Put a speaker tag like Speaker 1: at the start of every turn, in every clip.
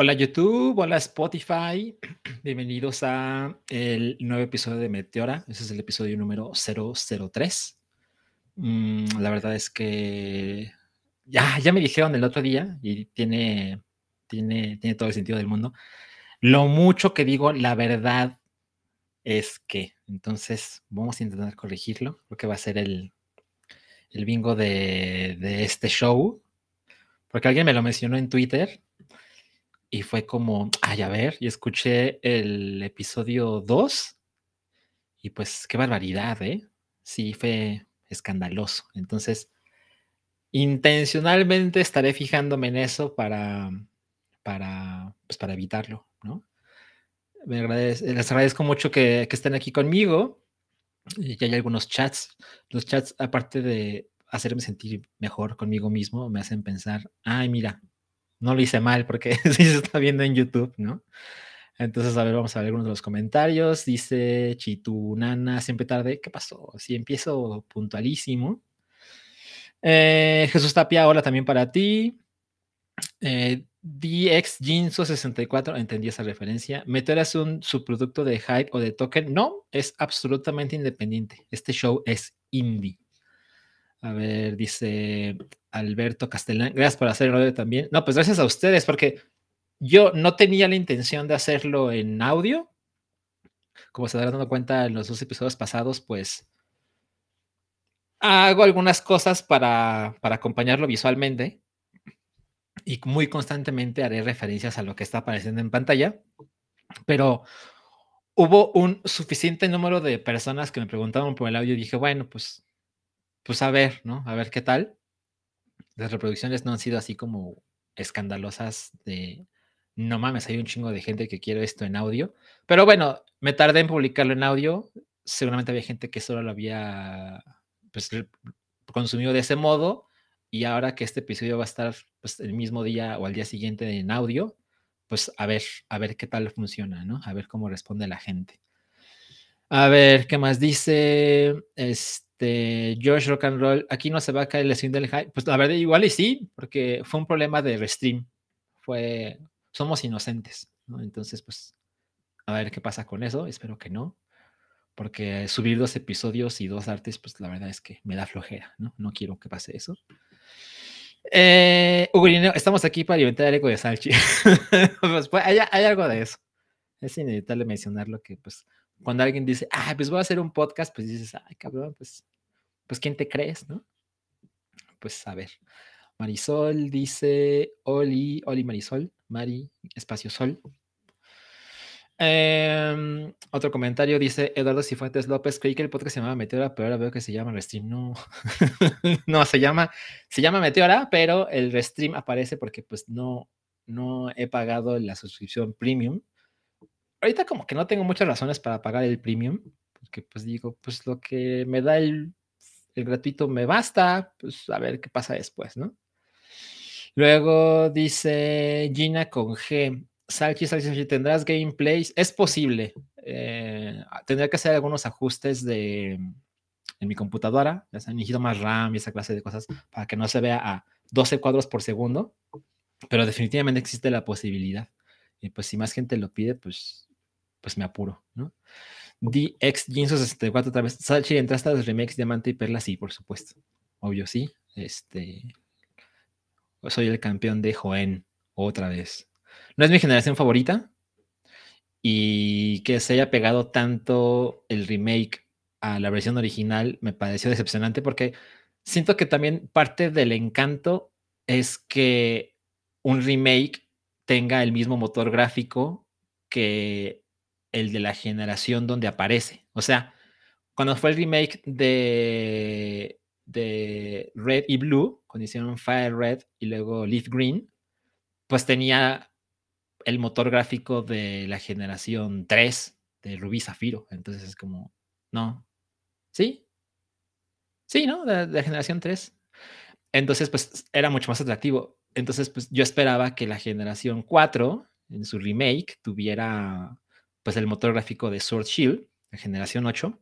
Speaker 1: Hola YouTube, hola Spotify, bienvenidos a el nuevo episodio de Meteora, ese es el episodio número 003. Mm, la verdad es que ya, ya me dijeron el otro día y tiene, tiene, tiene todo el sentido del mundo. Lo mucho que digo, la verdad es que, entonces vamos a intentar corregirlo, porque va a ser el, el bingo de, de este show, porque alguien me lo mencionó en Twitter y fue como, ay, a ver, y escuché el episodio 2 y pues qué barbaridad, ¿eh? Sí, fue escandaloso. Entonces, intencionalmente estaré fijándome en eso para, para, pues para evitarlo, ¿no? Me les agradezco mucho que, que estén aquí conmigo. Y hay algunos chats. Los chats, aparte de hacerme sentir mejor conmigo mismo, me hacen pensar, ay, mira, no lo hice mal porque sí se está viendo en YouTube, ¿no? Entonces, a ver, vamos a ver algunos de los comentarios. Dice Chitunana, siempre tarde. ¿Qué pasó? Si empiezo puntualísimo. Eh, Jesús Tapia, hola también para ti. Eh, DX 64, entendí esa referencia. ¿Meteor es un subproducto de Hype o de Token? No, es absolutamente independiente. Este show es indie. A ver, dice Alberto Castellán, gracias por hacerlo también. No, pues gracias a ustedes, porque yo no tenía la intención de hacerlo en audio. Como se darán dando cuenta en los dos episodios pasados, pues hago algunas cosas para, para acompañarlo visualmente y muy constantemente haré referencias a lo que está apareciendo en pantalla, pero hubo un suficiente número de personas que me preguntaban por el audio y dije, bueno, pues pues a ver, ¿no? A ver qué tal. Las reproducciones no han sido así como escandalosas de, no mames, hay un chingo de gente que quiere esto en audio. Pero bueno, me tardé en publicarlo en audio. Seguramente había gente que solo lo había pues, consumido de ese modo. Y ahora que este episodio va a estar pues, el mismo día o al día siguiente en audio, pues a ver, a ver qué tal funciona, ¿no? A ver cómo responde la gente. A ver, ¿qué más dice? Este este, George Rock and Roll, aquí no se va a caer el stream del hype. Pues la verdad, igual y sí, porque fue un problema de restream. Fue, somos inocentes, ¿no? Entonces, pues, a ver qué pasa con eso. Espero que no, porque subir dos episodios y dos artes, pues la verdad es que me da flojera, ¿no? No quiero que pase eso. Eh, estamos aquí para inventar el eco de Salchi. pues, pues hay, hay, algo de eso. Es inevitable mencionarlo que, pues, cuando alguien dice, ah, pues voy a hacer un podcast, pues dices, ay, cabrón, pues, pues ¿quién te crees, no? Pues a ver. Marisol dice, Oli, Oli Marisol, Mari, espacio Sol. Em, otro comentario dice Eduardo Cifuentes López, creí que el podcast se llamaba Meteora, pero ahora veo que se llama Restream. No, no, se llama, se llama Meteora, pero el Restream aparece porque pues no, no he pagado la suscripción premium ahorita como que no tengo muchas razones para pagar el premium, porque pues digo, pues lo que me da el, gratuito me basta, pues a ver qué pasa después, ¿no? Luego dice Gina con G. Salchi, Salchi, ¿tendrás gameplays? Es posible. Eh, tendría que hacer algunos ajustes de, en mi computadora, ya necesito más RAM y esa clase de cosas para que no se vea a 12 cuadros por segundo, pero definitivamente existe la posibilidad. Y pues si más gente lo pide, pues pues me apuro, ¿no? DX Jinso 64 otra vez. Salchi, ¿entraste a los remakes Diamante y Perla? Sí, por supuesto. Obvio, sí. Este. Soy el campeón de Joen otra vez. No es mi generación favorita. Y que se haya pegado tanto el remake a la versión original me pareció decepcionante porque siento que también parte del encanto es que un remake tenga el mismo motor gráfico que el de la generación donde aparece. O sea, cuando fue el remake de, de Red y Blue, cuando hicieron Fire Red y luego Leaf Green, pues tenía el motor gráfico de la generación 3 de Rubí Zafiro. Entonces es como, no. ¿Sí? Sí, ¿no? De, la generación 3. Entonces, pues era mucho más atractivo. Entonces, pues yo esperaba que la generación 4, en su remake, tuviera pues el motor gráfico de Sword Shield, de generación 8.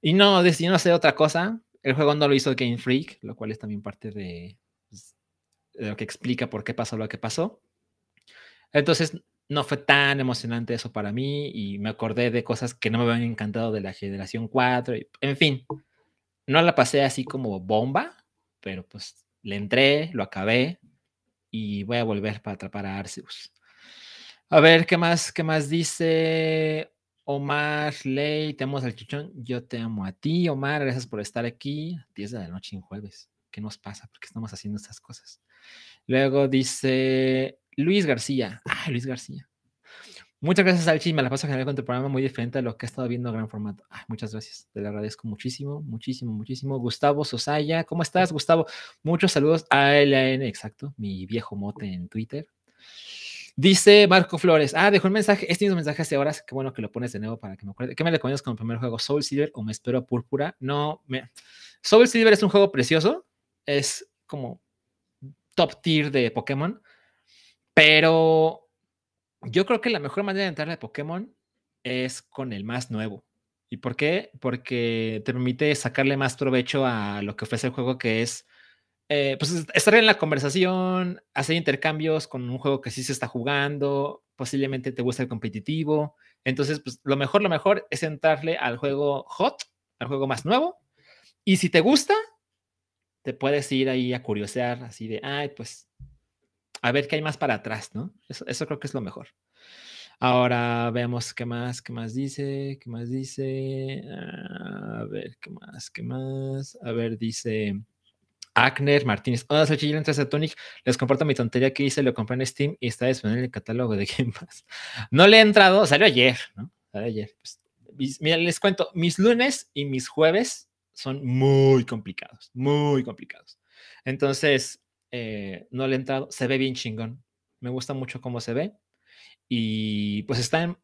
Speaker 1: Y no, decidió hacer otra cosa. El juego no lo hizo Game Freak, lo cual es también parte de, pues, de lo que explica por qué pasó lo que pasó. Entonces, no fue tan emocionante eso para mí y me acordé de cosas que no me habían encantado de la generación 4. en fin, no la pasé así como bomba, pero pues le entré, lo acabé y voy a volver para atrapar a Arceus. A ver, ¿qué más, qué más dice Omar Ley? Te amo al chichón. Yo te amo a ti, Omar. Gracias por estar aquí. 10 de la noche en jueves. ¿Qué nos pasa? ¿Por qué estamos haciendo estas cosas? Luego dice Luis García. Ah, Luis García. Muchas gracias, Alchi. Me la paso general con tu programa muy diferente a lo que he estado viendo en gran formato. muchas gracias. Te lo agradezco muchísimo, muchísimo, muchísimo. Gustavo Sosaya, ¿cómo estás, Gustavo? Muchos saludos a LN, exacto, mi viejo mote en Twitter. Dice Marco Flores, ah, dejó un mensaje, este mismo mensaje hace horas, qué bueno que lo pones de nuevo para que me acuerde. ¿Qué me recomiendas como primer juego? ¿Soul Silver o me espero a Púrpura? No, me... Soul Silver es un juego precioso, es como top tier de Pokémon, pero yo creo que la mejor manera de entrar a Pokémon es con el más nuevo. ¿Y por qué? Porque te permite sacarle más provecho a lo que ofrece el juego, que es eh, pues estar en la conversación, hacer intercambios con un juego que sí se está jugando, posiblemente te gusta el competitivo. Entonces, pues lo mejor, lo mejor es entrarle al juego hot, al juego más nuevo. Y si te gusta, te puedes ir ahí a curiosear, así de, ay, pues a ver qué hay más para atrás, ¿no? Eso, eso creo que es lo mejor. Ahora veamos qué más, qué más dice, qué más dice. A ver, qué más, qué más. A ver, dice. Agner Martínez. Hola, soy Chile entre Tonic. Les comparto mi tontería que hice, lo compré en Steam y está disponible en el catálogo de Game Pass. No le he entrado, salió ayer, ¿no? Salió ayer. Pues, mira, les cuento, mis lunes y mis jueves son muy complicados, muy complicados. Entonces, eh, no le he entrado, se ve bien chingón. Me gusta mucho cómo se ve. Y pues está en,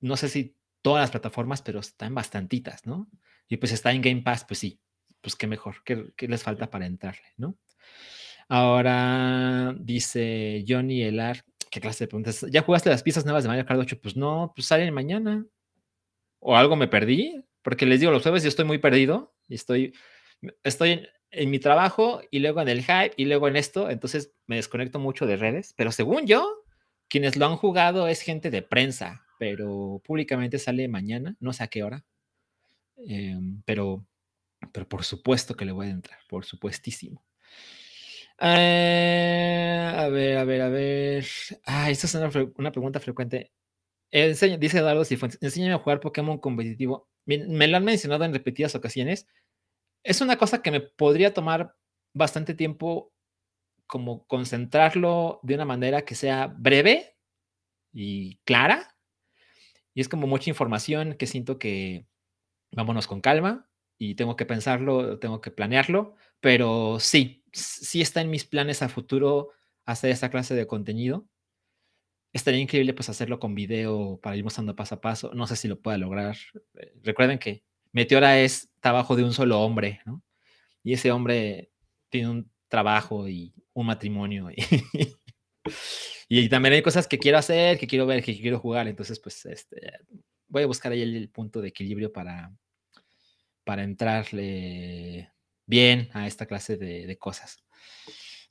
Speaker 1: no sé si todas las plataformas, pero está en bastantitas, ¿no? Y pues está en Game Pass, pues sí, pues qué mejor, qué, les falta para entrarle, ¿no? Ahora dice Johnny Elar, ¿qué clase de preguntas? ¿Ya jugaste las piezas nuevas de Mario Kart 8? Pues no, pues salen mañana. ¿O algo me perdí? Porque les digo, los jueves yo estoy muy perdido y estoy, estoy en, en mi trabajo y luego en el hype y luego en esto, entonces me desconecto mucho de redes, pero según yo, quienes lo han jugado es gente de prensa, pero públicamente sale mañana, no sé a qué hora, em, pero pero por supuesto que le voy a entrar, por supuestísimo. Eh, a ver, a ver, a ver. Ah, esta es una, pregunta frecuente. dice Eduardo Cifuentes, enséñame a jugar Pokémon competitivo. Me, lo han mencionado en repetidas ocasiones. Es una cosa que me podría tomar bastante tiempo como concentrarlo de una manera que sea breve y clara. Y es como mucha información que siento que vámonos con calma y tengo que pensarlo, tengo que planearlo, pero sí, sí está en mis planes a futuro hacer esta clase de contenido. Estaría increíble pues hacerlo con video para ir mostrando paso a paso. No sé si lo pueda lograr. Eh, recuerden que Meteora es trabajo de un solo hombre, ¿no? Y ese hombre tiene un trabajo y un matrimonio. Y, y también hay cosas que quiero hacer, que quiero ver, que quiero jugar. Entonces, pues, este, voy a buscar ahí el punto de equilibrio para, para entrarle bien a esta clase de, cosas.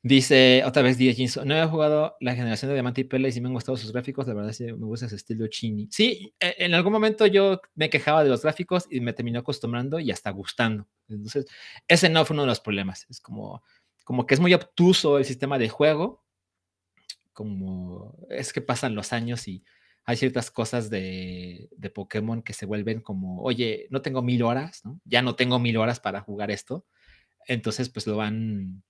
Speaker 1: Dice otra vez DJ no he jugado la generación de Diamante y Perla y sí me han gustado sus gráficos, la verdad sí me gusta ese estilo chini. Sí, e, en algún momento yo me quejaba de los gráficos y me terminó acostumbrando y hasta gustando. Entonces, ese no fue uno de los problemas. Es como, como que es muy obtuso el sistema de juego, como es que pasan los años y hay ciertas cosas de, Pokémon que se vuelven como, oye, no tengo mil horas, ¿no? Ya no tengo mil horas para jugar esto. Entonces, pues lo van,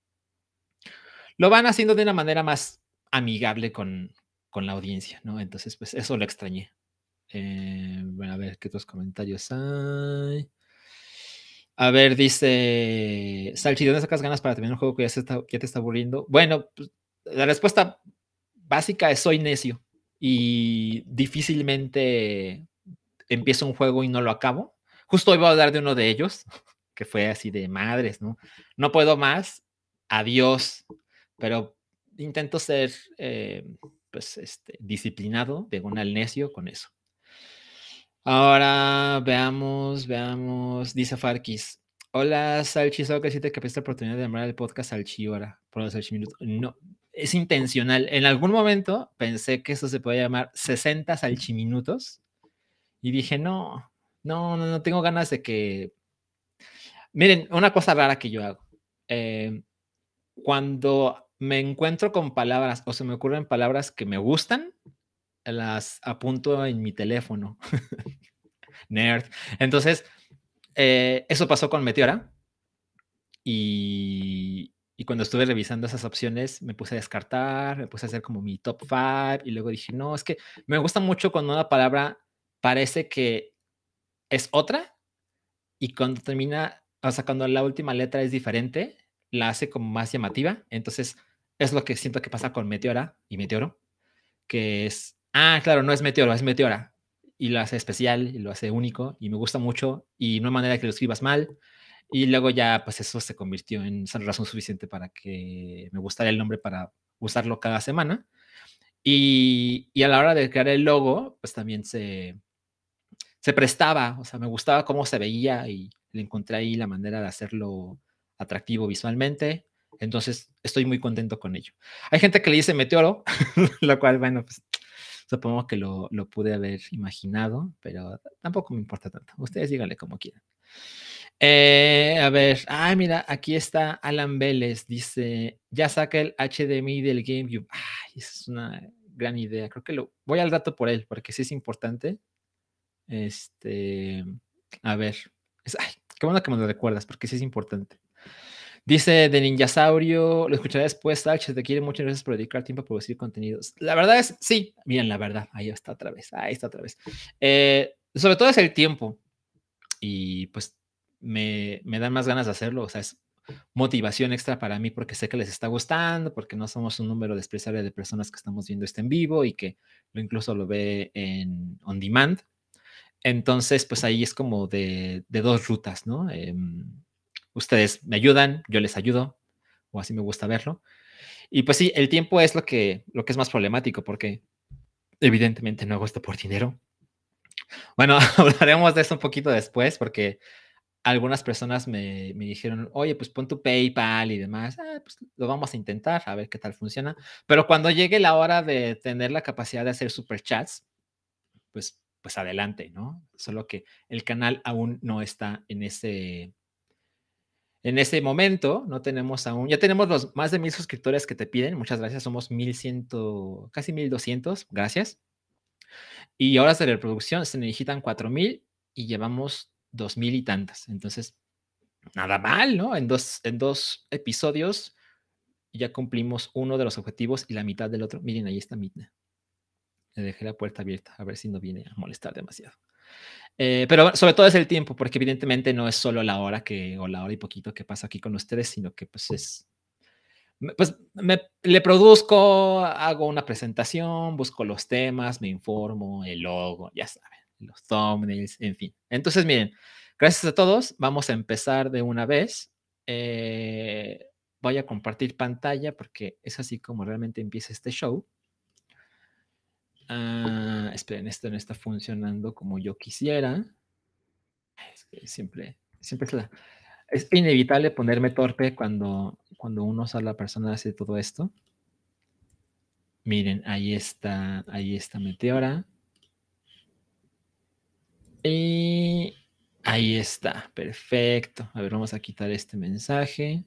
Speaker 1: lo van haciendo de una manera más amigable con, la audiencia, ¿no? Entonces, pues eso lo extrañé. Eh, a ver qué otros comentarios hay. A ver, dice Salchi, ¿dónde sacas ganas para terminar un juego que ya, ya te está aburriendo? Bueno, pues, la respuesta básica es soy necio y difícilmente empiezo un juego y no lo acabo. Justo hoy voy a hablar de uno de ellos, que fue así de madres, ¿no? No puedo más, adiós, pero intento ser, eh, pues, este, disciplinado, de al necio con eso. Ahora veamos, veamos, dice Farkis. Hola, Salchi, solo que si te capiste la oportunidad de llamar el podcast Salchi ahora, por los Salchi Minutos. No, es intencional. En algún momento pensé que eso se podía llamar 60 salchiminutos y dije, no, no, no, no tengo ganas de que... Miren, una cosa rara que yo hago. Eh, cuando me encuentro con palabras o se me ocurren palabras que me gustan, las apunto en mi teléfono. Nerd. Entonces, eh, eso pasó con Meteora. Y, y, cuando estuve revisando esas opciones, me puse a descartar, me puse a hacer como mi top 5 y luego dije, no, es que me gusta mucho cuando una palabra parece que es otra y cuando termina, o sea, cuando la última letra es diferente, la hace como más llamativa. Entonces, es lo que siento que pasa con Meteora y Meteoro, que es, ah, claro, no es Meteoro, es Meteora. Y lo hace especial y lo hace único y me gusta mucho y no hay manera que lo escribas mal. Y luego ya, pues eso se convirtió en razón suficiente para que me gustara el nombre para usarlo cada semana. Y, y, a la hora de crear el logo, pues también se, se prestaba, o sea, me gustaba cómo se veía y le encontré ahí la manera de hacerlo atractivo visualmente. Entonces, estoy muy contento con ello. Hay gente que le dice meteoro, lo cual, bueno, pues supongo que lo, lo, pude haber imaginado, pero tampoco me importa tanto. Ustedes díganle como quieran. Eh, a ver, ay, mira, aquí está Alan Vélez, dice, ya saca el HDMI del GameCube. Ay, es una gran idea. Creo que lo voy al rato por él, porque sí es importante. Este, a ver, ay, qué bueno que me lo recuerdas, porque sí es importante. Dice de Ninjasaurio, lo escucharé después, Sach, te quiere muchas gracias por dedicar tiempo a producir contenidos. La verdad es, sí, bien, la verdad, ahí está otra vez, ahí está otra vez. Eh, sobre todo es el tiempo y pues me, me dan más ganas de hacerlo, o sea, es motivación extra para mí porque sé que les está gustando, porque no somos un número despreciable de personas que estamos viendo esto en vivo y que lo incluso lo ve en on demand. Entonces, pues ahí es como de, de dos rutas, ¿no? Eh, ustedes me ayudan, yo les ayudo, o así me gusta verlo. Y pues sí, el tiempo es lo que, lo que es más problemático, porque evidentemente no hago esto por dinero. Bueno, hablaremos de eso un poquito después, porque algunas personas me, me, dijeron, oye, pues pon tu PayPal y demás. Ah, pues lo vamos a intentar, a ver qué tal funciona. Pero cuando llegue la hora de tener la capacidad de hacer superchats, pues, pues adelante, ¿no? Solo que el canal aún no está en ese, en ese momento no tenemos aún, ya tenemos los más de mil suscriptores que te piden. Muchas gracias, somos mil ciento, casi mil doscientos. Gracias. Y horas de reproducción se necesitan cuatro mil y llevamos dos mil y tantas. Entonces, nada mal, ¿no? En dos, en dos episodios ya cumplimos uno de los objetivos y la mitad del otro. Miren, ahí está Mitna. Le dejé la puerta abierta a ver si no viene a molestar demasiado. Eh, pero sobre todo es el tiempo, porque evidentemente no es solo la hora que, o la hora y poquito que pasa aquí con ustedes, sino que pues es, pues me, le produzco, hago una presentación, busco los temas, me informo, el logo, ya saben, los thumbnails, en fin. Entonces, miren, gracias a todos, vamos a empezar de una vez. Eh, voy a compartir pantalla porque es así como realmente empieza este show. Ah, esperen, esto no está funcionando como yo quisiera. Es que siempre, siempre es, la, es inevitable ponerme torpe cuando, cuando uno la persona hace todo esto. Miren, ahí está, ahí está Meteora. Y ahí está, perfecto. A ver, vamos a quitar este mensaje.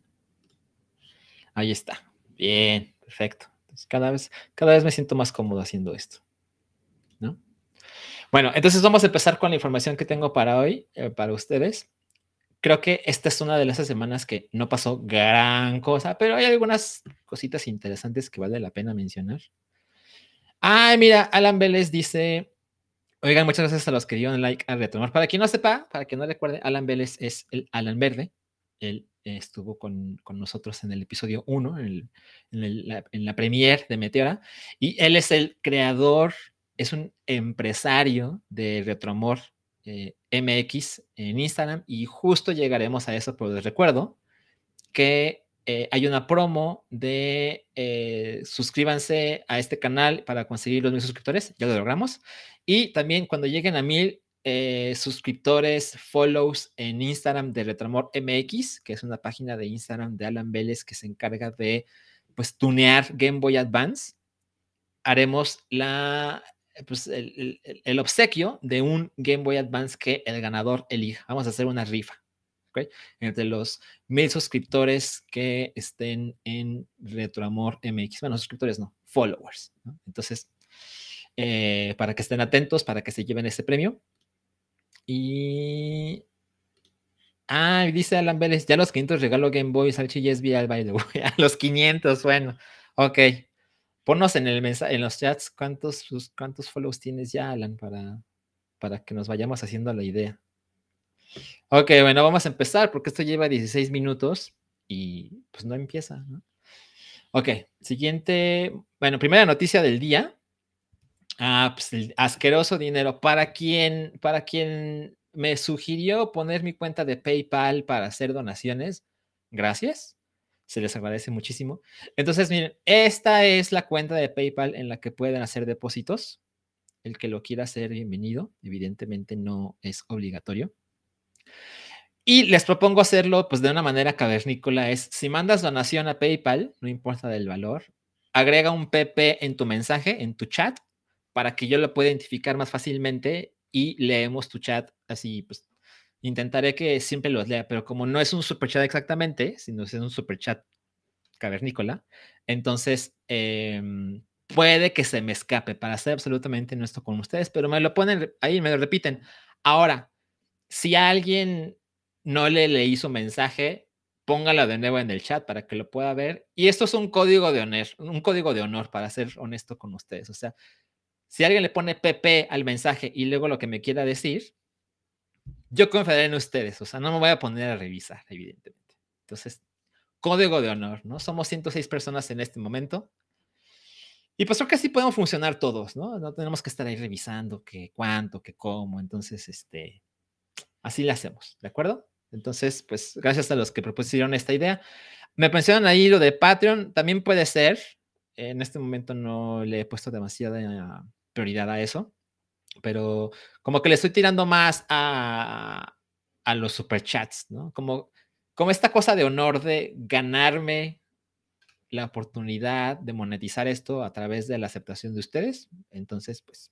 Speaker 1: Ahí está. Bien, perfecto. cada, vez, cada vez me siento más cómodo haciendo esto. Bueno, entonces vamos a empezar con la información que tengo para hoy, eh, para ustedes. Creo que esta es una de esas semanas que no pasó gran cosa, pero hay algunas cositas interesantes que vale la pena mencionar. Ay, mira, Alan Vélez dice, oigan, muchas gracias a los que dieron like al retomar. Para quien no sepa, para quien no recuerde, Alan Vélez es el Alan Verde. Él estuvo con, con, nosotros en el episodio 1, en, en, la, en la premier de Meteora, y él es el creador es un empresario de Retroamor eh, MX en Instagram y justo llegaremos a eso, pero les recuerdo que eh, hay una promo de eh, suscríbanse a este canal para conseguir los mil suscriptores, ya lo logramos. Y también cuando lleguen a mil suscriptores, follows en Instagram de Retroamor MX, que es una página de Instagram de Alan Vélez que se encarga de pues tunear Game Boy Advance, haremos la, pues, el, el, obsequio de un Game Boy Advance que el ganador elija. Vamos a hacer una rifa. Entre los mil suscriptores que estén en Retroamor MX. Bueno, suscriptores no, followers. Entonces, eh, para que estén atentos, para que se lleven ese premio. Y. Ah, dice Alan Vélez, ya los 500 regalo Game Boy, Salchi y SB the way. A los 500, bueno. Ok. Ponnos en, el en los chats cuántos, cuántos follows tienes ya, Alan, para, para que nos vayamos haciendo la idea. Ok, bueno, vamos a empezar porque esto lleva 16 minutos y pues no empieza. ¿no? Ok, siguiente, bueno, primera noticia del día. Ah, pues el asqueroso dinero. Para quien, para quien me sugirió poner mi cuenta de PayPal para hacer donaciones, gracias. Se les agradece muchísimo. Entonces, miren, esta es la cuenta de PayPal en la que pueden hacer depósitos. El que lo quiera hacer, bienvenido. Evidentemente no es obligatorio. Y les propongo hacerlo pues de una manera cavernícola. Es, si mandas donación a PayPal, no importa del valor, agrega un PP en tu mensaje, en tu chat, para que yo lo pueda identificar más fácilmente y leemos tu chat así, pues intentaré que siempre los lea, pero como no es un super chat exactamente, sino es un super chat cavernícola, entonces em, puede que se me escape para ser absolutamente honesto con ustedes, pero me lo ponen ahí, me lo repiten. Ahora, si alguien no le leí su mensaje, póngalo de nuevo en el chat para que lo pueda ver. Y esto es un código de honor, un código de honor para ser honesto con ustedes. O sea, si alguien le pone PP al mensaje y luego lo que me quiera decir, yo confiaré en ustedes. O sea, no me voy a poner a revisar, evidentemente. Entonces, código de honor, ¿no? Somos 106 personas en este momento. Y pues creo que así podemos funcionar todos, ¿no? No tenemos que estar ahí revisando qué, cuánto, qué, cómo. Entonces, este, así le hacemos, ¿de acuerdo? Entonces, pues gracias a los que propusieron esta idea. Me mencionan ahí lo de Patreon, también puede ser. En este momento no le he puesto demasiada prioridad a eso, pero como que le estoy tirando más a, a los superchats, ¿no? Como, como esta cosa de honor de ganarme la oportunidad de monetizar esto a través de la aceptación de ustedes. Entonces, pues,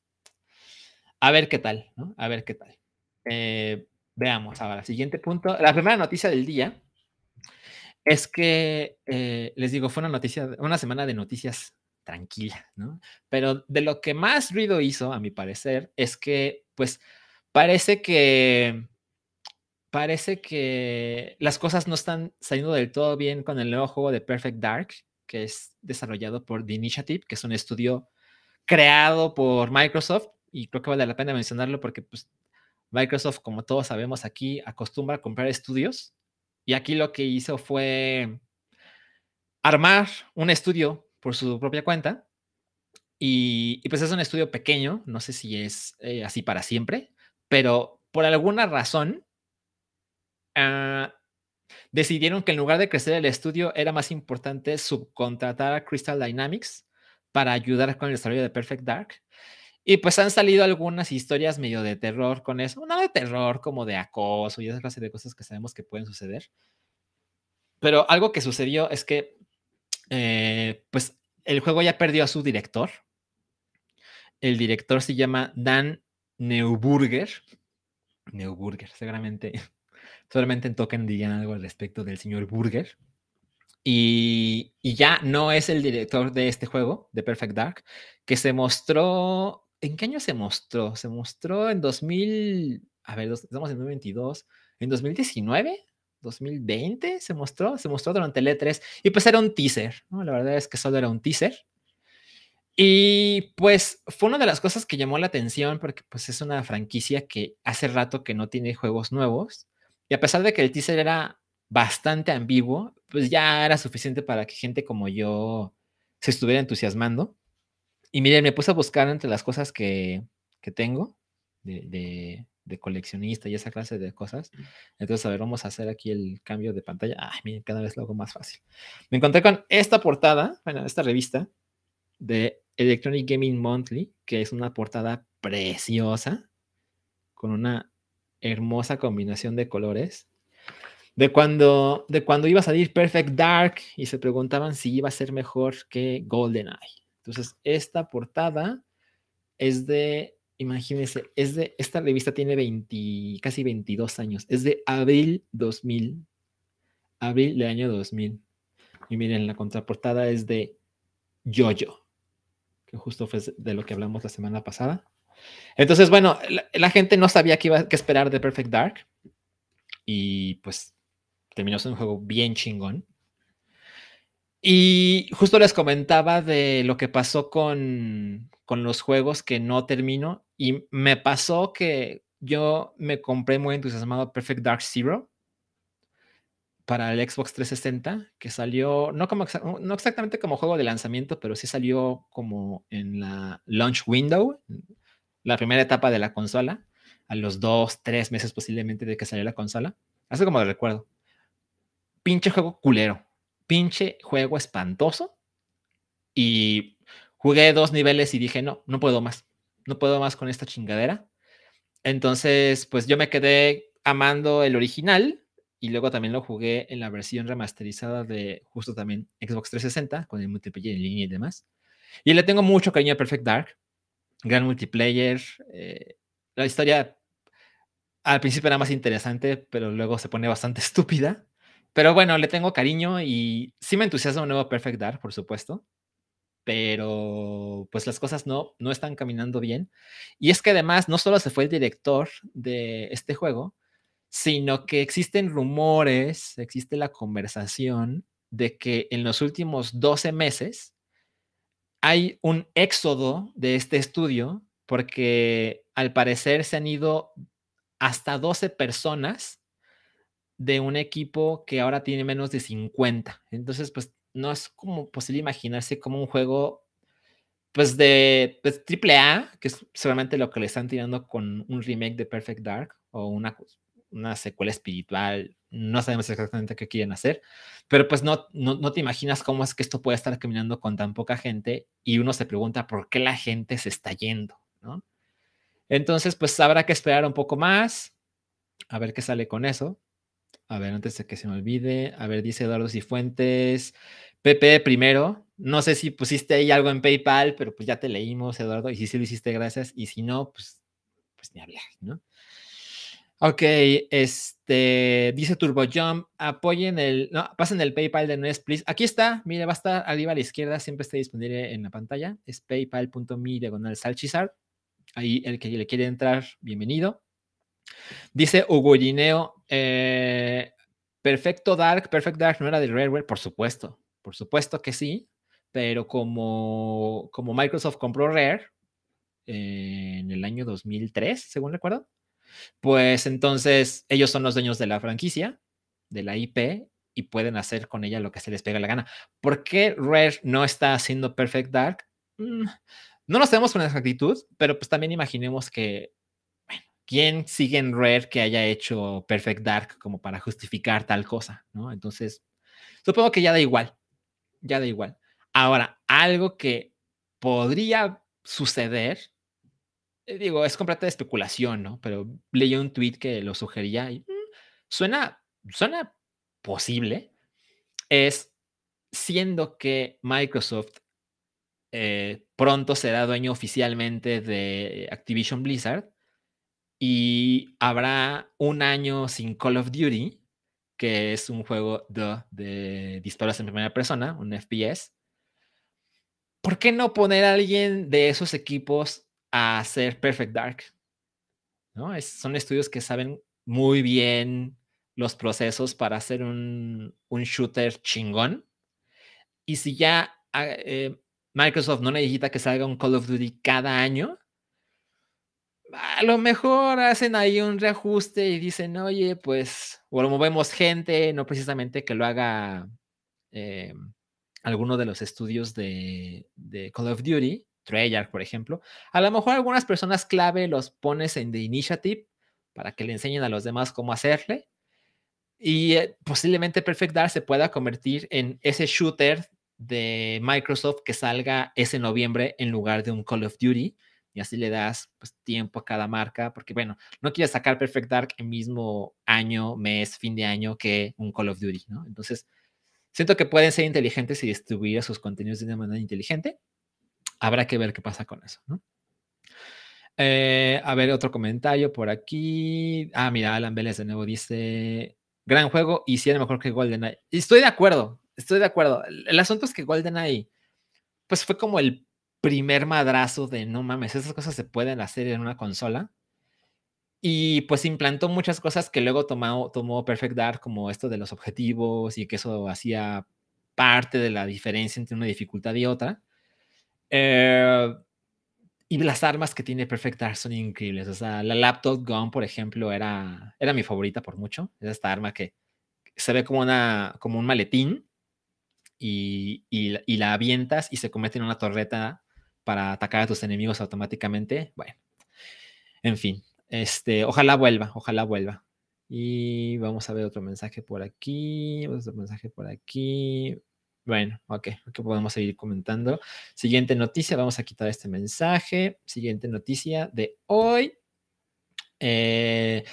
Speaker 1: a ver qué tal, ¿no? A ver qué tal. Eh, Veamos ahora, siguiente punto. La primera noticia del día es que, eh, les digo, fue una noticia, una semana de noticias tranquila, ¿no? Pero de lo que más ruido hizo, a mi parecer, es que, pues, parece que, parece que las cosas no están saliendo del todo bien con el nuevo juego de Perfect Dark, que es desarrollado por The Initiative, que es un estudio creado por Microsoft, y creo que vale la pena mencionarlo porque, pues, Microsoft, como todos sabemos aquí, acostumbra a comprar estudios y aquí lo que hizo fue armar un estudio por su propia cuenta y, pues es un estudio pequeño, no sé si es eh, así para siempre, pero por alguna razón ah, decidieron que en lugar de crecer el estudio era más importante subcontratar a Crystal Dynamics para ayudar con el desarrollo de Perfect Dark. Y pues han salido algunas historias medio de terror con eso. No de terror, como de acoso y esa clase de cosas que sabemos que pueden suceder. Pero algo que sucedió es que, eh, pues, el juego ya perdió a su director. El director se llama Dan Neuburger. Neuburger, seguramente, solamente en Token algo al respecto del señor Burger. Y, y, ya no es el director de este juego, de Perfect Dark, que se mostró ¿En qué año se mostró? Se mostró en 2000, a ver, estamos en 2022, en 2019, 2020 se mostró, se mostró durante el E3 y pues era un teaser, ¿no? La verdad es que solo era un teaser. Y pues fue una de las cosas que llamó la atención porque pues es una franquicia que hace rato que no tiene juegos nuevos y a pesar de que el teaser era bastante ambiguo, pues ya era suficiente para que gente como yo se estuviera entusiasmando. Y miren, me puse a buscar entre las cosas que, que tengo de, de, coleccionista y esa clase de cosas. Entonces, a ver, vamos a hacer aquí el cambio de pantalla. Ay, miren, cada vez lo hago más fácil. Me encontré con esta portada, bueno, esta revista de Electronic Gaming Monthly, que es una portada preciosa, con una hermosa combinación de colores. de cuando, de cuando iba a salir Perfect Dark y se preguntaban si iba a ser mejor que GoldenEye. Entonces, esta portada es de, imagínense, es de, esta revista tiene 20, casi 22 años, es de abril 2000, abril del año 2000. Y miren, la contraportada es de Jojo, que justo fue de lo que hablamos la semana pasada. Entonces, bueno, la, gente no sabía qué iba que esperar de Perfect Dark. Y pues terminó siendo un juego bien chingón. Y justo les comentaba de lo que pasó con, con los juegos que no termino. Y me pasó que yo me compré muy entusiasmado Perfect Dark Zero para el Xbox 360, que salió, no, como, no exactamente como juego de lanzamiento, pero sí salió como en la launch window, la primera etapa de la consola, a los dos, tres meses posiblemente de que salió la consola. Así como lo recuerdo. Pinche juego culero. Pinche juego espantoso. Y jugué dos niveles y dije, no, no puedo más. No puedo más con esta chingadera. Entonces, pues yo me quedé amando el original y luego también lo jugué en la versión remasterizada de justo también Xbox 360 con el multiplayer en línea y demás. Y le tengo mucho cariño a Perfect Dark gran multiplayer. Eh, la historia al principio era más interesante, pero luego se pone bastante estúpida. Pero bueno, le tengo cariño y sí me entusiasma un nuevo Perfect Dark, por supuesto. Pero pues las cosas no, no están caminando bien. Y es que además no solo se fue el director de este juego, sino que existen rumores, existe la conversación de que en los últimos 12 meses hay un éxodo de este estudio porque al parecer se han ido hasta 12 personas de un equipo que ahora tiene menos de 50. Entonces, pues no es como posible imaginarse como un juego pues de pues, triple A, que es seguramente lo que le están tirando con un remake de Perfect Dark o una, una secuela espiritual, no sabemos exactamente qué quieren hacer, pero pues no, no, te imaginas cómo es que esto puede estar caminando con tan poca gente y uno se pregunta por qué la gente se está yendo, ¿no? Entonces, pues habrá que esperar un poco más, a ver qué sale con eso. A ver, antes de que se me olvide, a ver, dice Eduardo Cifuentes, Pepe primero, no sé si pusiste ahí algo en PayPal, pero pues ya te leímos, Eduardo, y si sí lo hiciste, gracias, y si no, pues, pues ni hablar, ¿no? Ok, este, dice TurboJump, apoyen el, no, pasen el PayPal de Nuez, please. Aquí está, mire, va a estar arriba a la izquierda, siempre está disponible en la pantalla. Es paypal.me diagonal salchizar. Ahí el que le quiere entrar, bienvenido. Dice Hugo Gineo, eh, Perfecto Dark, Perfect Dark no era de Rareware, por supuesto, por supuesto que sí, pero como, como Microsoft compró Rare eh, en el año 2003, según recuerdo, pues entonces ellos son los dueños de la franquicia, de la IP, y pueden hacer con ella lo que se les pega la gana. ¿Por qué Rare no está haciendo Perfect Dark? Mm, no lo sabemos con exactitud, pero pues también imaginemos que, ¿quién sigue en Rare que haya hecho Perfect Dark como para justificar tal cosa? ¿no? Entonces, supongo que ya da igual, ya da igual. Ahora, algo que podría suceder eh, digo, es completa especulación, ¿no? Pero leí un tweet que lo sugería y mm, suena, suena posible. Es siendo que Microsoft eh, pronto será dueño oficialmente de Activision Blizzard y habrá un año sin Call of Duty, que es un juego de, disparos en primera persona, un FPS. ¿Por qué no poner a alguien de esos equipos a hacer Perfect Dark. ¿no? son estudios que saben muy bien los procesos para hacer un, shooter chingón. Y si ya ah, eh, Microsoft no necesita que salga un Call of Duty cada año, a lo mejor hacen ahí un reajuste y dicen, oye, pues, o movemos gente, no precisamente que lo haga eh, alguno de los estudios de, de Call of Duty, Treyarch, por ejemplo. A lo mejor algunas personas clave los pones en The Initiative para que le enseñen a los demás cómo hacerle. Y eh, posiblemente Perfect Dark se pueda convertir en ese shooter de Microsoft que salga ese noviembre en lugar de un Call of Duty, y así le das pues, tiempo a cada marca, porque bueno, no quieres sacar Perfect Dark el mismo año, mes, fin de año que un Call of Duty, ¿no? Entonces, siento que pueden ser inteligentes y distribuir sus contenidos de una manera inteligente. Habrá que ver qué pasa con eso, ¿no? Eh, a ver, otro comentario por aquí. Ah, mira, Alan Vélez de nuevo dice: Gran juego y sí era mejor que GoldenEye. Estoy de acuerdo, estoy de acuerdo. El asunto es que GoldenEye, pues fue como el primer madrazo de no mames, esas cosas se pueden hacer en una consola. Y pues implantó muchas cosas que luego tomó, tomó Perfect Dark, como esto de los objetivos y que eso hacía parte de la diferencia entre una dificultad y otra. Eh, y las armas que tiene Perfect Dark son increíbles. O sea, la Laptop Gun, por ejemplo, era, era mi favorita por mucho. Es esta arma que se ve como, una, como un maletín y, y, y la avientas y se convierte en una torreta para atacar a tus enemigos automáticamente. Bueno, en fin, este, ojalá vuelva, ojalá vuelva. Y vamos a ver otro mensaje por aquí, otro mensaje por aquí. Bueno, ok, ok, podemos seguir comentando. Siguiente noticia, vamos a quitar este mensaje. Siguiente noticia de hoy. Eh,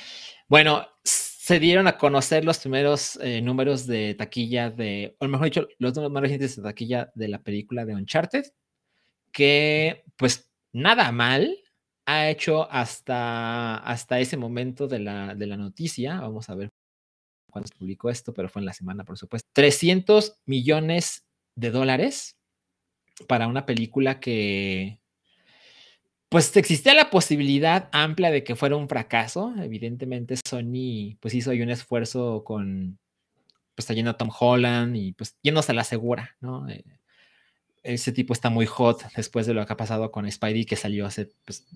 Speaker 1: bueno, se dieron a conocer los primeros eh, números de taquilla de, o mejor dicho, los números más recientes de taquilla de la película de Uncharted que pues nada mal ha hecho hasta, hasta ese momento de la, de la noticia. Vamos a ver cuándo se publicó esto, pero fue en la semana, por supuesto. 300 millones de dólares para una película que, pues existía la posibilidad amplia de que fuera un fracaso. Evidentemente Sony pues hizo ahí un esfuerzo con, pues trayendo a Tom Holland y pues yéndose a la segura, ¿no? Eh, ese tipo está muy hot después de lo que ha pasado con Spidey, que salió hace pues,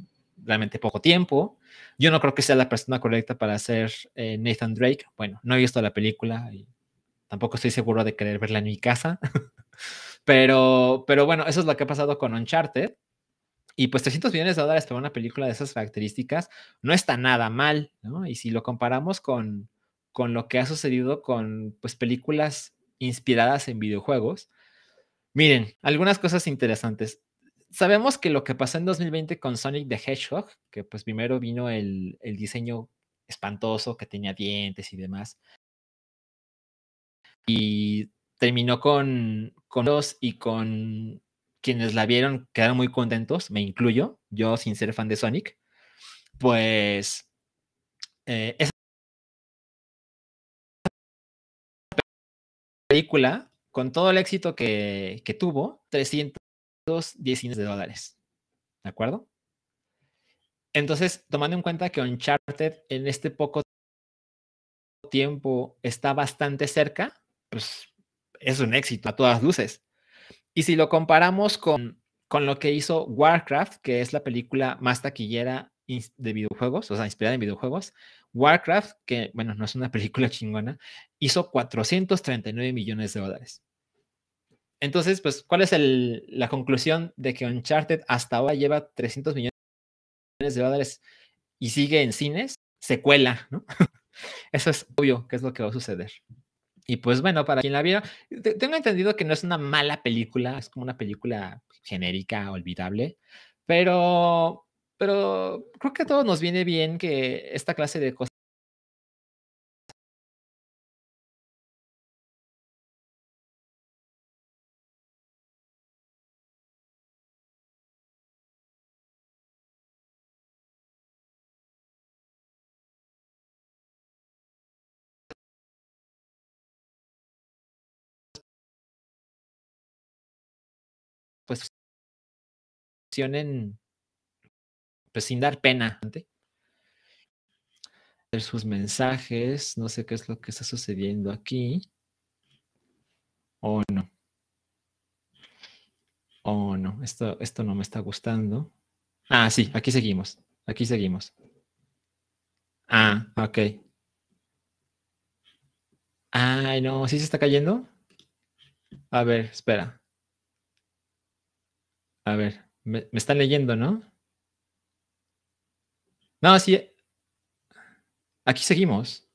Speaker 1: realmente poco tiempo. Yo no creo que sea la persona correcta para ser eh, Nathan Drake. Bueno, no he visto la película y tampoco estoy seguro de querer verla en mi casa. pero, pero bueno, eso es lo que ha pasado con Uncharted. Y pues 300 millones de dólares para una película de esas características no está nada mal, ¿no? Y si lo comparamos con, con lo que ha sucedido con pues, películas inspiradas en videojuegos, Miren, algunas cosas interesantes. Sabemos que lo que pasó en 2020 con Sonic the Hedgehog, que pues primero vino el, diseño espantoso que tenía dientes y demás, y terminó con, con dos y con quienes la vieron quedaron muy contentos, me incluyo, yo sin ser fan de Sonic, pues eh, esa película con todo el éxito que, tuvo, 310 de dólares. ¿De acuerdo? Entonces, tomando en cuenta que Uncharted en este poco tiempo está bastante cerca, pues es un éxito a todas luces. Y si lo comparamos con, con lo que hizo Warcraft, que es la película más taquillera de videojuegos, o sea, inspirada en videojuegos, Warcraft, que bueno, no es una película chingona, hizo 439 millones de dólares. Entonces, pues, ¿cuál es la conclusión de que Uncharted hasta ahora lleva 300 millones de dólares y sigue en cines? Secuela, ¿no? Eso es obvio que es lo que va a suceder. Y pues bueno, para quien la viera, tengo entendido que no es una mala película, es como una película genérica, olvidable, pero pero creo que a todos nos viene bien que esta clase de cosas pues funcionen pues sin dar pena. Ver sus mensajes, no sé qué es lo que está sucediendo aquí. O no. Oh, no, esto, esto no me está gustando. Ah, sí, aquí seguimos. Aquí seguimos. Ah, ok. Ay, no, ¿sí se está cayendo? A ver, espera. A ver, me están leyendo, ¿no? No, sí. Aquí seguimos.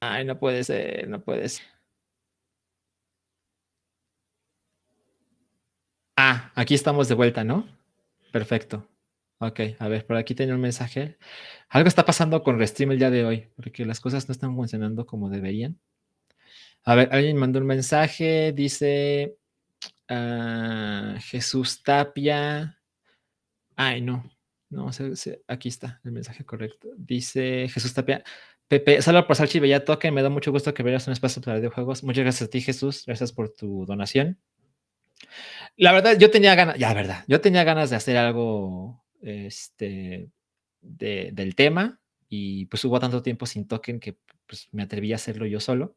Speaker 1: Ay, no puede ser, no puede ser. Ah, aquí estamos de vuelta, ¿no? Perfecto. Ok, a ver, por aquí tengo un mensaje. Algo está pasando con Restream el día de hoy, porque las cosas no están funcionando como deberían. A ver, alguien mandó un mensaje, dice ah, Jesús Tapia. Ay, no, no, aquí está el mensaje correcto. Dice Jesús Tapia. Pepe, saludos por Salchi ya toque. Me da mucho gusto que veas un espacio para videojuegos. Muchas gracias a ti, Jesús. Gracias por tu donación. La verdad, yo tenía ganas, ya, verdad, yo tenía ganas de hacer algo este, del tema y pues hubo tanto tiempo sin token que pues, me atreví a hacerlo yo solo.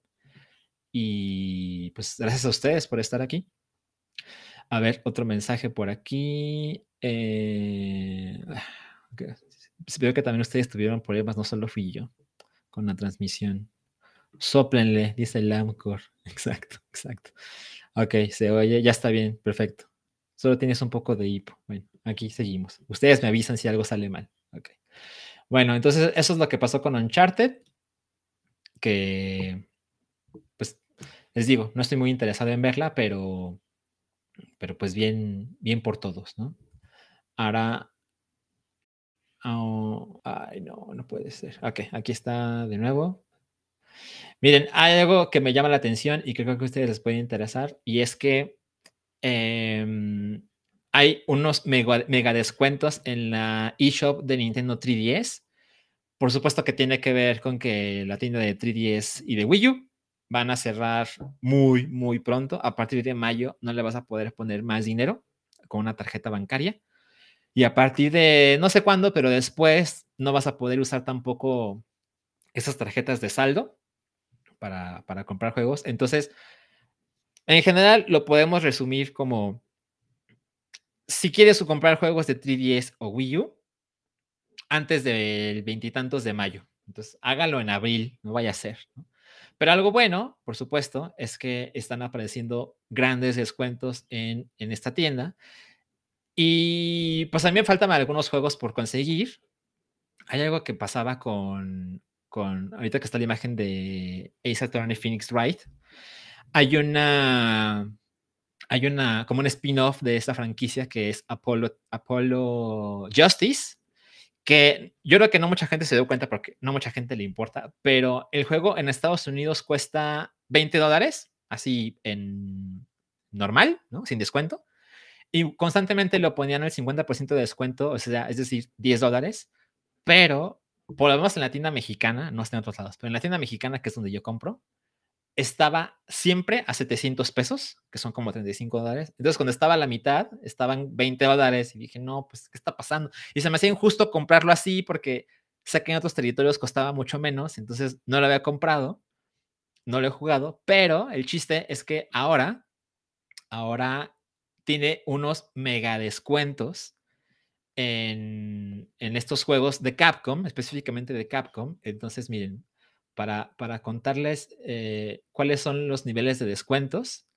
Speaker 1: Y pues gracias a ustedes por estar aquí. A ver, otro mensaje por aquí. Eh, veo que también ustedes tuvieron problemas, no solo fui yo, con la transmisión. Sóplenle, dice el. Exacto, exacto. Ok, se oye, ya está bien, perfecto. Solo tienes un poco de hipo. Bueno, aquí seguimos. Ustedes me avisan si algo sale mal. Ok. Bueno, entonces eso es lo que pasó con Uncharted. Que, pues, les digo, no estoy muy interesado en verla, pero, pero pues bien, bien por todos, ¿no? Ahora, oh, ay, no, no puede ser. Ok, aquí está de nuevo. Miren, hay algo que me llama la atención y creo que a ustedes les puede interesar, y es que em, hay unos mega, descuentos en la eShop de Nintendo 3DS. Por supuesto que tiene que ver con que la tienda de 3DS y de Wii U van a cerrar muy, muy pronto. A partir de mayo no le vas a poder poner más dinero con una tarjeta bancaria. Y a partir de no sé cuándo, pero después no vas a poder usar tampoco esas tarjetas de saldo para, para comprar juegos. Entonces, en general lo podemos resumir como si quieres comprar juegos de 3DS o Wii U antes del veintitantos de mayo. Entonces, hágalo en abril, no vaya a ser. Pero algo bueno, por supuesto, es que están apareciendo grandes descuentos en, en esta tienda. Y pues también faltan algunos juegos por conseguir. Hay algo que pasaba con, con ahorita que está la imagen de Ace Attorney Phoenix Wright. Hay una hay una, como un spin-off de esta franquicia que es Apollo, Apollo Justice, que yo creo que no mucha gente se dio cuenta porque no mucha gente le importa, pero el juego en Estados Unidos cuesta 20 dólares, así en normal, ¿no? Sin descuento. Y constantemente lo ponían el 50% de descuento, o sea, es decir, 10 dólares, pero por lo menos en la tienda mexicana, no está en otros lados, pero en la tienda mexicana, que es donde yo compro, estaba siempre a 700 pesos, que son como 35 dólares. Entonces, cuando estaba a la mitad, estaban 20 dólares y dije, no, pues, ¿qué está pasando? Y se me hacía injusto comprarlo así porque sé que en otros territorios costaba mucho menos, entonces no lo había comprado, no lo he jugado, pero el chiste es que ahora, ahora tiene unos mega descuentos en, en estos juegos de Capcom, específicamente de Capcom. Entonces, miren, para, contarles eh, cuáles son los niveles de descuentos.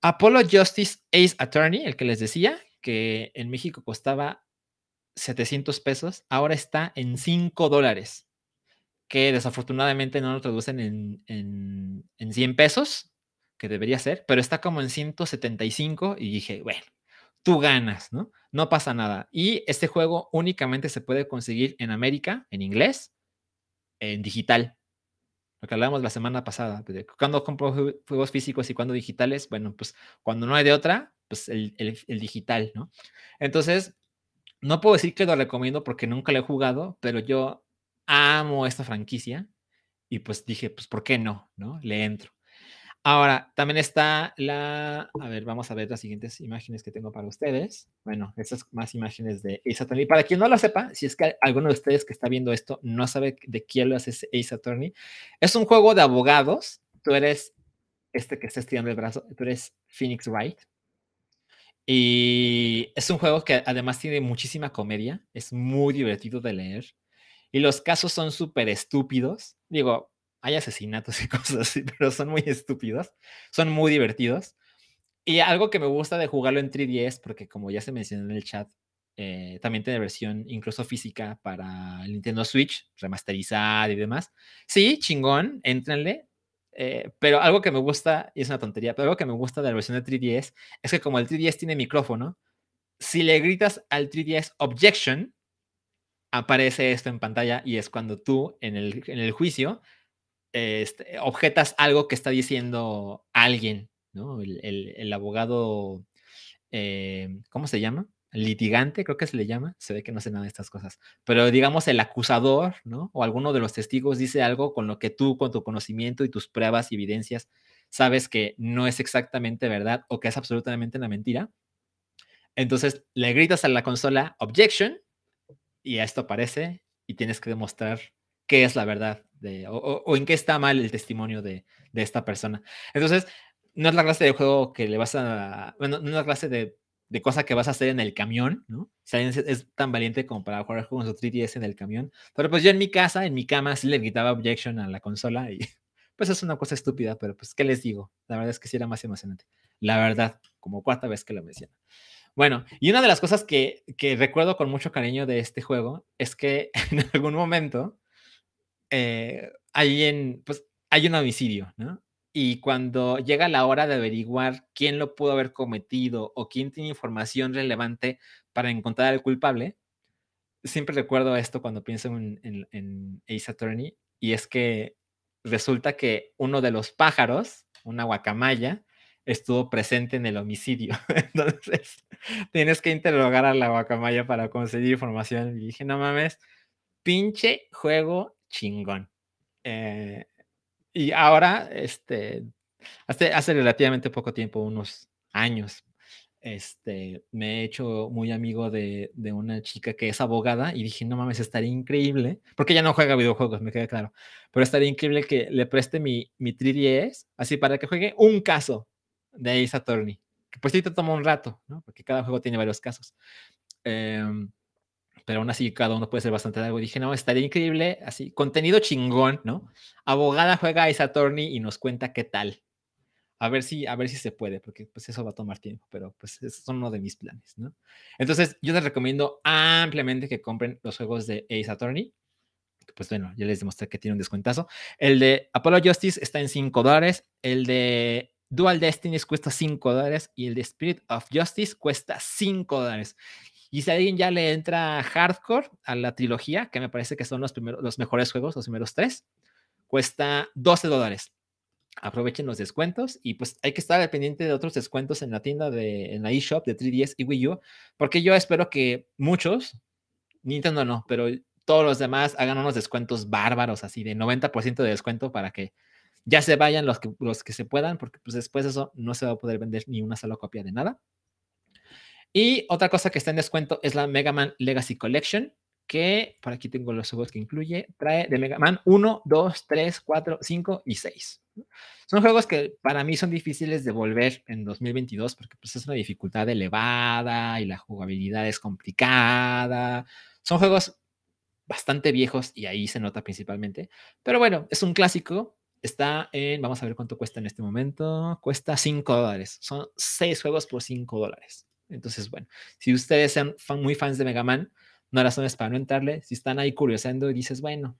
Speaker 1: Apollo Justice Ace Attorney, el que les decía, que en México costaba 700 pesos, ahora está en 5 dólares, que desafortunadamente no lo traducen en, en, en 100 pesos, que debería ser, pero está como en 175 y dije, bueno, tú ganas, ¿no? No pasa nada. Y este juego únicamente se puede conseguir en América, en inglés, en digital. Lo que hablábamos la semana pasada, cuando compro juegos físicos y cuando digitales, bueno, pues cuando no hay de otra, pues el, digital, ¿no? Entonces, no puedo decir que lo recomiendo porque nunca lo he jugado, pero yo amo esta franquicia y pues dije, pues, ¿por qué no? ¿No? Le entro. Ahora, también está la, a ver, vamos a ver las siguientes imágenes que tengo para ustedes. Bueno, estas más imágenes de Ace Attorney. Para quien no lo sepa, si es que alguno de ustedes que está viendo esto no sabe de quién lo hace Ace Attorney, es un juego de abogados. Tú eres este que está estirando el brazo, tú eres Phoenix Wright. Y es un juego que además tiene muchísima comedia, es muy divertido de leer. Y los casos son súper estúpidos. Digo, hay asesinatos y cosas así, pero son muy estúpidos, son muy divertidos. Y algo que me gusta de jugarlo en 3DS, porque como ya se mencionó en el chat, eh, también tiene versión incluso física para el Nintendo Switch, remasterizada y demás. Sí, chingón, éntrenle. Eh, pero algo que me gusta, y es una tontería, pero algo que me gusta de la versión de 3DS es que como el 3DS tiene micrófono, si le gritas al 3DS objection, aparece esto en pantalla y es cuando tú en el, en el juicio este, objetas algo que está diciendo alguien, ¿no? El, abogado, eh, ¿cómo se llama? litigante, creo que se le llama, se ve que no sé nada de estas cosas, pero digamos el acusador, ¿no? O alguno de los testigos dice algo con lo que tú, con tu conocimiento y tus pruebas y evidencias, sabes que no es exactamente verdad o que es absolutamente una mentira. Entonces le gritas a la consola objection y esto aparece y tienes que demostrar qué es la verdad o, en qué está mal el testimonio de, esta persona. Entonces, no es la clase de juego que le vas a, bueno, no es la clase de de cosa que vas a hacer en el camión, ¿no? O sea, es, tan valiente como para jugar con su 3DS en el camión. Pero pues yo en mi casa, en mi cama, sí le gritaba objection a la consola y pues es una cosa estúpida, pero pues, ¿qué les digo? La verdad es que sí era más emocionante. La verdad, como cuarta vez que lo menciono. Bueno, y una de las cosas que, que recuerdo con mucho cariño de este juego es que en algún momento eh, hay, en, pues, hay un homicidio, ¿no? y cuando llega la hora de averiguar quién lo pudo haber cometido o quién tiene información relevante para encontrar al culpable, siempre recuerdo esto cuando pienso en, Ace Attorney, y es que resulta que uno de los pájaros, una guacamaya, estuvo presente en el homicidio. Entonces, tienes que interrogar a la guacamaya para conseguir información. Y dije, no mames, pinche juego chingón. Eh, y ahora, este, hace, hace relativamente poco tiempo, unos años, este, me he hecho muy amigo de, de, una chica que es abogada y dije, no mames, estaría increíble, porque ella no juega videojuegos, me queda claro, pero estaría increíble que le preste mi, mi 3DS, así para que juegue un caso de Ace Attorney, que pues sí te toma un rato, ¿no? Porque cada juego tiene varios casos. Eh, pero aún así cada uno puede ser bastante largo. Dije, no, estaría increíble, así, contenido chingón, ¿no? Abogada juega a Ace Attorney y nos cuenta qué tal. A ver si, a ver si se puede, porque pues eso va a tomar tiempo, pero pues es uno de mis planes, ¿no? Entonces, yo les recomiendo ampliamente que compren los juegos de Ace Attorney. Pues bueno, ya les demostré que tiene un descuentazo. El de Apollo Justice está en 5 dólares. El de Dual Destinies cuesta 5 dólares y el de Spirit of Justice cuesta 5 dólares. Y si alguien ya le entra hardcore a la trilogía, que me parece que son los, primeros, los mejores juegos, los primeros tres, cuesta 12 dólares. Aprovechen los descuentos y pues hay que estar al pendiente de otros descuentos en la tienda de en la eShop de 3DS y Wii U, porque yo espero que muchos, Nintendo no, pero todos los demás hagan unos descuentos bárbaros, así de 90% de descuento para que ya se vayan los que, los que se puedan, porque pues después de eso no se va a poder vender ni una sola copia de nada. Y otra cosa que está en descuento es la Mega Man Legacy Collection, que por aquí tengo los juegos que incluye, trae de Mega Man 1, 2, 3, 4, 5 y 6. Son juegos que para mí son difíciles de volver en 2022 porque pues, es una dificultad elevada y la jugabilidad es complicada. Son juegos bastante viejos y ahí se nota principalmente. Pero bueno, es un clásico. Está en, vamos a ver cuánto cuesta en este momento. Cuesta 5 dólares. Son 6 juegos por 5 dólares. Entonces, bueno, si ustedes son muy fans de Mega Man, no hay razones para no entrarle. Si están ahí curiosando y dices, bueno,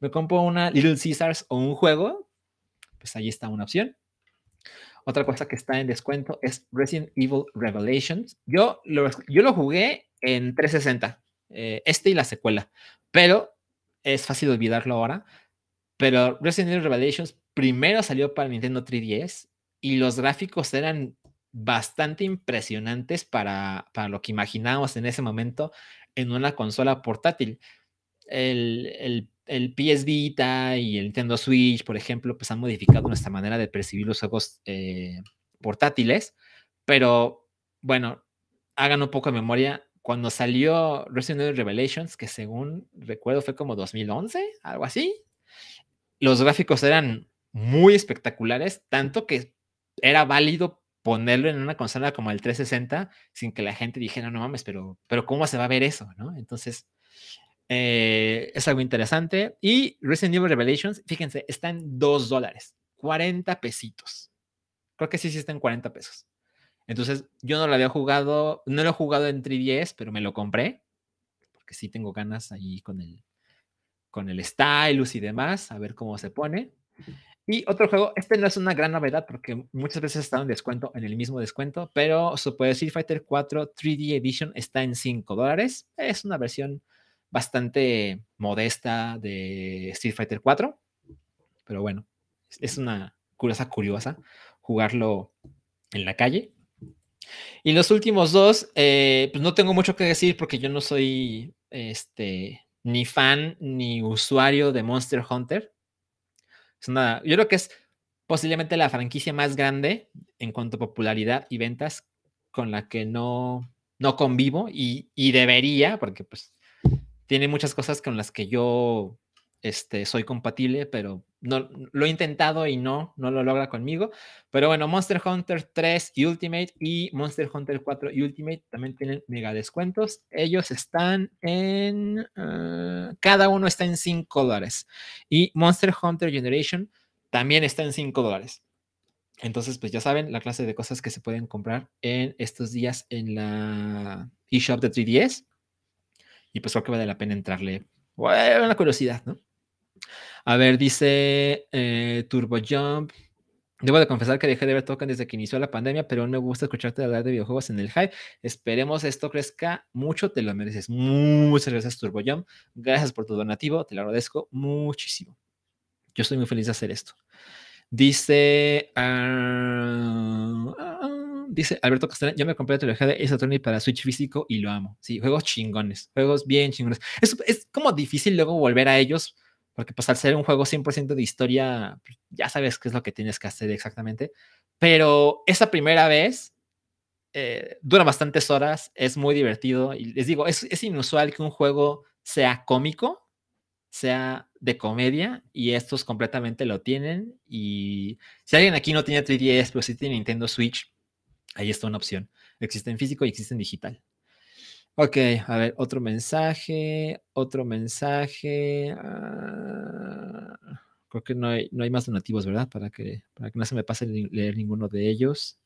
Speaker 1: me compro una Little Caesars o un juego, pues ahí está una opción. Otra cosa que está en descuento es Resident Evil Revelations. Yo lo, yo lo jugué en 360, eh, este y la secuela, pero es fácil olvidarlo ahora. Pero Resident Evil Revelations primero salió para Nintendo 3DS y los gráficos eran bastante impresionantes para, lo que imaginábamos en ese momento en una consola portátil. El, el, el, PS Vita y el Nintendo Switch, por ejemplo, pues han modificado nuestra manera de percibir los juegos eh, portátiles, pero bueno, hagan un poco de memoria. Cuando salió Resident Evil Revelations, que según recuerdo fue como 2011, algo así, los gráficos eran muy espectaculares, tanto que era válido ponerlo en una consola como el 360 sin que la gente dijera, no mames, pero, pero ¿cómo se va a ver eso? ¿no? Entonces, eh, es algo interesante. Y Resident Evil Revelations, fíjense, está en 2 dólares, 40 pesitos. Creo que sí, sí está en 40 pesos. Entonces, yo no lo había jugado, no lo he jugado en 3DS, pero me lo compré, porque sí tengo ganas ahí con el, con el stylus y demás, a ver cómo se pone. Y otro juego, este no es una gran novedad porque muchas veces está en descuento, en el mismo descuento, pero Super Street Fighter 4 3D Edition está en 5 dólares. Es una versión bastante modesta de Street Fighter 4, pero bueno, es una curiosa, curiosa jugarlo en la calle. Y los últimos dos, eh, pues no tengo mucho que decir porque yo no soy este, ni fan ni usuario de Monster Hunter yo creo que es posiblemente la franquicia más grande en cuanto a popularidad y ventas con la que no, no convivo y, debería, porque pues tiene muchas cosas con las que yo este, soy compatible, pero no, lo he intentado y no, no lo logra conmigo. Pero bueno, Monster Hunter 3 y Ultimate y Monster Hunter 4 y Ultimate también tienen mega descuentos. Ellos están en, ah, cada uno está en 5 dólares. Y Monster Hunter Generation también está en 5 dólares. Entonces, pues ya saben la clase de cosas que se pueden comprar en estos días en la eShop de 3DS. Y pues creo que vale la pena entrarle. Bueno, una curiosidad, ¿no? A ver, dice eh, Turbo Jump. Debo de confesar que dejé de ver Token desde que inició la pandemia, pero aún me gusta escucharte hablar de videojuegos en el hype. Esperemos esto crezca mucho, te lo mereces. Muchas gracias, Turbo Jump. Gracias por tu donativo, te lo agradezco muchísimo. Yo estoy muy feliz de hacer esto. Dice, ah, ah, dice Alberto Castellán, yo me compré la trilogía de Ace Attorney para Switch físico y lo amo. Sí, juegos chingones, juegos bien chingones. Es, es como difícil luego volver a ellos porque pues al ser un juego 100% de historia, pues, ya sabes qué es lo que tienes que hacer exactamente. Pero esa primera vez eh, dura bastantes horas, es muy divertido y les digo, es, es inusual que un juego sea cómico, sea de comedia y estos completamente lo tienen. Y si alguien aquí no tiene 3DS, pero sí tiene Nintendo Switch, ahí está una opción. Existe en físico y existe en digital. Ok, a ver, otro mensaje, otro mensaje. Ah, creo que no hay, no hay más donativos, ¿verdad? Para que, para que no se me pase leer ninguno de ellos.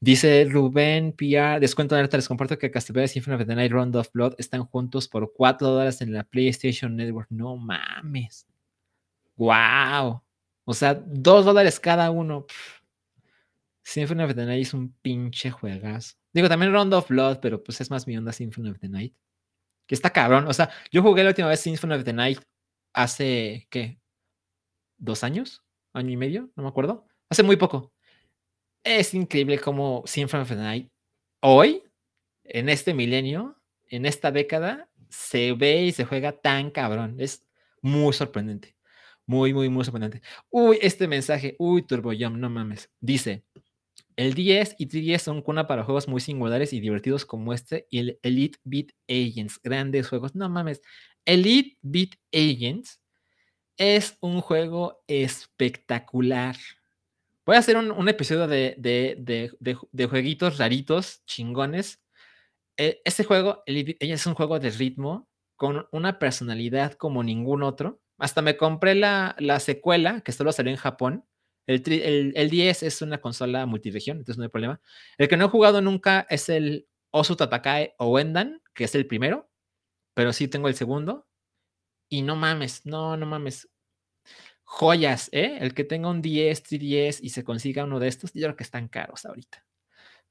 Speaker 1: Dice Rubén PR, descuento de les comparto que Castlevania Symphony of the Night Round of Blood están juntos por 4 dólares en la PlayStation Network. No mames. Wow. O sea, 2 dólares cada uno. Symphony of the Night es un pinche juegazo. Digo, también Round of Blood, pero pues es más mi onda Symphony of the Night. Que está cabrón. O sea, yo jugué la última vez Symphony of the Night hace, ¿qué? ¿Dos años? ¿Año y medio? No me acuerdo. Hace muy poco. Es increíble cómo Symphony of the Night hoy, en este milenio, en esta década, se ve y se juega tan cabrón. Es muy sorprendente. Muy, muy, muy sorprendente. Uy, este mensaje. Uy, Turbo Jump, no mames. Dice, el 10 y 3DS son cuna para juegos muy singulares y divertidos como este y el Elite Beat Agents, grandes juegos. No mames, Elite Beat Agents es un juego espectacular. Voy a hacer un, episodio de, de, jueguitos raritos, chingones. E, este juego, Elite Agents, es un juego de ritmo con una personalidad como ningún otro. Hasta me compré la, la secuela que solo salió en Japón el, 10 es una consola multiregión, entonces no hay problema. El que no he jugado nunca es el Osu Tatakae o Wendan, que es el primero, pero sí tengo el segundo. Y no mames, no, no mames. Joyas, ¿eh? El que tenga un 10, 10 y se consiga uno de estos, yo creo que están caros ahorita.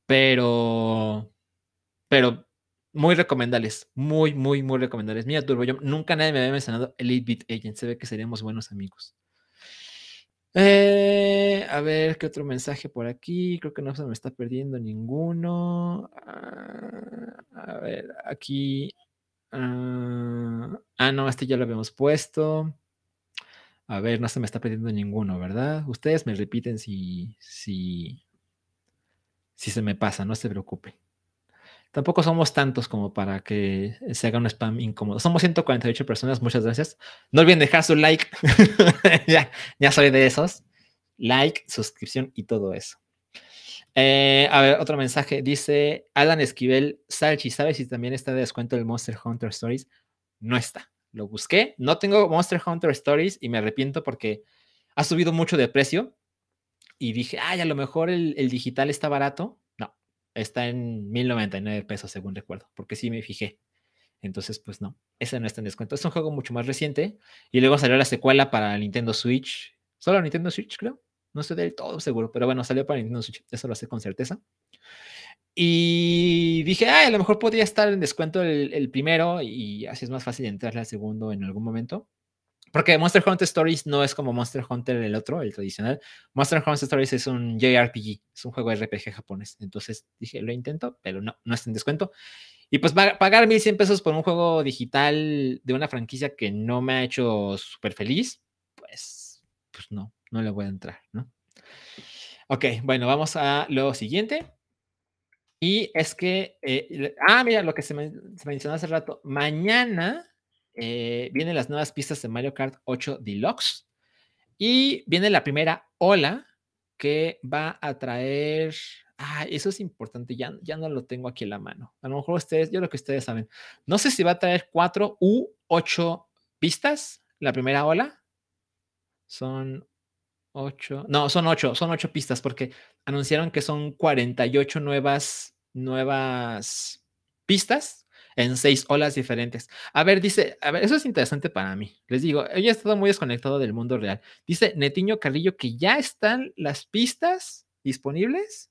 Speaker 1: Pero, pero muy recomendables, muy, muy, muy recomendables. Mira, Turbo, yo nunca nadie me había mencionado Elite Beat Agent, se ve que seríamos buenos amigos. Eh, a ver, ¿qué otro mensaje por aquí? Creo que no se me está perdiendo ninguno. Ah, a ver, aquí. ah, ah no, este ya lo habíamos puesto. A ver, no se me está perdiendo ninguno, ¿verdad? Ustedes me repiten si, si, si se me pasa, no se preocupe. Tampoco somos tantos como para que se haga un spam incómodo. Somos 148 personas, muchas gracias. No olviden dejar su like. ya, ya soy de esos. Like, suscripción y todo eso. Eh, a ver, otro mensaje. Dice Alan Esquivel, Salchi, ¿sabes si también está de descuento el Monster Hunter Stories? No está. Lo busqué. No tengo Monster Hunter Stories y me arrepiento porque ha subido mucho de precio. Y dije, ay, a lo mejor el, el digital está barato está en 1099 pesos, según recuerdo, porque sí me fijé. Entonces, pues no, ese no está en descuento. Es un juego mucho más reciente. Y luego salió la secuela para Nintendo Switch, Solo Nintendo Switch, creo. No estoy del todo seguro, pero bueno, salió para Nintendo Switch, eso lo sé con certeza. Y dije, ah, a lo mejor podría estar en descuento el, primero y así es más fácil entrarle al segundo en algún momento. Porque Monster Hunter Stories no es como Monster Hunter el otro, el tradicional. Monster Hunter Stories es un JRPG, es un juego RPG japonés. Entonces dije, lo intento, pero no, no está en descuento. Y pues pagar 1100 pesos por un juego digital de una franquicia que no me ha hecho súper feliz, pues, pues no, no le voy a entrar, ¿no? Ok, bueno, vamos a lo siguiente. Y es que, eh, ah, mira, lo que se, mencionó hace rato, mañana eh, vienen las nuevas pistas de Mario Kart 8 Deluxe y viene la primera ola que va a traer, ah, eso es importante, ya, ya no lo tengo aquí en la mano. A lo mejor ustedes, yo lo que ustedes saben, no sé si va a traer cuatro u ocho pistas, la primera ola. Son ocho, no, son ocho, son ocho pistas porque anunciaron que son 48 nuevas nuevas pistas en seis olas diferentes. A ver, dice, a ver, eso es interesante para mí. Les digo, ella he estado muy desconectado del mundo real. Dice Netiño Carrillo que ya están las pistas disponibles.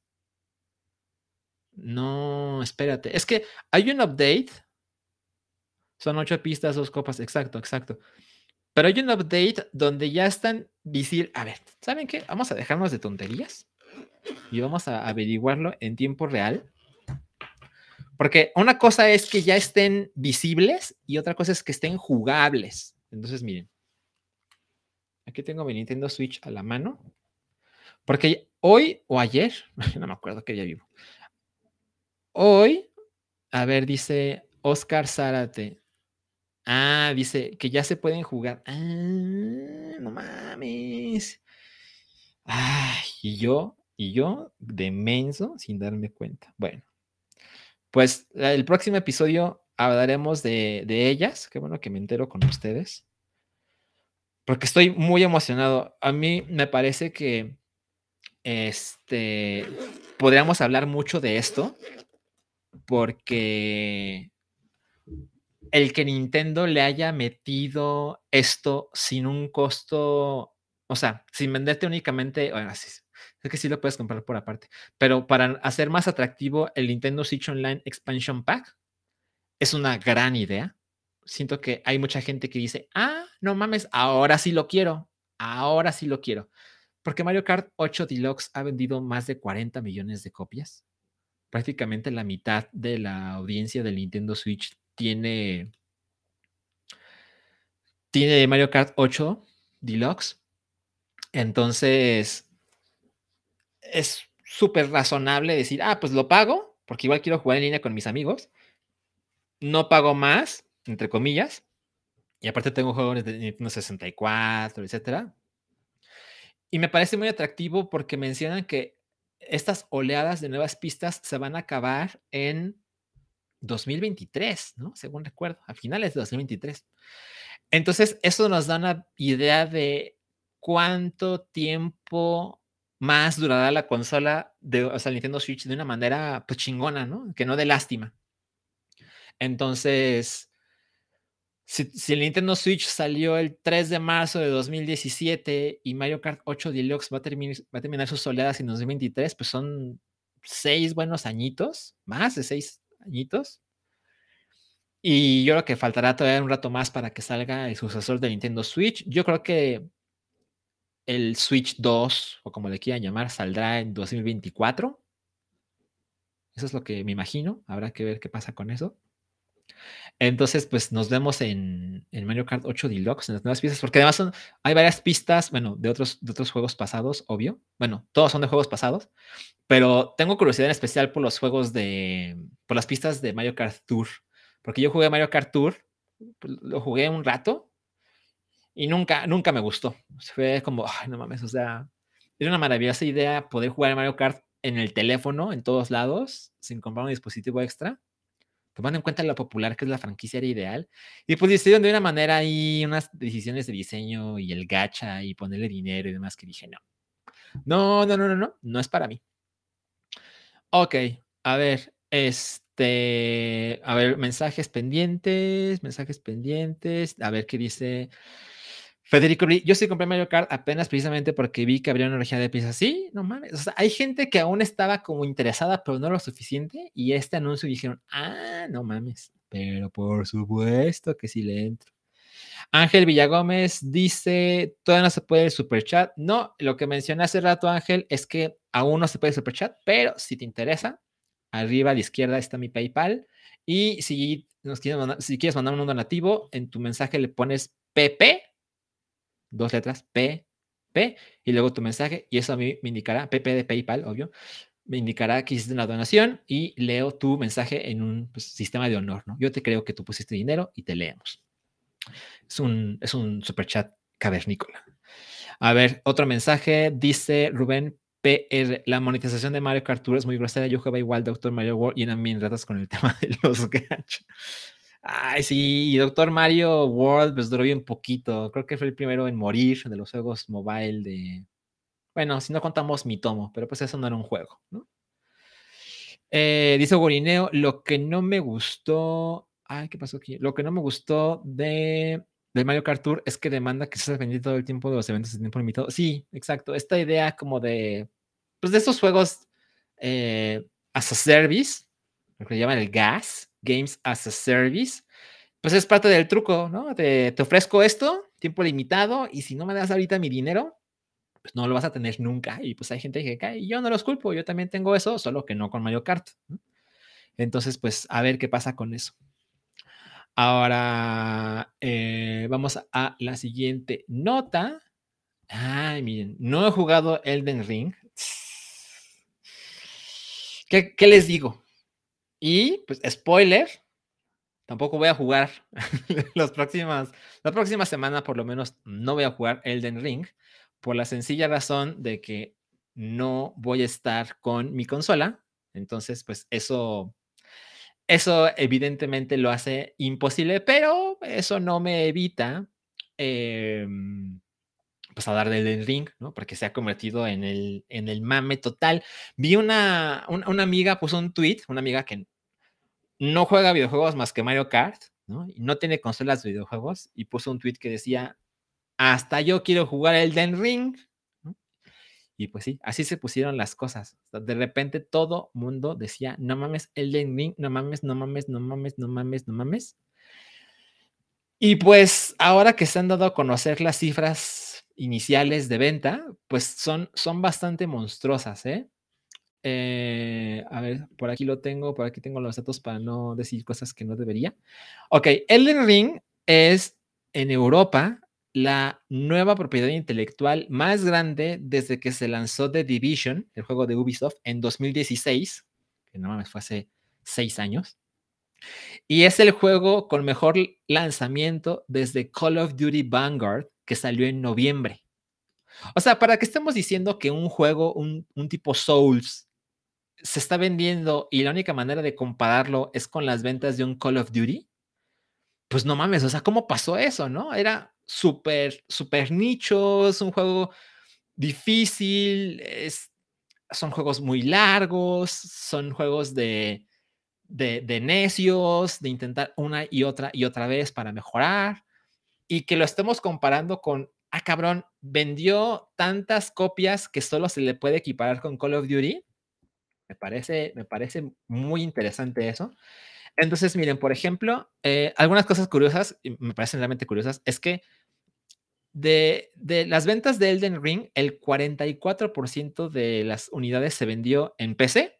Speaker 1: No, espérate. Es que hay un update. Son ocho pistas, dos copas. Exacto, exacto. Pero hay un update donde ya están visibles. A ver, ¿saben qué? Vamos a dejarnos de tonterías y vamos a averiguarlo en tiempo real. Porque una cosa es que ya estén visibles y otra cosa es que estén jugables. Entonces, miren. Aquí tengo mi Nintendo Switch a la mano. Porque hoy o ayer, no me acuerdo qué día vivo. Hoy, a ver, dice Oscar Zárate. Ah, dice que ya se pueden jugar. Ah, no mames. Ay, y yo, y yo de menso sin darme cuenta. Bueno, pues el próximo episodio hablaremos de, ellas. Qué bueno que me entero con ustedes. Porque estoy muy emocionado. A mí me parece que este podríamos hablar mucho de esto. Porque el que Nintendo le haya metido esto sin un costo, o sea, sin venderte únicamente, bueno, así, es que sí lo puedes comprar por aparte. Pero para hacer más atractivo el Nintendo Switch Online Expansion Pack, es una gran idea. Siento que hay mucha gente que dice, ah, no mames, ahora sí lo quiero. Ahora sí lo quiero. Porque Mario Kart 8 Deluxe ha vendido más de 40 millones de copias. Prácticamente la mitad de la audiencia del Nintendo Switch tiene, tiene Mario Kart 8 Deluxe. Entonces, es súper razonable decir, ah, pues lo pago, porque igual quiero jugar en línea con mis amigos. No pago más, entre comillas. Y aparte tengo juegos de Nintendo 64, etcétera. Y me parece muy atractivo porque mencionan que estas oleadas de nuevas pistas se van a acabar en 2023, ¿no? Según recuerdo, a finales de 2023. Entonces, eso nos da una idea de cuánto tiempo más durará la consola de, o sea, Nintendo Switch de una manera pues chingona, ¿no? Que no de lástima. Entonces, si, el Nintendo Switch salió el 3 de marzo de 2017 y Mario Kart 8 Deluxe va a, terminar, va a terminar sus oleadas en 2023, pues son seis buenos añitos, más de seis añitos. Y yo creo que faltará todavía un rato más para que salga el sucesor de Nintendo Switch. Yo creo que el Switch 2, o como le quieran llamar, saldrá en 2024. Eso es lo que me imagino. Habrá que ver qué pasa con eso. Entonces, pues nos vemos en, Mario Kart 8 Deluxe, en las nuevas pistas, porque además hay varias pistas, bueno, de otros, de otros juegos pasados, obvio. Bueno, todos son de juegos pasados, pero tengo curiosidad en especial por los juegos de, por las pistas de Mario Kart Tour, porque yo jugué Mario Kart Tour, lo jugué un rato y nunca, nunca me gustó. Fue como, ay, no mames, o sea, era una maravillosa idea poder jugar Mario Kart en el teléfono, en todos lados, sin comprar un dispositivo extra. Tomando en cuenta lo popular que es la franquicia, era ideal. Y pues decidieron de una manera ahí unas decisiones de diseño y el gacha y ponerle dinero y demás que dije, no. No, no, no, no, no, no es para mí. Ok, a ver, este, a ver, mensajes pendientes, mensajes pendientes, a ver qué dice Federico, yo sí compré Mario Kart apenas precisamente porque vi que habría una región de piezas. Sí, no mames. O sea, hay gente que aún estaba como interesada, pero no lo suficiente. Y este anuncio dijeron, ah, no mames. Pero por supuesto que sí le entro. Ángel Villagómez dice, todavía no se puede el super chat. No, lo que mencioné hace rato, Ángel, es que aún no se puede el super chat, pero si te interesa, arriba a la izquierda está mi PayPal. Y si, nos quieres mandar, si quieres mandar un donativo, en tu mensaje le pones PP dos letras, P, P, y luego tu mensaje, y eso a mí me indicará, PP de PayPal, obvio, me indicará que hiciste una donación y leo tu mensaje en un pues, sistema de honor, ¿no? Yo te creo que tú pusiste dinero y te leemos. Es un, es un super chat cavernícola. A ver, otro mensaje, dice Rubén PR, la monetización de Mario Kart es muy grosera. Yo jugaba igual Doctor Mario World y eran bien ratas con el tema de los gachos. Ay, sí, Doctor Mario World, pues duró bien poquito. Creo que fue el primero en morir de los juegos mobile de. Bueno, si no contamos mi tomo, pero pues eso no era un juego, ¿no? Eh, dice Gorineo, lo que no me gustó. Ay, ¿qué pasó aquí? Lo que no me gustó de, de Mario Kart Tour es que demanda que se vendido todo el tiempo de los eventos de tiempo limitado. Sí, exacto. Esta idea como de. Pues de estos juegos eh, as a service, lo que llaman el gas Games as a Service, pues es parte del truco, ¿no? Te, ofrezco esto, tiempo limitado, y si no me das ahorita mi dinero, pues no lo vas a tener nunca. Y pues hay gente que cae, yo no los culpo, yo también tengo eso, solo que no con Mario Kart. Entonces, pues a ver qué pasa con eso. Ahora, eh, vamos a la siguiente nota. Ay, miren, no he jugado Elden Ring. ¿Qué, qué les digo? Y, pues, spoiler, tampoco voy a jugar las próximas, la próxima semana por lo menos no voy a jugar Elden Ring por la sencilla razón de que no voy a estar con mi consola. Entonces, pues eso, eso evidentemente lo hace imposible, pero eso no me evita em, pues a dar del ring, ¿no? Porque se ha convertido en el, en el mame total. Vi una, una, una, amiga, puso un tweet, una amiga que no juega videojuegos más que Mario Kart, ¿no? Y no tiene consolas de videojuegos y puso un tweet que decía, hasta yo quiero jugar el Den Ring. Y pues sí, así se pusieron las cosas. De repente todo mundo decía, no mames, el Den Ring, no mames, no mames, no mames, no mames, no mames. Y pues ahora que se han dado a conocer las cifras iniciales de venta, pues son, son bastante monstruosas, ¿eh? Eh, a ver, por aquí lo tengo, por aquí tengo los datos para no decir cosas que no debería. Ok, Elden Ring es en Europa la nueva propiedad intelectual más grande desde que se lanzó The Division, el juego de Ubisoft, en 2016, que no mames, fue hace seis años. Y es el juego con mejor lanzamiento desde Call of Duty Vanguard, que salió en noviembre. O sea, para que estemos diciendo que un juego, un, un tipo Souls, se está vendiendo y la única manera de compararlo es con las ventas de un Call of Duty, pues no mames, o sea, ¿cómo pasó eso, no? Era súper, súper nicho, es un juego difícil, es, son juegos muy largos, son juegos de, de, de necios, de intentar una y otra y otra vez para mejorar, y que lo estemos comparando con, ah, cabrón, vendió tantas copias que solo se le puede equiparar con Call of Duty me parece, me parece muy interesante eso. Entonces, miren, por ejemplo, eh, algunas cosas curiosas, me parecen realmente curiosas, es que de, de, las ventas de Elden Ring, el 44% de las unidades se vendió en PC.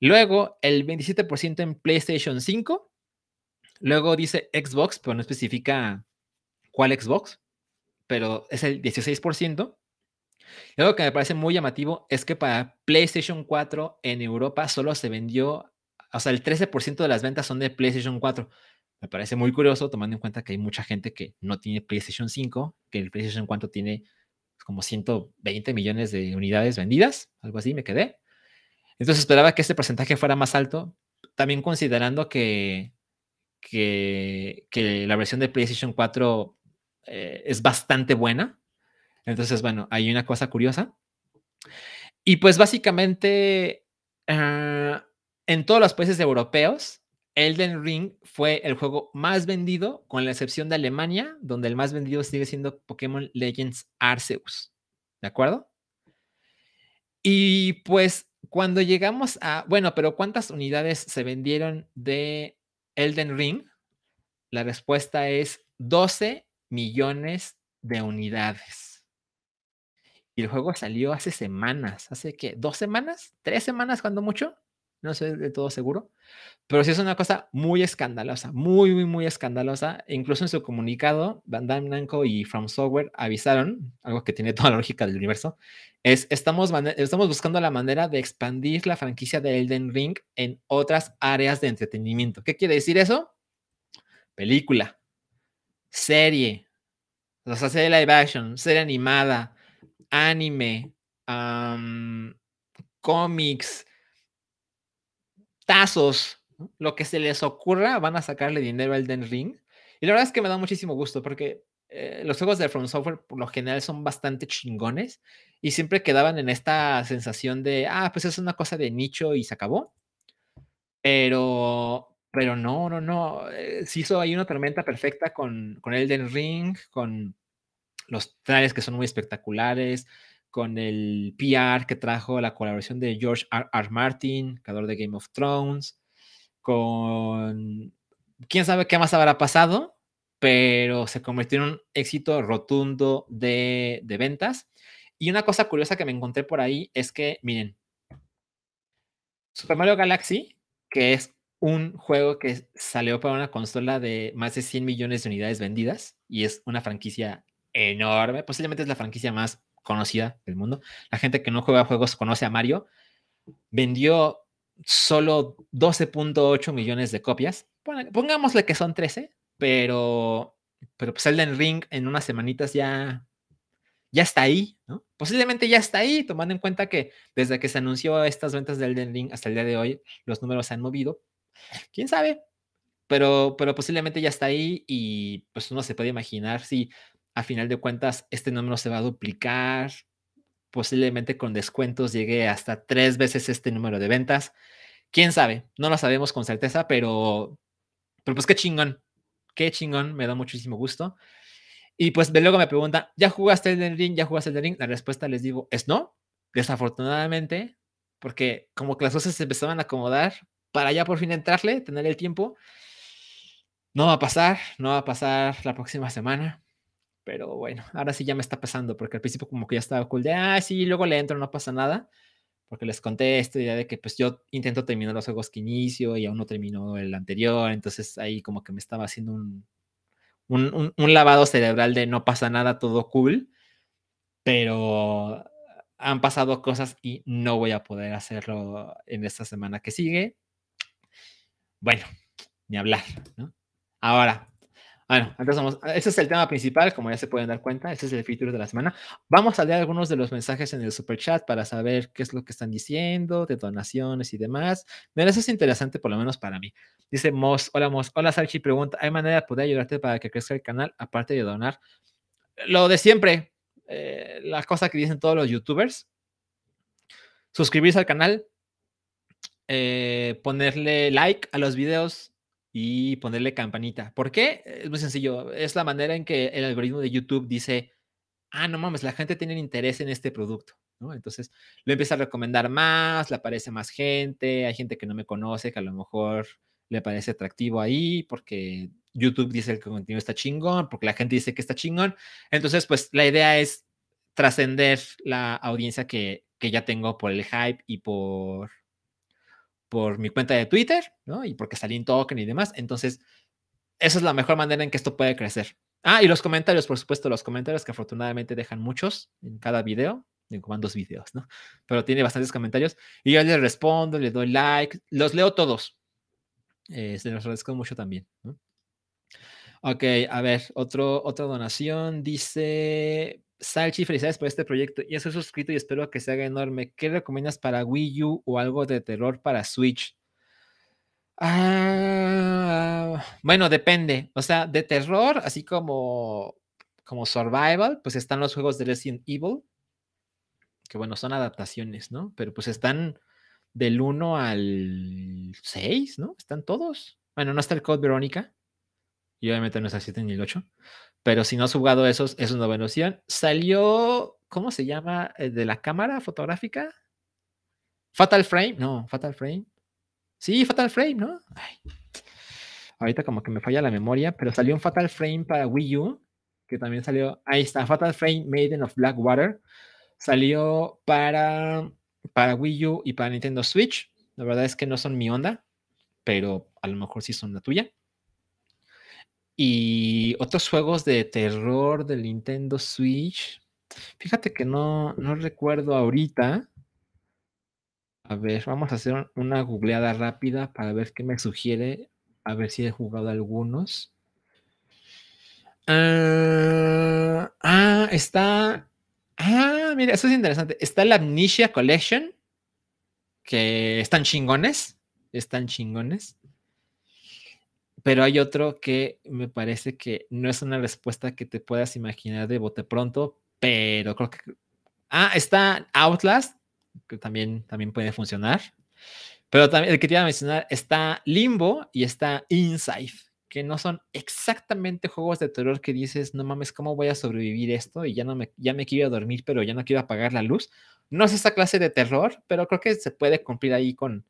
Speaker 1: Luego, el 27% en PlayStation 5. Luego dice Xbox, pero no especifica cuál Xbox, pero es el 16%. Y algo que me parece muy llamativo es que para PlayStation 4 en Europa solo se vendió, o sea, el 13% de las ventas son de PlayStation 4. Me parece muy curioso tomando en cuenta que hay mucha gente que no tiene PlayStation 5, que el PlayStation 4 tiene como 120 millones de unidades vendidas, algo así me quedé. Entonces esperaba que este porcentaje fuera más alto, también considerando que, que, la versión de PlayStation 4 eh, es bastante buena. Entonces, bueno, hay una cosa curiosa. Y pues básicamente, ah, en todos los países europeos, Elden Ring fue el juego más vendido, con la excepción de Alemania, donde el más vendido sigue siendo Pokémon Legends Arceus. ¿De acuerdo? Y pues cuando llegamos a, bueno, pero ¿cuántas unidades se vendieron de Elden Ring? La respuesta es 12 millones de unidades. El juego salió hace semanas, hace que dos semanas, tres semanas cuando mucho, no sé de todo seguro, pero sí es una cosa muy escandalosa, muy, muy, muy escandalosa. Incluso en su comunicado, Bandai Namco y From Software avisaron, algo que tiene toda la lógica del universo, es estamos, estamos buscando la manera de expandir la franquicia de Elden Ring en otras áreas de entretenimiento. ¿Qué quiere decir eso? Película, serie, o sea, serie live action, serie animada, anime, cómics, tazos, lo que se les ocurra, van a sacarle dinero al Den Ring. Y la verdad es que me da muchísimo gusto porque eh, los juegos de From Software por lo general son bastante chingones y siempre quedaban en esta sensación de, ah, pues es una cosa de nicho y se acabó. Pero, pero no, no, no. Eh, se hizo ahí una tormenta perfecta con, con Elden Ring, con los trailers que son muy espectaculares, con el PR que trajo la colaboración de George R. R. Martin, creador de Game of Thrones, con quién sabe qué más habrá pasado, pero se convirtió en un éxito rotundo de, de ventas. Y una cosa curiosa que me encontré por ahí es que, miren, Super Mario Galaxy, que es un juego que salió para una consola de más de 100 millones de unidades vendidas y es una franquicia enorme, posiblemente es la franquicia más conocida del mundo. La gente que no juega juegos conoce a Mario. Vendió solo 12.8 millones de copias. pongámosle que son 13, pero, pero pues Elden Ring en unas semanitas ya, ya está ahí. Posiblemente ya está ahí, tomando en cuenta que desde que se anunció estas ventas de Elden Ring hasta el día de hoy, los números se han movido. ¿Quién sabe? Pero, pero posiblemente ya está ahí y pues uno se puede imaginar si a final de cuentas este número se va a duplicar, posiblemente con descuentos llegue hasta tres veces este número de ventas. Quién sabe, no lo sabemos con certeza, pero, pero pues qué chingón, qué chingón, me da muchísimo gusto. Y pues de luego me pregunta, ¿ya jugaste el Ring? ¿Ya jugaste el Ring? La respuesta les digo es no, desafortunadamente, porque como que las cosas se empezaban a acomodar para ya por fin entrarle, tener el tiempo. No va a pasar, no va a pasar la próxima semana. Pero bueno, ahora sí ya me está pasando, porque al principio como que ya estaba cool de, ah, sí, luego le entro, no pasa nada, porque les conté esta idea de que pues yo intento terminar los juegos que inicio y aún no terminó el anterior, entonces ahí como que me estaba haciendo un, un, un, lavado cerebral de no pasa nada, todo cool, pero han pasado cosas y no voy a poder hacerlo en esta semana que sigue. Bueno, ni hablar, ¿no? Ahora, bueno, entonces vamos, ese es el tema principal, como ya se pueden dar cuenta, ese es el feature de la semana. Vamos a leer algunos de los mensajes en el super chat para saber qué es lo que están diciendo, de donaciones y demás. Mira, eso es interesante por lo menos para mí. Dice Moss, hola Moss, hola Sarchi, pregunta, ¿hay manera de poder ayudarte para que crezca el canal aparte de donar? Lo de siempre, eh, la cosa que dicen todos los youtubers, suscribirse al canal, eh, ponerle like a los videos, y ponerle campanita. ¿Por qué? Es muy sencillo. Es la manera en que el algoritmo de YouTube dice, ah, no mames, la gente tiene interés en este producto. Entonces lo empieza a recomendar más, le aparece más gente, hay gente que no me conoce, que a lo mejor le parece atractivo ahí, porque YouTube dice que el contenido está chingón, porque la gente dice que está chingón. Entonces, pues la idea es trascender la audiencia que, que ya tengo por el hype y por por mi cuenta de Twitter, ¿no? Y porque salí en token y demás. Entonces, esa es la mejor manera en que esto puede crecer. Ah, y los comentarios, por supuesto, los comentarios que afortunadamente dejan muchos en cada video. en van dos videos, ¿no? Pero tiene bastantes comentarios. Y yo les respondo, les doy like, los leo todos. Eh, se los agradezco mucho también, ¿no? Ok, a ver, otro, otra donación dice Salchi, felicidades por este proyecto. Ya soy suscrito y espero que se haga enorme. ¿Qué recomiendas para Wii U o algo de terror para Switch? Ah, bueno, depende. O sea, de terror, así como, como survival, pues están los juegos de Resident Evil, que bueno, son adaptaciones, ¿no? Pero pues están del 1 al 6, ¿no? Están todos. Bueno, no está el Code Verónica. Y obviamente no está el 7 ni el 8. Pero si no has jugado esos, es una buena opción. Salió, ¿cómo se llama? ¿El de la cámara fotográfica? Fatal Frame. No, Fatal Frame. Sí, Fatal Frame, ¿no? Ahorita como que me falla la memoria, pero salió un Fatal Frame para Wii U, que también salió. Ahí está, Fatal Frame Maiden of Blackwater. Salió para, para Wii U y para Nintendo Switch. La verdad es que no son mi onda, pero a lo mejor sí son la tuya. Y otros juegos de terror del Nintendo Switch. Fíjate que no, no recuerdo ahorita. A ver, vamos a hacer una googleada rápida para ver qué me sugiere. A ver si he jugado algunos. ah, ah está. Ah, mira, eso es interesante. Está la Amnesia Collection. Que están chingones. Están chingones. Pero hay otro que me parece que no es una respuesta que te puedas imaginar de bote pronto, pero creo que... Ah, está Outlast, que también, también puede funcionar. Pero también el que te iba a mencionar está Limbo y está Inside, que no son exactamente juegos de terror que dices, no mames, ¿cómo voy a sobrevivir esto? Y ya no me, ya me quiero dormir, pero ya no quiero apagar la luz. No es esa clase de terror, pero creo que se puede cumplir ahí con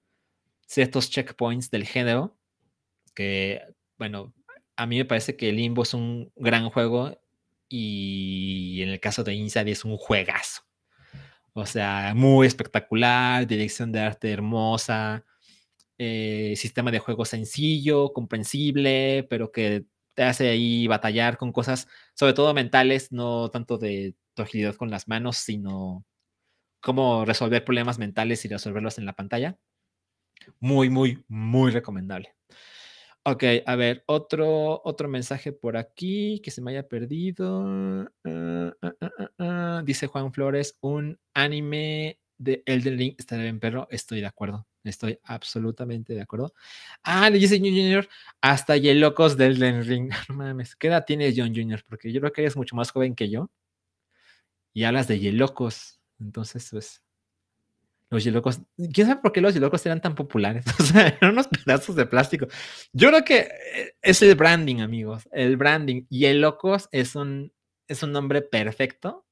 Speaker 1: ciertos checkpoints del género que, bueno, a mí me parece que Limbo es un gran juego y en el caso de Inside es un juegazo. O sea, muy espectacular, dirección de arte hermosa, eh, sistema de juego sencillo, comprensible, pero que te hace ahí batallar con cosas, sobre todo mentales, no tanto de tu agilidad con las manos, sino cómo resolver problemas mentales y resolverlos en la pantalla. Muy, muy, muy recomendable. Ok, a ver, otro, otro mensaje por aquí que se me haya perdido. Ah, ah, ah, dice Juan Flores, un anime de Elden Ring estaría bien, perro. Estoy de acuerdo. Estoy absolutamente de acuerdo. Ah, le dice John Jr. hasta Yelocos del Elden Ring. No mames, ¿qué edad tienes, John Jr.? Porque yo creo que eres mucho más joven que yo. Y hablas de Yelocos. Entonces, pues, los yelocos, ¿quién sabe por qué los yelocos eran tan populares? O sea, eran unos pedazos de plástico. Yo creo que eh, es el branding, amigos. El branding. Yelocos es un, es un nombre perfecto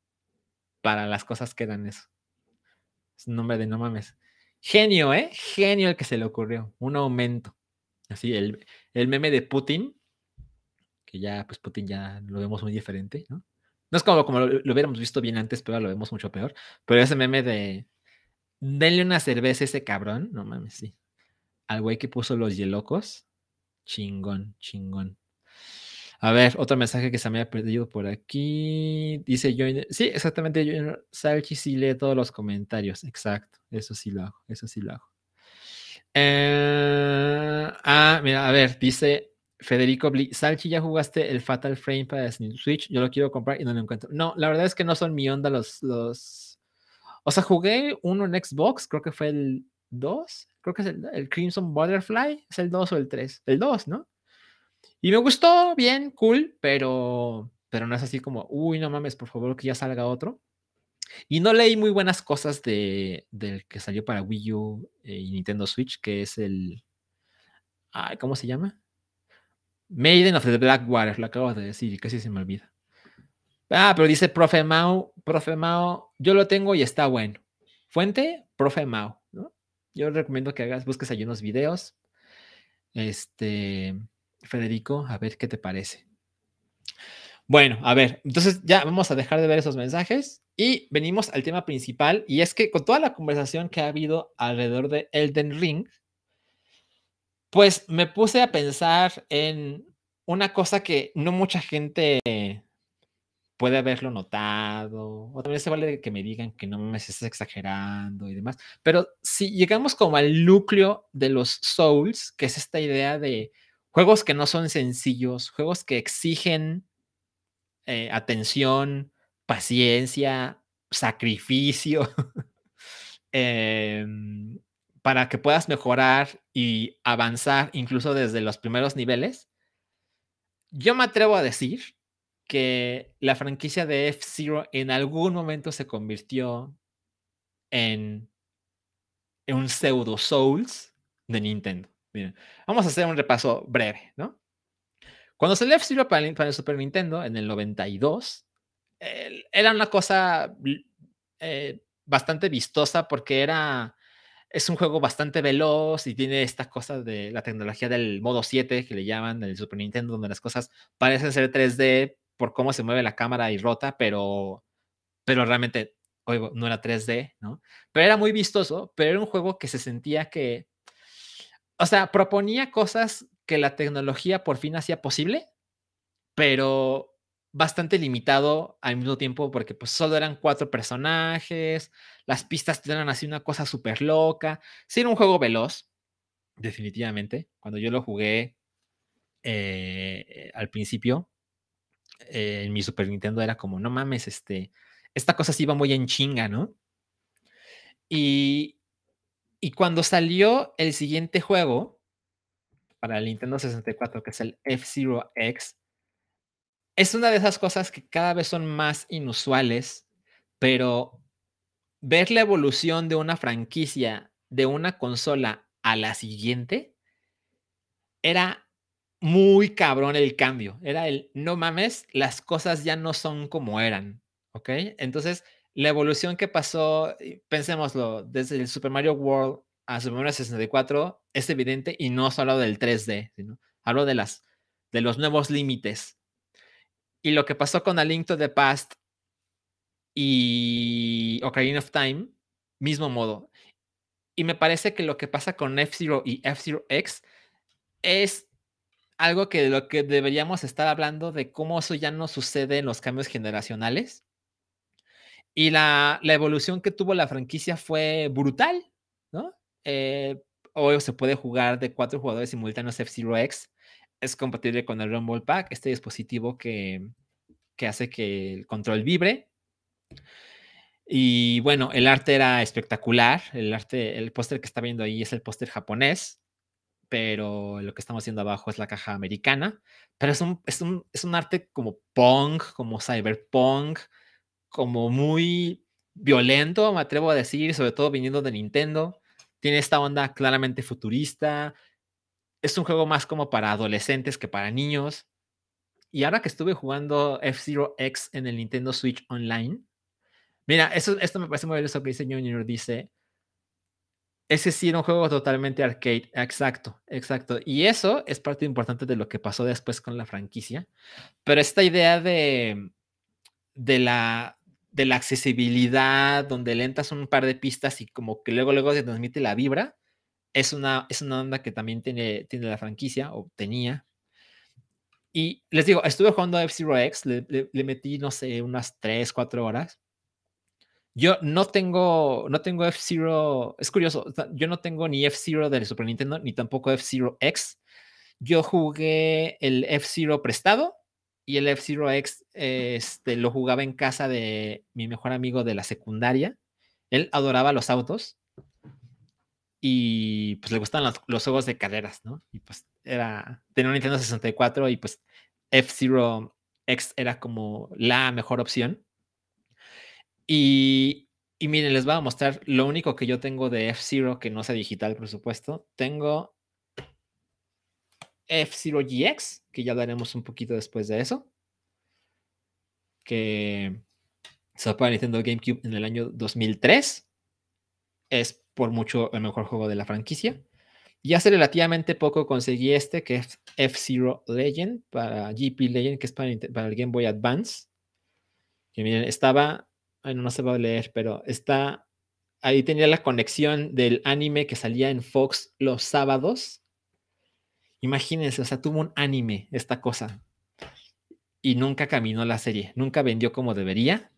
Speaker 1: para las cosas que eran eso. Es un nombre de no mames. Genio, ¿eh? Genio el que se le ocurrió. Un aumento. Así, el, el meme de Putin, que ya, pues Putin ya lo vemos muy diferente, ¿no? No es como, como lo hubiéramos visto bien antes, pero lo vemos mucho peor. Pero ese meme de, denle una cerveza a ese cabrón. No mames, sí. Al güey que puso los yelocos. Chingón, chingón. A ver, otro mensaje que se me ha perdido por aquí. Dice yo. Sí, exactamente. Yo, Salchi sí lee todos los comentarios. Exacto. Eso sí lo hago. Eso sí lo hago. Eh, ah, mira, a ver, dice Federico Salchi, ¿ya jugaste el Fatal Frame para Switch? Yo lo quiero comprar y no lo encuentro. No, la verdad es que no son mi onda los, los o sea, jugué uno en Xbox, creo que fue el 2, creo que es el, Crimson Butterfly, es el 2 o el 3, el 2, ¿no? Y me gustó, bien, cool, pero, pero no es así como, uy, no mames, por favor, que ya salga otro. Y no leí muy buenas cosas de, del que salió para Wii U eh, y Nintendo Switch, que es el. ¿Cómo se llama? Maiden of the Blackwater, lo acabo de decir y casi se me olvida. Ah, pero dice profe Mao, profe Mao, yo lo tengo y está bueno. Fuente, profe Mao, ¿no? Yo recomiendo que hagas, busques ahí unos videos. Este, Federico, a ver qué te parece. Bueno, a ver, entonces ya vamos a dejar de ver esos mensajes y venimos al tema principal y es que con toda la conversación que ha habido alrededor de Elden Ring, pues me puse a pensar en una cosa que no mucha gente puede haberlo notado, o también se vale que me digan que no me estás exagerando y demás, pero si llegamos como al núcleo de los Souls, que es esta idea de juegos que no son sencillos, juegos que exigen eh, atención, paciencia, sacrificio, em, para que puedas mejorar y avanzar incluso desde los primeros niveles, yo me atrevo a decir que la franquicia de F-Zero en algún momento se convirtió en, un pseudo Souls de Nintendo. Miren, vamos a hacer un repaso breve, ¿no? Cuando salió F-Zero para, el Super Nintendo en el 92, era una cosa eh, bastante vistosa porque era es un juego bastante veloz y tiene estas cosas de la tecnología del modo 7 que le llaman del Super Nintendo, donde las cosas parecen ser 3D por cómo se mueve la cámara y rota, pero, pero realmente no era 3D, ¿no? Pero era muy vistoso, pero era un juego que se sentía que, o sea, proponía cosas que la tecnología por fin hacía posible, pero bastante limitado al mismo tiempo porque pues solo eran cuatro personajes, las pistas eran así una cosa súper loca. Sí, era un juego veloz, definitivamente. Cuando yo lo jugué eh, al principio, eh, en mi Super Nintendo era como, no mames, este, esta cosa sí iba muy en chinga, ¿no? Y, y cuando salió el siguiente juego para el Nintendo 64, que es el F-Zero X, es una de esas cosas que cada vez son más inusuales, pero ver la evolución de una franquicia de una consola a la siguiente era muy cabrón el cambio. Era el, no mames, las cosas ya no son como eran, ¿ok? Entonces, la evolución que pasó, pensémoslo, desde el Super Mario World a Super Mario 64 es evidente y no solo del 3D, sino hablo de, las, de los nuevos límites y lo que pasó con A Link to the Past y Ocarina of Time, mismo modo. Y me parece que lo que pasa con F-Zero y F-Zero X es algo que lo que deberíamos estar hablando de cómo eso ya no sucede en los cambios generacionales. Y la, evolución que tuvo la franquicia fue brutal, ¿no? Eh, hoy se puede jugar de cuatro jugadores simultáneos F-Zero X es compatible con el Rumble Pack, este dispositivo que, hace que el control vibre. Y bueno, el arte era espectacular. El arte, el póster que está viendo ahí es el póster japonés, pero lo que estamos haciendo abajo es la caja americana. Pero es un, es un, es un arte como punk, como cyberpunk, como muy violento, me atrevo a decir, sobre todo viniendo de Nintendo. Tiene esta onda claramente futurista, es un juego más como para adolescentes que para niños. Y ahora que estuve jugando F-Zero X en el Nintendo Switch Online, mira, eso, esto me parece muy eso que dice Junior. Dice, ese sí era un juego totalmente arcade. Exacto, exacto. Y eso es parte importante de lo que pasó después con la franquicia. Pero esta idea de, de, la, de la accesibilidad, donde le entras un par de pistas y como que luego, luego se transmite la vibra, es una, es una onda que también tiene, tiene la franquicia, o tenía. Y les digo, estuve jugando a F-Zero X, le, metí, no sé, unas 3, 4 horas. Yo no tengo, no tengo F-Zero, es curioso, yo no tengo ni F-Zero del Super Nintendo, ni tampoco F-Zero X. Yo jugué el F-Zero prestado y el F-Zero X este, lo jugaba en casa de mi mejor amigo de la secundaria. Él adoraba los autos y pues le gustan los, juegos de carreras, ¿no? Y pues era, tenía un Nintendo 64 y pues F-Zero X era como la mejor opción. Y, miren, les voy a mostrar lo único que yo tengo de F-Zero que no sea digital, por supuesto. Tengo F-Zero GX, que ya hablaremos un poquito después de eso. Que se para Nintendo GameCube en el año 2003. Es por mucho el mejor juego de la franquicia. Y hace relativamente poco conseguí este, que es F-Zero Legend, para GP Legend, que es para, el Game Boy Advance. Que miren, estaba, bueno, no se va a leer, pero está, ahí tenía la conexión del anime que salía en Fox los sábados. Imagínense, o sea, tuvo un anime esta cosa. Y nunca caminó la serie, nunca vendió como debería.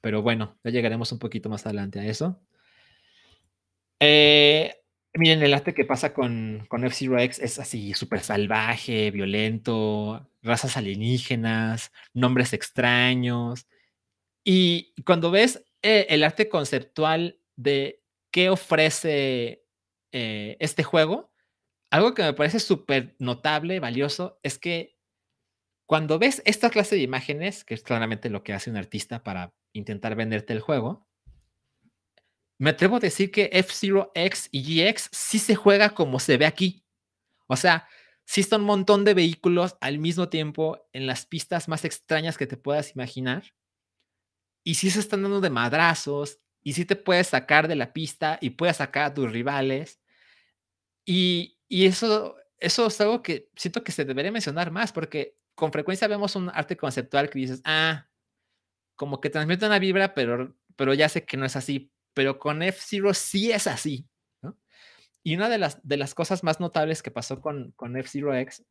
Speaker 1: Pero bueno, ya llegaremos un poquito más adelante a eso. Eh, miren, el arte que pasa con, con F-Zero X es así, súper salvaje, violento, razas alienígenas, nombres extraños. Y cuando ves eh, el arte conceptual de qué ofrece eh, este juego, algo que me parece súper notable, valioso, es que cuando ves esta clase de imágenes, que es claramente lo que hace un artista para intentar venderte el juego, me atrevo a decir que F-Zero X y GX sí se juega como se ve aquí. O sea, sí está un montón de vehículos al mismo tiempo en las pistas más extrañas que te puedas imaginar. Y sí se están dando de madrazos, y sí te puedes sacar de la pista y puedes sacar a tus rivales. Y, y eso, eso es algo que siento que se debería mencionar más, porque con frecuencia vemos un arte conceptual que dices, ah, como que transmite una vibra, pero, pero ya sé que no es así. Pero con F-Zero sí es así. Y una de las, de las cosas más notables que pasó con, con F-Zero X,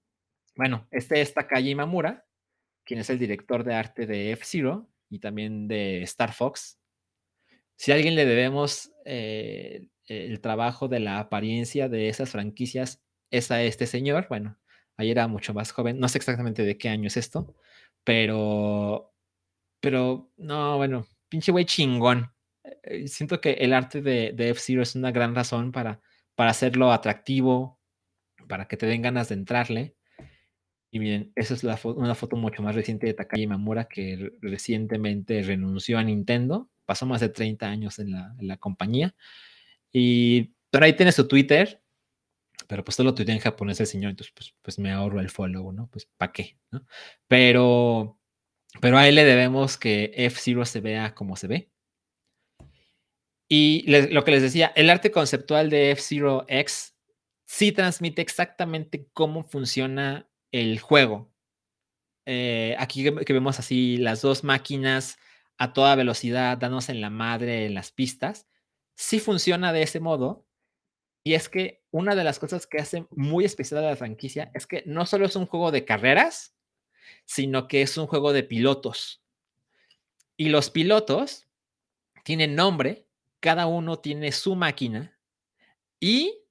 Speaker 1: bueno, este es Takagi Imamura, quien es el director de arte de F-Zero y también de Star Fox. Si a alguien le debemos eh, el trabajo de la apariencia de esas franquicias, es a este señor. Bueno, ahí era mucho más joven, no sé exactamente de qué año es esto, pero, pero, no, bueno, pinche güey chingón. Eh, siento que el arte de, de F-Zero es una gran razón para, para hacerlo atractivo, para que te den ganas de entrarle. Y miren, esa es la una foto mucho más reciente de Takagi Mamura que recientemente renunció a Nintendo. Pasó más de 30 años en la, en la compañía. Y pero ahí tiene su Twitter, pero pues todo lo tuitea en japonés el señor, entonces pues, pues me ahorro el follow, ¿no? Pues ¿para qué? ¿no? Pero, pero a él le debemos que F-Zero se vea como se ve. Y lo que les decía, el arte conceptual de F-Zero X sí transmite exactamente cómo funciona el juego. Eh, aquí que vemos así las dos máquinas a toda velocidad, dándose en la madre en las pistas, sí funciona de ese modo. Y es que una de las cosas que hace muy especial a la franquicia es que no solo es un juego de carreras, sino que es un juego de pilotos. Y los pilotos tienen nombre cada uno tiene su máquina y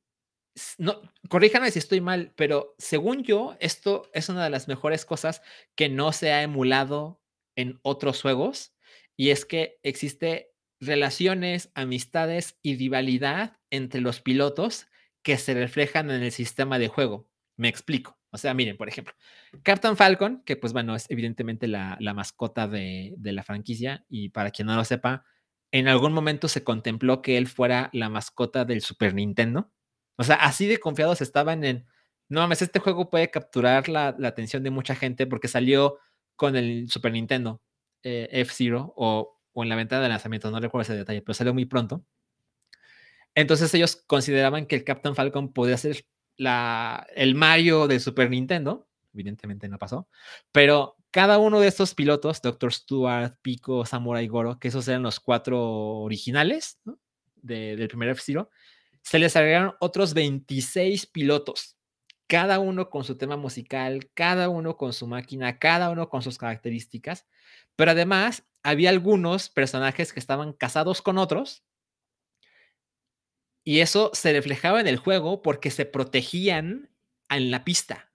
Speaker 1: no, corríjanme si estoy mal, pero según yo, esto es una de las mejores cosas que no se ha emulado en otros juegos y es que existe relaciones, amistades y rivalidad entre los pilotos que se reflejan en el sistema de juego. Me explico. O sea, miren, por ejemplo, Captain Falcon, que pues bueno, es evidentemente la, mascota de, de, la franquicia y para quien no lo sepa, en algún momento se contempló que él fuera la mascota del Super Nintendo. O sea, así de confiados estaban en, no mames, este juego puede capturar la, atención de mucha gente porque salió con el Super Nintendo eh, F-Zero o, en la ventana de lanzamiento, no recuerdo ese detalle, pero salió muy pronto. Entonces ellos consideraban que el Captain Falcon podía ser la, el Mario del Super Nintendo. Evidentemente no pasó, pero cada uno de estos pilotos, Dr. Stuart, Pico, Samurai Goro, que esos eran los cuatro originales del primer F-Zero, se les agregaron otros 26 pilotos, cada uno con su tema musical, cada uno con su máquina, cada uno con sus características, pero además había algunos personajes que estaban casados con otros y eso se reflejaba en el juego porque se protegían en la pista.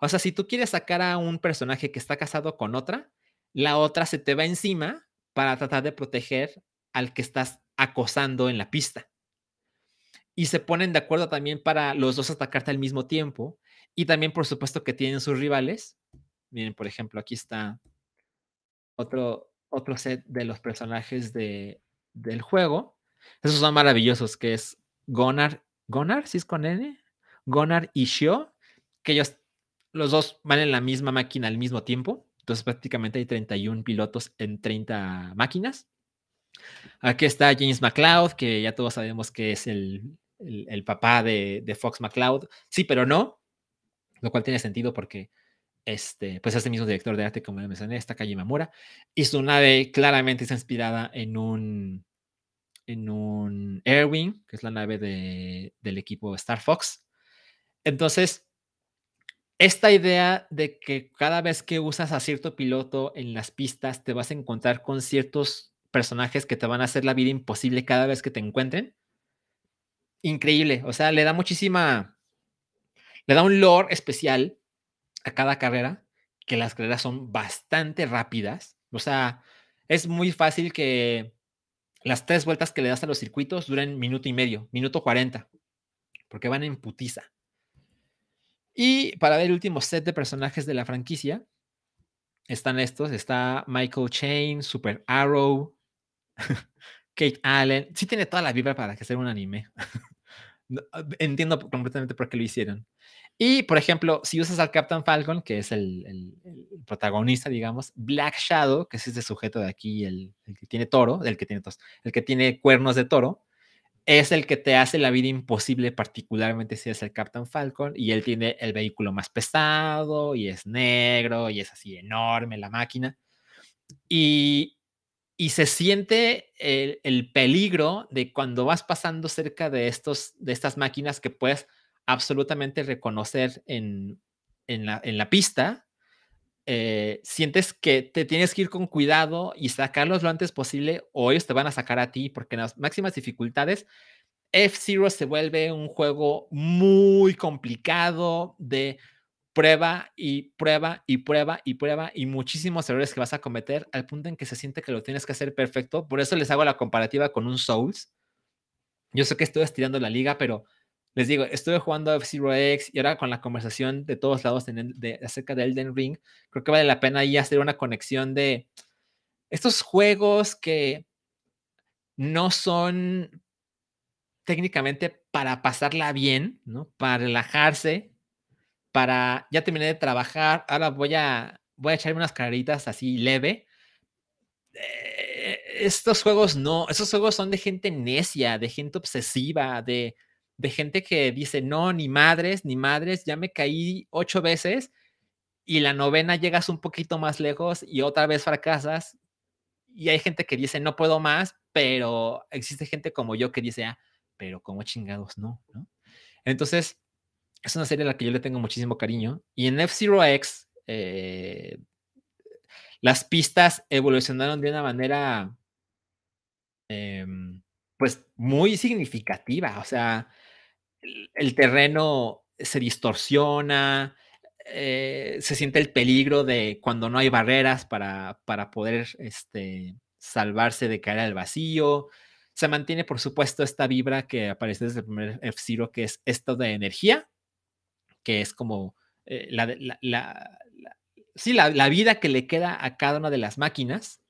Speaker 1: O sea, si tú quieres sacar a un personaje que está casado con otra, la otra se te va encima para tratar de proteger al que estás acosando en la pista. Y se ponen de acuerdo también para los dos atacarte al mismo tiempo. Y también, por supuesto, que tienen sus rivales. Miren, por ejemplo, aquí está otro, otro set de los personajes de, del juego. Esos son maravillosos, que es Gonar, Gonar, es con N, Gonar y Shio, que ellos los dos van en la misma máquina al mismo tiempo. Entonces prácticamente hay 31 pilotos en 30 máquinas. Aquí está James McLeod, que ya todos sabemos que es el, papá de, Fox McLeod. Sí, pero no, lo cual tiene sentido porque este, pues es el mismo director de arte, como ya mencioné, esta calle Mamura. Y su nave claramente está inspirada en un, en un Airwing, que es la nave del equipo Star Fox. Entonces, esta idea de que cada vez que usas a cierto piloto en las pistas te vas a encontrar con ciertos personajes que te van a hacer la vida imposible cada vez que te encuentren. Increíble, o sea, le da muchísima, le da un lore especial a cada carrera, que las carreras son bastante rápidas, o sea, es muy fácil que las tres vueltas que le das a los circuitos duren minuto y medio, minuto cuarenta, porque van en putiza. Y para ver el último set de personajes de la franquicia, están estos, está Michael Chain, Super Arrow, Kate Allen. Sí tiene toda la vibra para que sea un anime. Entiendo completamente por qué lo hicieron. Y, por ejemplo, si usas al Captain Falcon, que es el, protagonista, digamos, Black Shadow, que es este sujeto de aquí, el, que tiene toro, el que tiene el que tiene cuernos de toro, es el que te hace la vida imposible, particularmente si es el Captain Falcon, y él tiene el vehículo más pesado, y es negro, y es así enorme la máquina. Y, y se siente el, peligro de cuando vas pasando cerca de, estos, de estas máquinas que puedes absolutamente reconocer en, en, la, en la, pista, eh, sientes que te tienes que ir con cuidado y sacarlos lo antes posible o ellos te van a sacar a ti porque en las máximas dificultades F-Zero se vuelve un juego muy complicado de prueba y prueba y prueba y prueba y muchísimos errores que vas a cometer al punto en que se siente que lo tienes que hacer perfecto. Por eso les hago la comparativa con un Souls. Yo sé que estoy estirando la liga, pero les digo, estuve jugando F-Zero X y ahora con la conversación de todos lados de, acerca de Elden Ring, creo que vale la pena ahí hacer una conexión de estos juegos que no son técnicamente para pasarla bien, ¿no? Para relajarse, para ya terminé de trabajar, ahora voy a voy a echarme unas caritas así leve. Eh, estos juegos no, esos juegos son de gente necia, de gente obsesiva, de de gente que dice, no, ni madres, ni madres, ya me caí ocho veces y la novena llegas un poquito más lejos y otra vez fracasas. Y hay gente que dice, no puedo más, pero existe gente como yo que dice, ah, pero como chingados, no, ¿no? Entonces, es una serie a la que yo le tengo muchísimo cariño. Y en F-Zero X, eh, las pistas evolucionaron de una manera, em, pues, muy significativa. O sea, el terreno se distorsiona, eh, se siente el peligro de cuando no hay barreras para, para poder este, salvarse de caer al vacío. Se mantiene, por supuesto, esta vibra que aparece desde el primer F-Zero, que es esto de energía, que es como eh, la, la, sí, la, vida que le queda a cada una de las máquinas.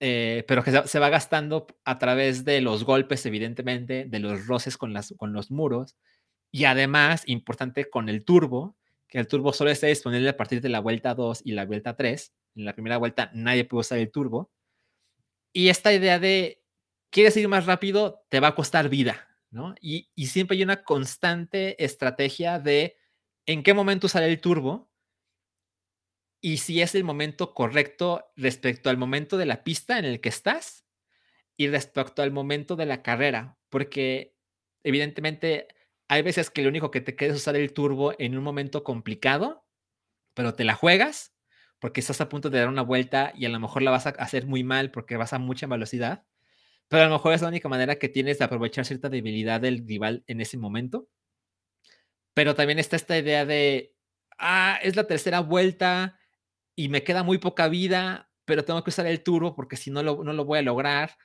Speaker 1: Eh, pero que se, va gastando a través de los golpes, evidentemente, de los roces con, las, con los muros, y además, importante, con el turbo, que el turbo solo está disponible a partir de la vuelta 2 y la vuelta 3. En la primera vuelta nadie puede usar el turbo. Y esta idea de, quieres ir más rápido, te va a costar vida, ¿no? Y, y siempre hay una constante estrategia de en qué momento usar el turbo y si es el momento correcto respecto al momento de la pista en el que estás y respecto al momento de la carrera, porque evidentemente hay veces que lo único que te queda es usar el turbo en un momento complicado, pero te la juegas porque estás a punto de dar una vuelta y a lo mejor la vas a hacer muy mal porque vas a mucha velocidad, pero a lo mejor es la única manera que tienes de aprovechar cierta debilidad del rival en ese momento. Pero también está esta idea de, ah, es la tercera vuelta, y me queda muy poca vida, pero tengo que usar el turbo porque si no lo, no lo voy a lograr.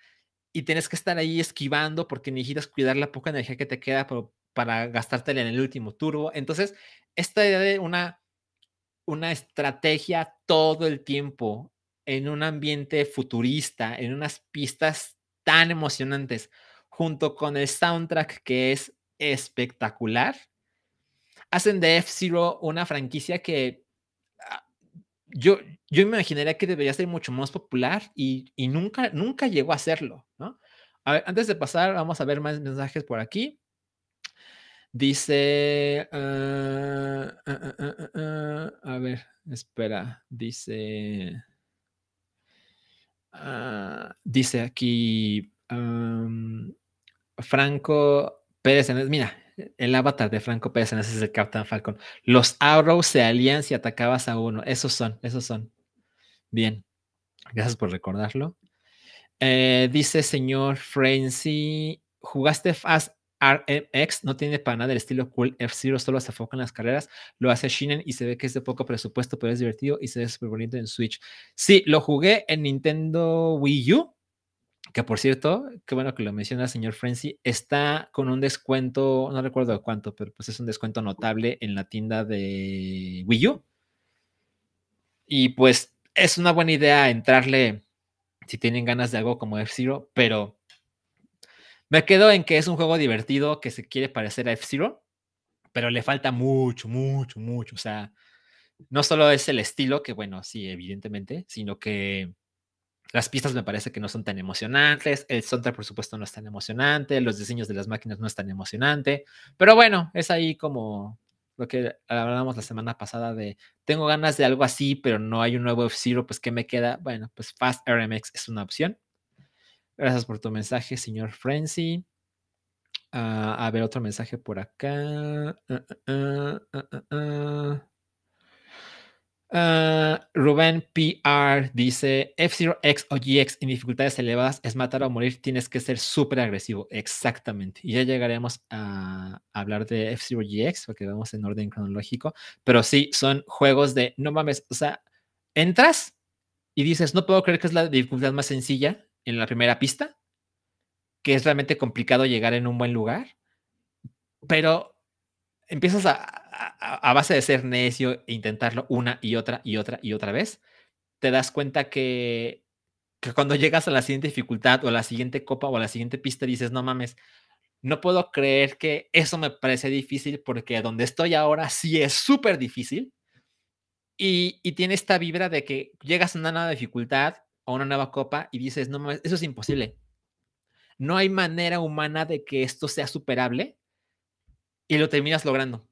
Speaker 1: Y tienes que estar ahí esquivando porque necesitas cuidar la poca energía que te queda para gastártela en el último turbo. Entonces, esta idea de una, una estrategia todo el tiempo en un ambiente futurista, en unas pistas tan emocionantes, junto con el soundtrack que es espectacular, hacen de F-Zero una franquicia que yo, yo me imaginaría que debería ser mucho más popular y, nunca, nunca llegó a serlo, ¿no? A ver, antes de pasar, vamos a ver más mensajes por aquí. Dice, ah, ah, ah, a ver, espera, dice, dice aquí Franco Pérez, mira, el avatar de Franco Pérez ese es el Captain Falcon. Los Arrows se alían si atacabas a uno. Esos son, esos son. Bien. Gracias por recordarlo. Eh, dice señor Frenzy, ¿jugaste Fast RMX? No tiene para nada el estilo cool F-Zero, solo se enfoca en las carreras. Lo hace Shinen y se ve que es de poco presupuesto, pero es divertido y se ve súper bonito en Switch. Sí, lo jugué en Nintendo Wii U que por cierto, qué bueno que lo menciona, señor Frenzy, está con un descuento, no recuerdo cuánto, pero pues es un descuento notable en la tienda de Wii U. Y pues es una buena idea entrarle si tienen ganas de algo como F-Zero, pero Me quedo en que es un juego divertido que se quiere parecer a F-Zero, pero le falta mucho, mucho, mucho. O sea, no solo es el estilo, que bueno, sí, evidentemente, sino que las pistas me parece que no son tan emocionantes, el soundtrack por supuesto no es tan emocionante, los diseños de las máquinas no es tan emocionante, pero bueno, es ahí como lo que hablábamos la semana pasada de tengo ganas de algo así, pero no hay un nuevo F-Zero, pues ¿qué me queda? Bueno, pues Fast RMX es una opción. Gracias por tu mensaje, señor Frenzy. Ah, a ver, otro mensaje por acá. Uh, uh, uh, Rubén PR dice: F-Zero X o GX en dificultades elevadas es matar o morir, tienes que ser súper agresivo. Exactamente. Y ya llegaremos a hablar de F-Zero GX porque vamos en orden cronológico. Pero sí, son juegos de no mames. O sea, entras y dices: No puedo creer que es la dificultad más sencilla en la primera pista, que es realmente complicado llegar en un buen lugar, pero empiezas a, a, base de ser necio e intentarlo una y otra y otra y otra vez, te das cuenta que, que cuando llegas a la siguiente dificultad o a la siguiente copa o a la siguiente pista dices, no mames, no puedo creer que eso me parece difícil porque donde estoy ahora sí es súper difícil. Y, y, tiene esta vibra de que llegas a una nueva dificultad o una nueva copa y dices, no mames, eso es imposible. No hay manera humana de que esto sea superable y lo terminas logrando.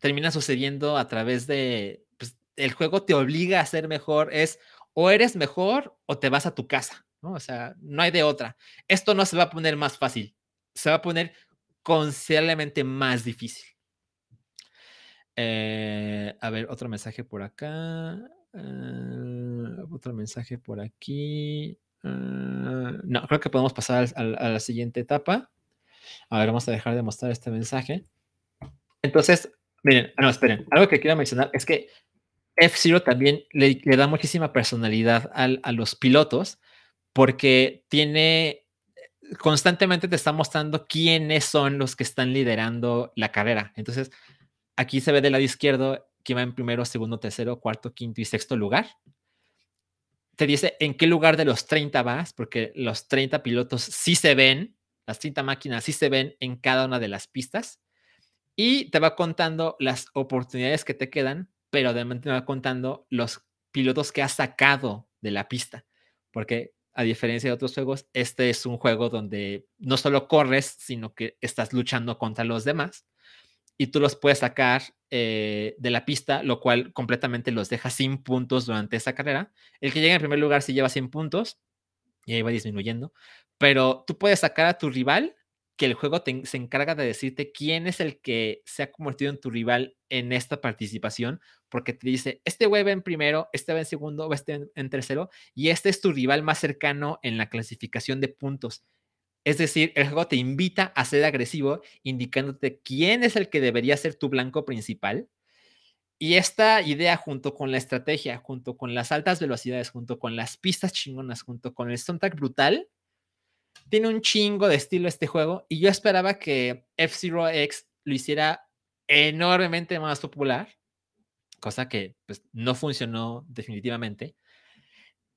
Speaker 1: Termina sucediendo a través de, pues, el juego te obliga a ser mejor, es o eres mejor o te vas a tu casa, ¿no? O sea, no hay de otra. Esto no se va a poner más fácil, se va a poner considerablemente más difícil. Eh, a ver, otro mensaje por acá. Uh, otro mensaje por aquí. Uh, no, creo que podemos pasar a, a, la siguiente etapa. A ver, vamos a dejar de mostrar este mensaje. Entonces, miren, no, esperen. Algo que quiero mencionar es que F-Zero también le, da muchísima personalidad al, a los pilotos porque tiene constantemente te está mostrando quiénes son los que están liderando la carrera. Entonces, aquí se ve del lado izquierdo que va en primero, segundo, tercero, cuarto, quinto y sexto lugar. Te dice en qué lugar de los 30 vas, porque los 30 pilotos sí se ven, las 30 máquinas sí se ven en cada una de las pistas. Y te va contando las oportunidades que te quedan, pero además te va contando los pilotos que has sacado de la pista. Porque a diferencia de otros juegos, este es un juego donde no solo corres, sino que estás luchando contra los demás y tú los puedes sacar eh, de la pista, lo cual completamente los deja sin puntos durante esa carrera. El que llega en primer lugar sí lleva 100 puntos y ahí va disminuyendo, pero tú puedes sacar a tu rival, que el juego se encarga de decirte quién es el que se ha convertido en tu rival en esta participación, porque te dice, este güey va en primero, este va en segundo, o este en, en tercero, y este es tu rival más cercano en la clasificación de puntos. Es decir, el juego te invita a ser agresivo, indicándote quién es el que debería ser tu blanco principal. Y esta idea, junto con la estrategia, junto con las altas velocidades, junto con las pistas chingonas, junto con el soundtrack brutal, tiene un chingo de estilo este juego. Y yo esperaba que F-Zero X lo hiciera enormemente más popular, cosa que pues, no funcionó definitivamente.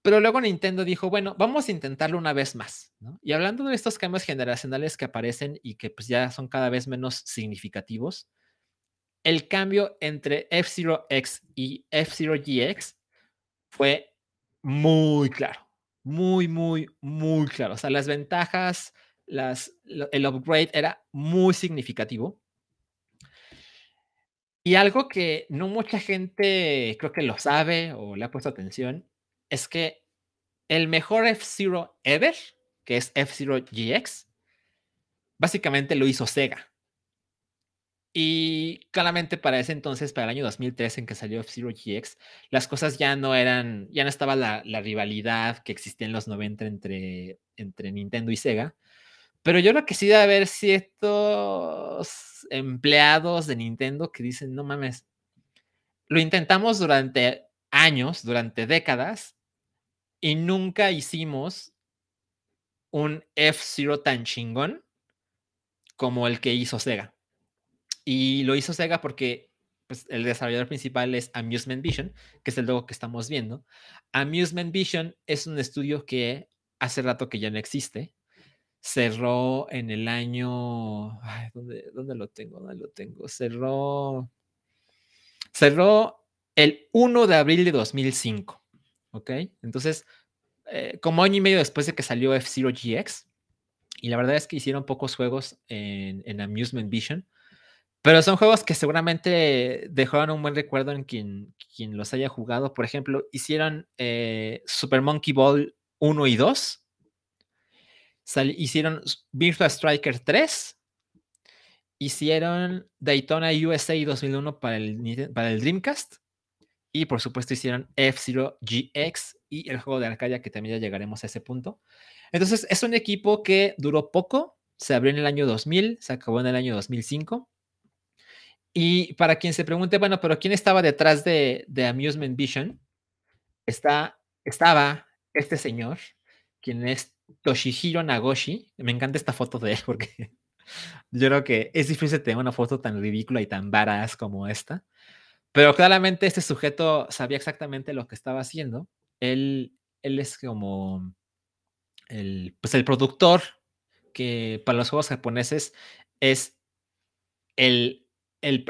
Speaker 1: Pero luego Nintendo dijo, bueno, vamos a intentarlo una vez más. Y hablando de estos cambios generacionales que aparecen y que pues ya son cada vez menos significativos, el cambio entre F-Zero X y F-Zero GX fue muy claro, muy, muy, muy claro. O sea, las ventajas, las, el upgrade era muy significativo. Y algo que no mucha gente creo que lo sabe o le ha puesto atención es que el mejor F-Zero ever, que es F-Zero GX, básicamente lo hizo Sega. Y claramente para ese entonces, para el año 2003 en que salió F-Zero GX, las cosas ya no eran, ya no estaba la, la, rivalidad que existía en los 90 entre, entre Nintendo y Sega. Pero yo creo que sí debe haber ciertos empleados de Nintendo que dicen, no mames, lo intentamos durante años, durante décadas, y nunca hicimos un F-Zero tan chingón como el que hizo Sega. Y lo hizo Sega porque pues, el desarrollador principal es Amusement Vision, que es el logo que estamos viendo. Amusement Vision es un estudio que hace rato que ya no existe. cerró en el año. ¿dónde, ¿dónde, lo tengo? ¿Dónde lo tengo? Cerró. Cerró el 1 de abril de 2005. ¿Ok? Entonces, eh, como año y medio después de que salió F-Zero GX. Y la verdad es que hicieron pocos juegos en, en Amusement Vision. Pero son juegos que seguramente dejaron un buen recuerdo en quien, quien los haya jugado. Por ejemplo, hicieron eh, Super Monkey Ball 1 y 2. hicieron Virtua Striker 3. Hicieron Daytona USA 2001 para el, para el Dreamcast. Y por supuesto hicieron F-Zero GX y el juego de Arcadia, que también ya llegaremos a ese punto. Entonces, es un equipo que duró poco. Se abrió en el año 2000, se acabó en el año 2005 y para quien se pregunte, bueno, pero ¿quién estaba detrás de, Amusement Vision? Está, estaba este señor, quien es Toshihiro Nagoshi. Me encanta esta foto de él porque yo creo que es difícil tener una foto tan ridícula y tan varaz como esta. Pero claramente este sujeto sabía exactamente lo que estaba haciendo. Él, él es como el, pues el productor que para los juegos japoneses es el eh,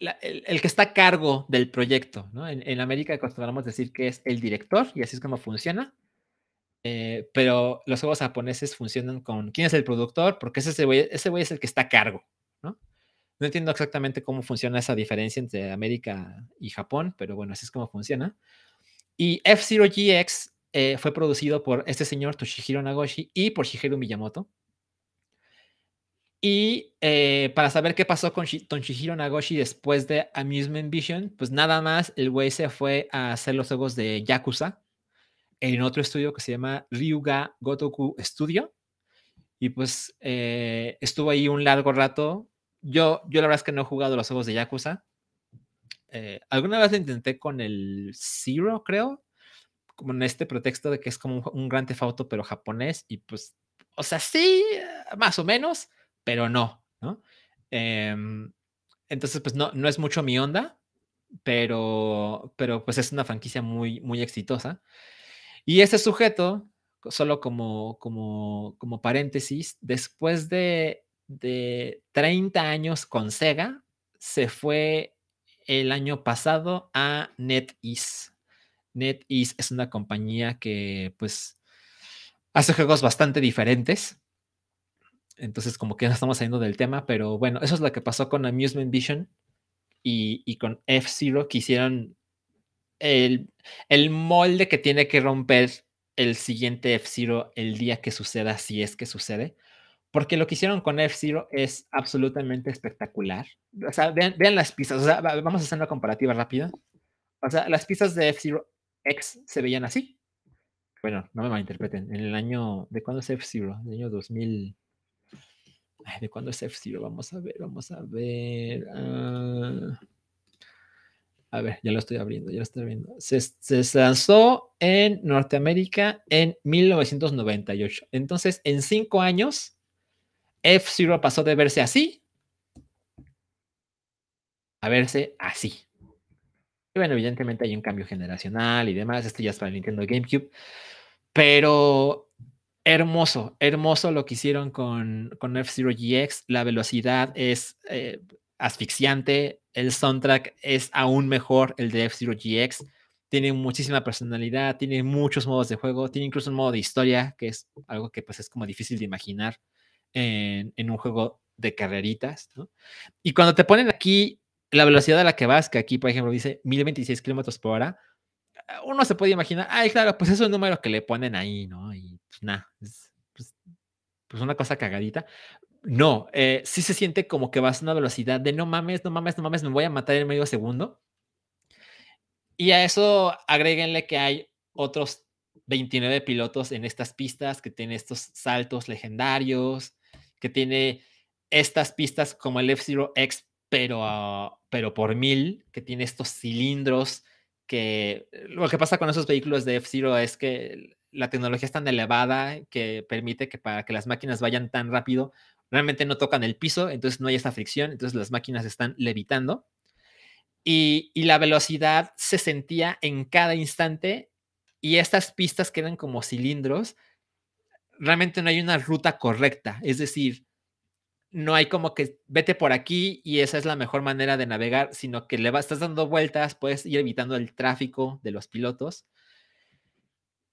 Speaker 1: el, que está a cargo del proyecto. ¿no? En, América acostumbramos decir que es el director y así es como funciona. Eh, pero los juegos japoneses funcionan con quién es el productor, porque ese güey, es el que está a cargo. ¿no? no entiendo exactamente cómo funciona esa diferencia entre América y Japón, pero bueno, así es como funciona. Y F-Zero GX eh, fue producido por este señor Toshihiro Nagoshi y por Shigeru Miyamoto. Y eh, para saber qué pasó con Tonshihiro Nagoshi después de Amusement Vision, pues nada más el güey se fue a hacer los juegos de Yakuza en otro estudio que se llama Ryuga Gotoku Studio. Y pues eh, estuvo ahí un largo rato. Yo, yo la verdad es que no he jugado los juegos de Yakuza. Eh, alguna vez lo intenté con el Zero, creo, como en este pretexto de que es como un, un gran tefauto, pero japonés. Y pues, o sea, sí, más o menos pero no, ¿no? Em, entonces, pues no, no es mucho mi onda, pero, pero pues es una franquicia muy, muy exitosa. Y ese sujeto, solo como, como, como paréntesis, después de, de 30 años con Sega, se fue el año pasado a NetEase. NetEase es una compañía que pues hace juegos bastante diferentes. Entonces, como que no estamos saliendo del tema, pero bueno, eso es lo que pasó con Amusement Vision y, con F-Zero, que hicieron el, el, molde que tiene que romper el siguiente F-Zero el día que suceda, si es que sucede. Porque lo que hicieron con F-Zero es absolutamente espectacular. O sea, vean, las pistas. O sea, vamos a hacer una comparativa rápida. O sea, las pistas de F-Zero X se veían así. Bueno, no me malinterpreten. En el año. ¿De cuándo es F-Zero? En el año 2000. ¿De cuándo es F-Zero? Vamos a ver, vamos a ver. Ah. a ver, ya lo estoy abriendo, ya lo estoy abriendo. Se, se, lanzó en Norteamérica en 1998. Entonces, en cinco años, F-Zero pasó de verse así a verse así. Y bueno, evidentemente hay un cambio generacional y demás. Esto ya es para Nintendo GameCube. Pero hermoso, hermoso lo que hicieron con, con F-Zero GX. La velocidad es eh, asfixiante. El soundtrack es aún mejor, el de F-Zero GX. Tiene muchísima personalidad, tiene muchos modos de juego, tiene incluso un modo de historia, que es algo que pues es como difícil de imaginar en, en un juego de carreritas. Y cuando te ponen aquí la velocidad a la que vas, que aquí por ejemplo dice 1026 kilómetros por hora, uno se puede imaginar, ay, claro, pues es un número que le ponen ahí, ¿no? Nada, es pues, pues, una cosa cagadita. No, eh, sí se siente como que vas a una velocidad de no mames, no mames, no mames, me voy a matar en medio segundo. Y a eso agréguenle que hay otros 29 pilotos en estas pistas, que tiene estos saltos legendarios, que tiene estas pistas como el F-Zero X, pero, pero por mil, que tiene estos cilindros que lo que pasa con esos vehículos de F-Zero es que la tecnología es tan elevada que permite que para que las máquinas vayan tan rápido, realmente no tocan el piso, entonces no hay esa fricción, entonces las máquinas están levitando. Y, la velocidad se sentía en cada instante y estas pistas que eran como cilindros, realmente no hay una ruta correcta. Es decir, no hay como que vete por aquí y esa es la mejor manera de navegar, sino que le vas, estás dando vueltas, puedes ir evitando el tráfico de los pilotos.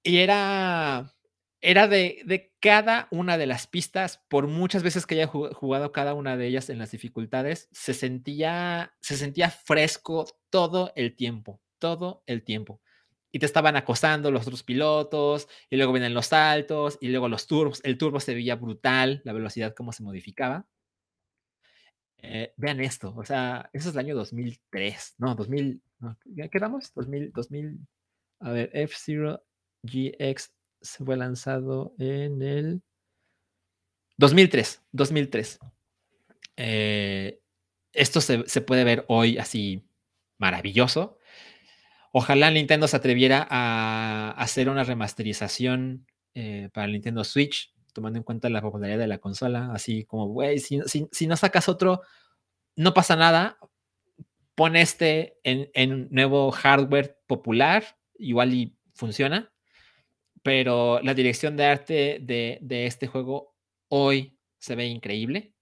Speaker 1: Y era, era de, de cada una de las pistas, por muchas veces que haya jugado cada una de ellas en las dificultades, se sentía, se sentía fresco todo el tiempo, todo el tiempo y te estaban acosando los otros pilotos, y luego vienen los saltos, y luego los turbos. El turbo se veía brutal, la velocidad, cómo se modificaba. Eh, vean esto, o sea, eso es el año 2003, no, 2000, ¿qué quedamos? 2000, 2000, a ver, F-Zero GX se fue lanzado en el 2003, 2003. Eh, esto se, se puede ver hoy así maravilloso. Ojalá Nintendo se atreviera a hacer una remasterización eh, para Nintendo Switch, tomando en cuenta la popularidad de la consola. Así como, güey, si, no sacas otro, no pasa nada. Pon este en, nuevo hardware popular, igual y funciona. Pero la dirección de arte de, este juego hoy se ve increíble.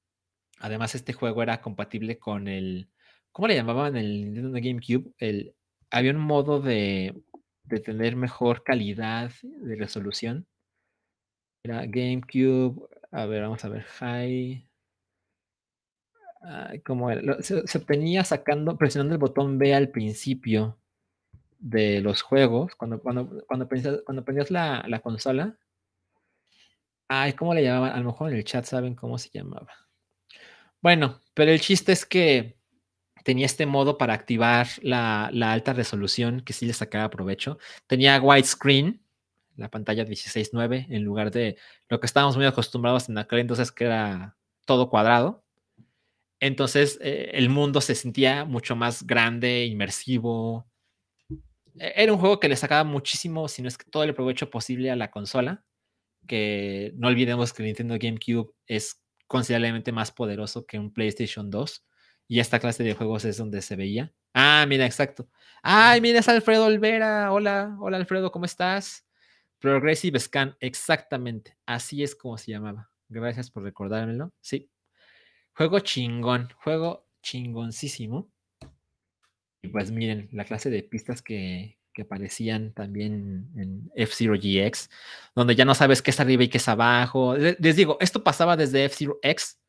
Speaker 1: Además, este juego era compatible con el. ¿Cómo le llamaban el Nintendo GameCube? El había un modo de, tener mejor calidad de resolución. Era GameCube, a ver, vamos a ver, High. ¿Cómo era? Se, obtenía sacando, presionando el botón B al principio de los juegos, cuando, cuando, cuando, cuando prendías la, la consola. Ay, ¿cómo le llamaban? A lo mejor en el chat saben cómo se llamaba. Bueno, pero el chiste es que tenía este modo para activar la, alta resolución que sí le sacaba provecho. Tenía widescreen, la pantalla 16.9, en lugar de lo que estábamos muy acostumbrados en aquel entonces, que era todo cuadrado. Entonces eh, el mundo se sentía mucho más grande, inmersivo. E, era un juego que le sacaba muchísimo, si no es que todo el provecho posible a la consola. Que no olvidemos que el Nintendo GameCube es considerablemente más poderoso que un PlayStation 2 y esta clase de juegos es donde se veía. Ah, mira, exacto. Ay, mira, es Alfredo Olvera. Hola, hola Alfredo, ¿cómo estás? Progressive Scan, exactamente. Así es como se llamaba. Gracias por recordármelo. Sí. Juego chingón, juego chingoncísimo. Pues miren, la clase de pistas que, que aparecían también en F-Zero GX, donde ya no sabes qué es arriba y qué es abajo. Les digo, esto pasaba desde F-Zero X,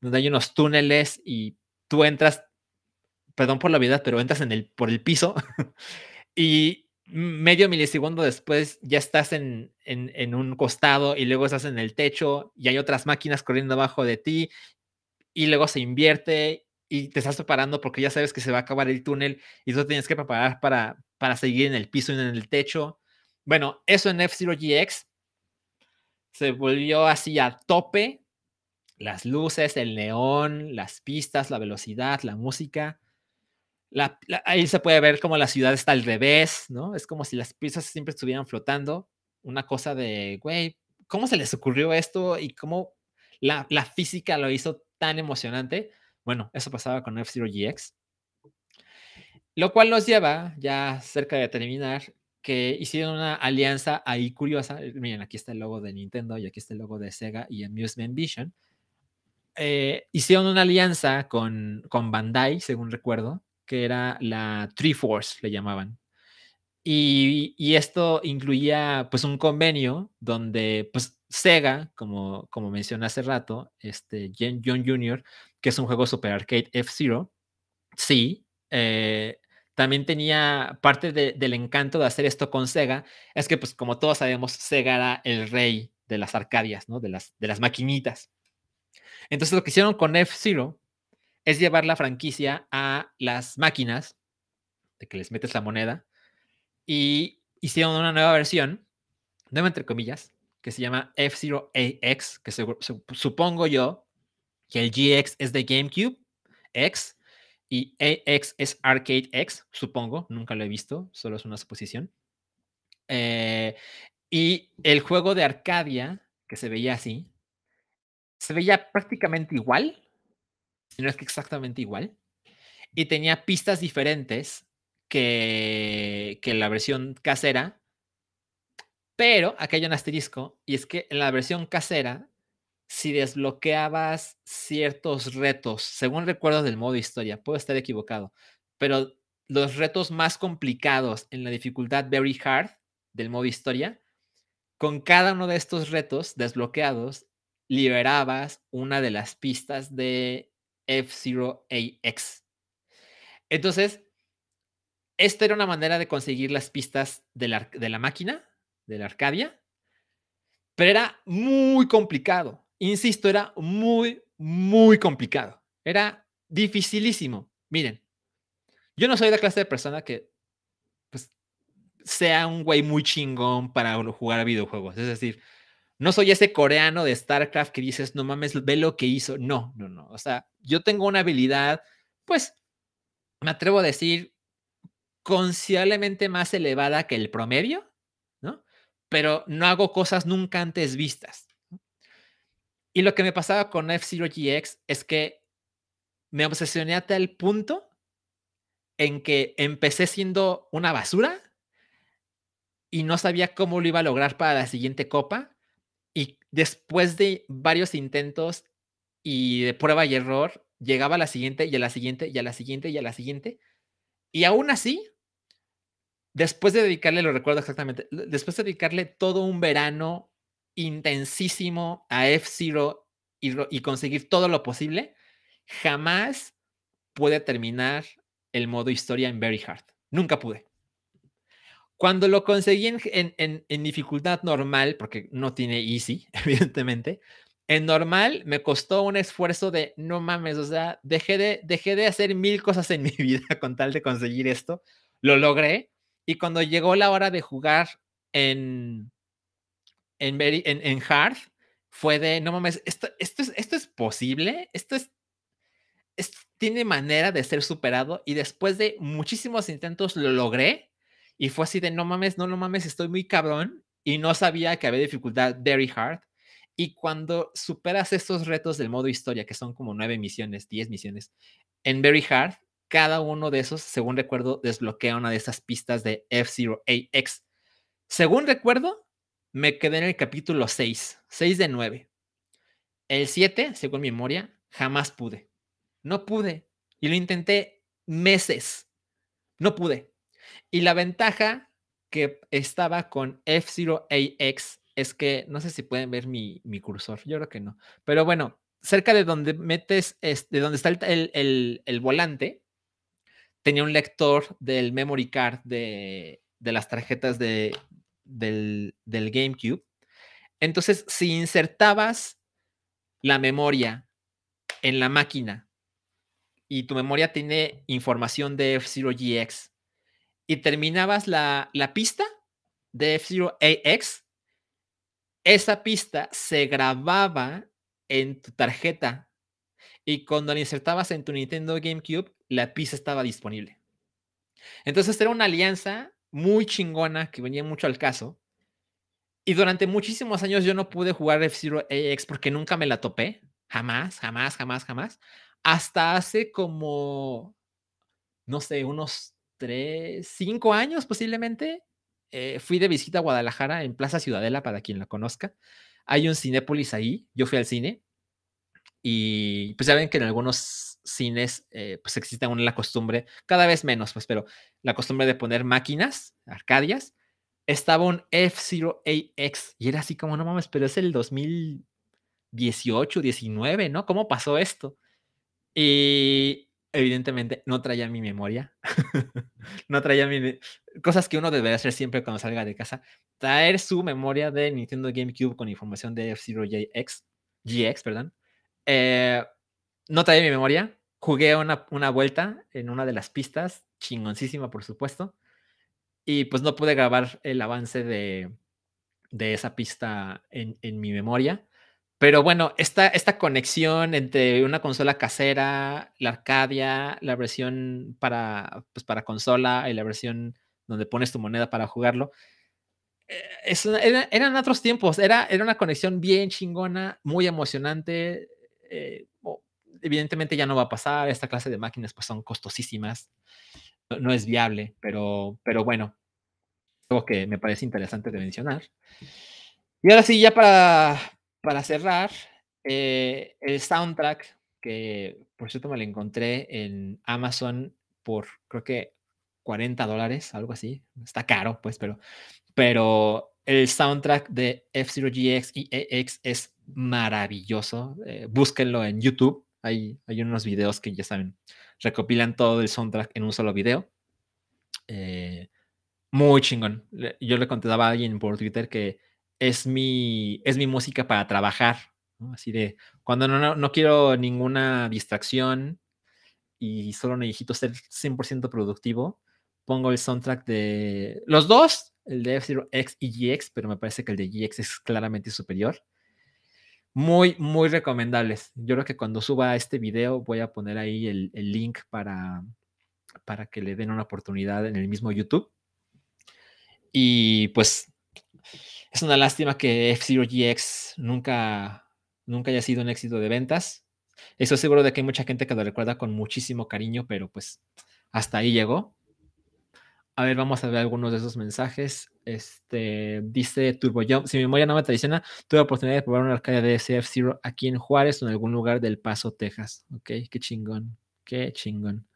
Speaker 1: donde hay unos túneles y tú entras, perdón por la vida, pero entras en el, por el piso y medio milisegundo después ya estás en, en, un costado y luego estás en el techo y hay otras máquinas corriendo abajo de ti y luego se invierte y te estás preparando porque ya sabes que se va a acabar el túnel y tú tienes que preparar para, para seguir en el piso y en el techo. Bueno, eso en F-Zero GX se volvió así a tope las luces, el neón, las pistas, la velocidad, la música. ahí se puede ver como la ciudad está al revés, ¿no? Es como si las pistas siempre estuvieran flotando. Una cosa de, güey, ¿cómo se les ocurrió esto y cómo la, física lo hizo tan emocionante? Bueno, eso pasaba con F-Zero GX. Lo cual nos lleva, ya cerca de terminar, que hicieron una alianza ahí curiosa. Miren, aquí está el logo de Nintendo y aquí está el logo de Sega y Amusement Vision eh, hicieron una alianza con, con Bandai, según recuerdo, que era la Triforce, le llamaban. Y, y, esto incluía pues un convenio donde pues Sega, como, como mencioné hace rato, este John Jr., que es un juego Super Arcade F-Zero, sí, eh, también tenía parte del encanto de hacer esto con Sega, es que pues como todos sabemos, Sega era el rey de las arcadias, ¿no? De las, de las maquinitas. Entonces lo que hicieron con F-Zero es llevar la franquicia a las máquinas, de que les metes la moneda, y hicieron una nueva versión, nueva entre comillas, que se llama F-Zero AX, que supongo yo que el GX es de GameCube X y AX es Arcade X, supongo, nunca lo he visto, solo es una suposición. Eh, y el juego de Arcadia, que se veía así, se veía prácticamente igual, no es que exactamente igual, y tenía pistas diferentes que, que la versión casera, Pero aquí hay un asterisco, y es que en la versión casera, si desbloqueabas ciertos retos, según recuerdo del modo historia, puedo estar equivocado, pero los retos más complicados en la dificultad Very Hard del modo historia, con cada uno de estos retos desbloqueados, liberabas una de las pistas de F-Zero AX. Entonces, esta era una manera de conseguir las pistas de la, de la máquina, de la Arcadia, pero era muy complicado. Insisto, era muy, muy complicado. Era dificilísimo. Miren, yo no soy la clase de persona que pues, sea un güey muy chingón para jugar a videojuegos. Es decir, no soy ese coreano de StarCraft que dices, no mames, ve lo que hizo. No, no, no. O sea, yo tengo una habilidad, pues, me atrevo a decir, considerablemente más elevada que el promedio, ¿no? Pero no hago cosas nunca antes vistas. Y lo que me pasaba con F-Zero GX es que me obsesioné hasta el punto en que empecé siendo una basura y no sabía cómo lo iba a lograr para la siguiente copa y después de varios intentos y de prueba y error, llegaba a la siguiente y a la siguiente y a la siguiente y a la siguiente. Y aún así, después de dedicarle, lo recuerdo exactamente, después de dedicarle todo un verano intensísimo a F-Zero y, conseguir todo lo posible, jamás pude terminar el modo historia en Very Hard. Nunca pude. Cuando lo conseguí en, dificultad normal, porque no tiene easy, evidentemente, en normal me costó un esfuerzo de no mames, o sea, dejé de, dejé de hacer mil cosas en mi vida con tal de conseguir esto. Lo logré. Y cuando llegó la hora de jugar en, en, en, hard, fue de no mames, esto, esto, es, esto es posible, esto es, tiene manera de ser superado. Y después de muchísimos intentos lo logré y fue así de, no mames, no, no mames, estoy muy cabrón y no sabía que había dificultad very hard. Y cuando superas estos retos del modo historia, que son como nueve misiones, diez misiones, en very hard, cada uno de esos, según recuerdo, desbloquea una de esas pistas de F-Zero AX. Según recuerdo, me quedé en el capítulo 6, 6 de 9. El 7, según mi memoria, jamás pude. No pude. Y lo intenté meses. No pude. Y la ventaja que estaba con F-Zero AX es que, no sé si pueden ver mi, cursor, yo creo que no, pero bueno, cerca de donde metes, de donde está el, volante, tenía un lector del memory card de, las tarjetas de, del, del GameCube. Entonces, si insertabas la memoria en la máquina y tu memoria tiene información de F-Zero GX y terminabas la, pista de F-Zero AX, esa pista se grababa en tu tarjeta y cuando la insertabas en tu Nintendo GameCube, la pista estaba disponible. Entonces era una alianza muy chingona que venía mucho al caso. Y durante muchísimos años yo no pude jugar F-Zero AX porque nunca me la topé. Jamás, jamás, jamás, jamás. Hasta hace como, no sé, unos tres, cinco años posiblemente, eh, fui de visita a Guadalajara en Plaza Ciudadela, para quien la conozca. Hay un Cinépolis ahí, yo fui al cine y pues ya ven que en algunos cines eh, pues existe aún la costumbre, cada vez menos, pues, pero la costumbre de poner máquinas, arcadias. Estaba un F-Zero AX y era así como, no mames, pero es el 2018, 19, ¿no? ¿Cómo pasó esto? Y evidentemente no traía mi memoria. no traía mi... Cosas que uno debería hacer siempre cuando salga de casa. Traer su memoria de Nintendo GameCube con información de F-Zero GX, GX, perdón. Eh, no traía mi memoria. Jugué una, una vuelta en una de las pistas, chingoncísima por supuesto. Y pues no pude grabar el avance de, de esa pista en, en mi memoria. Pero bueno, esta, esta conexión entre una consola casera, la Arcadia, la versión para, pues para consola y la versión donde pones tu moneda para jugarlo, eh, eran otros tiempos, era, era una conexión bien chingona, muy emocionante. Eh, evidentemente ya no va a pasar, esta clase de máquinas pues son costosísimas, no, es viable, pero, pero bueno, algo que me parece interesante de mencionar. Y ahora sí, ya para, para cerrar, eh, el soundtrack, que por cierto me lo encontré en Amazon por creo que 40 dólares, algo así. Está caro, pues, pero, pero el soundtrack de F-Zero GX y EX es maravilloso. Eh, búsquenlo en YouTube. Hay, hay unos videos que ya saben, recopilan todo el soundtrack en un solo video. Eh, muy chingón. Yo le contaba a alguien por Twitter que es mi, es mi música para trabajar. Así de, cuando no, no, quiero ninguna distracción y solo necesito ser 100% productivo, pongo el soundtrack de los dos, el de F-Zero X y GX, pero me parece que el de GX es claramente superior. Muy, muy recomendables. Yo creo que cuando suba este video voy a poner ahí el, el link para, para que le den una oportunidad en el mismo YouTube. Y pues es una lástima que F-Zero GX nunca, nunca haya sido un éxito de ventas. Estoy seguro de que hay mucha gente que lo recuerda con muchísimo cariño, pero pues hasta ahí llegó. A ver, vamos a ver algunos de esos mensajes. Este dice Turbo Jump. Si mi memoria no me traiciona, tuve la oportunidad de probar una arcade de CF0 aquí en Juárez o en algún lugar del Paso, Texas. Ok, qué chingón. Qué chingón.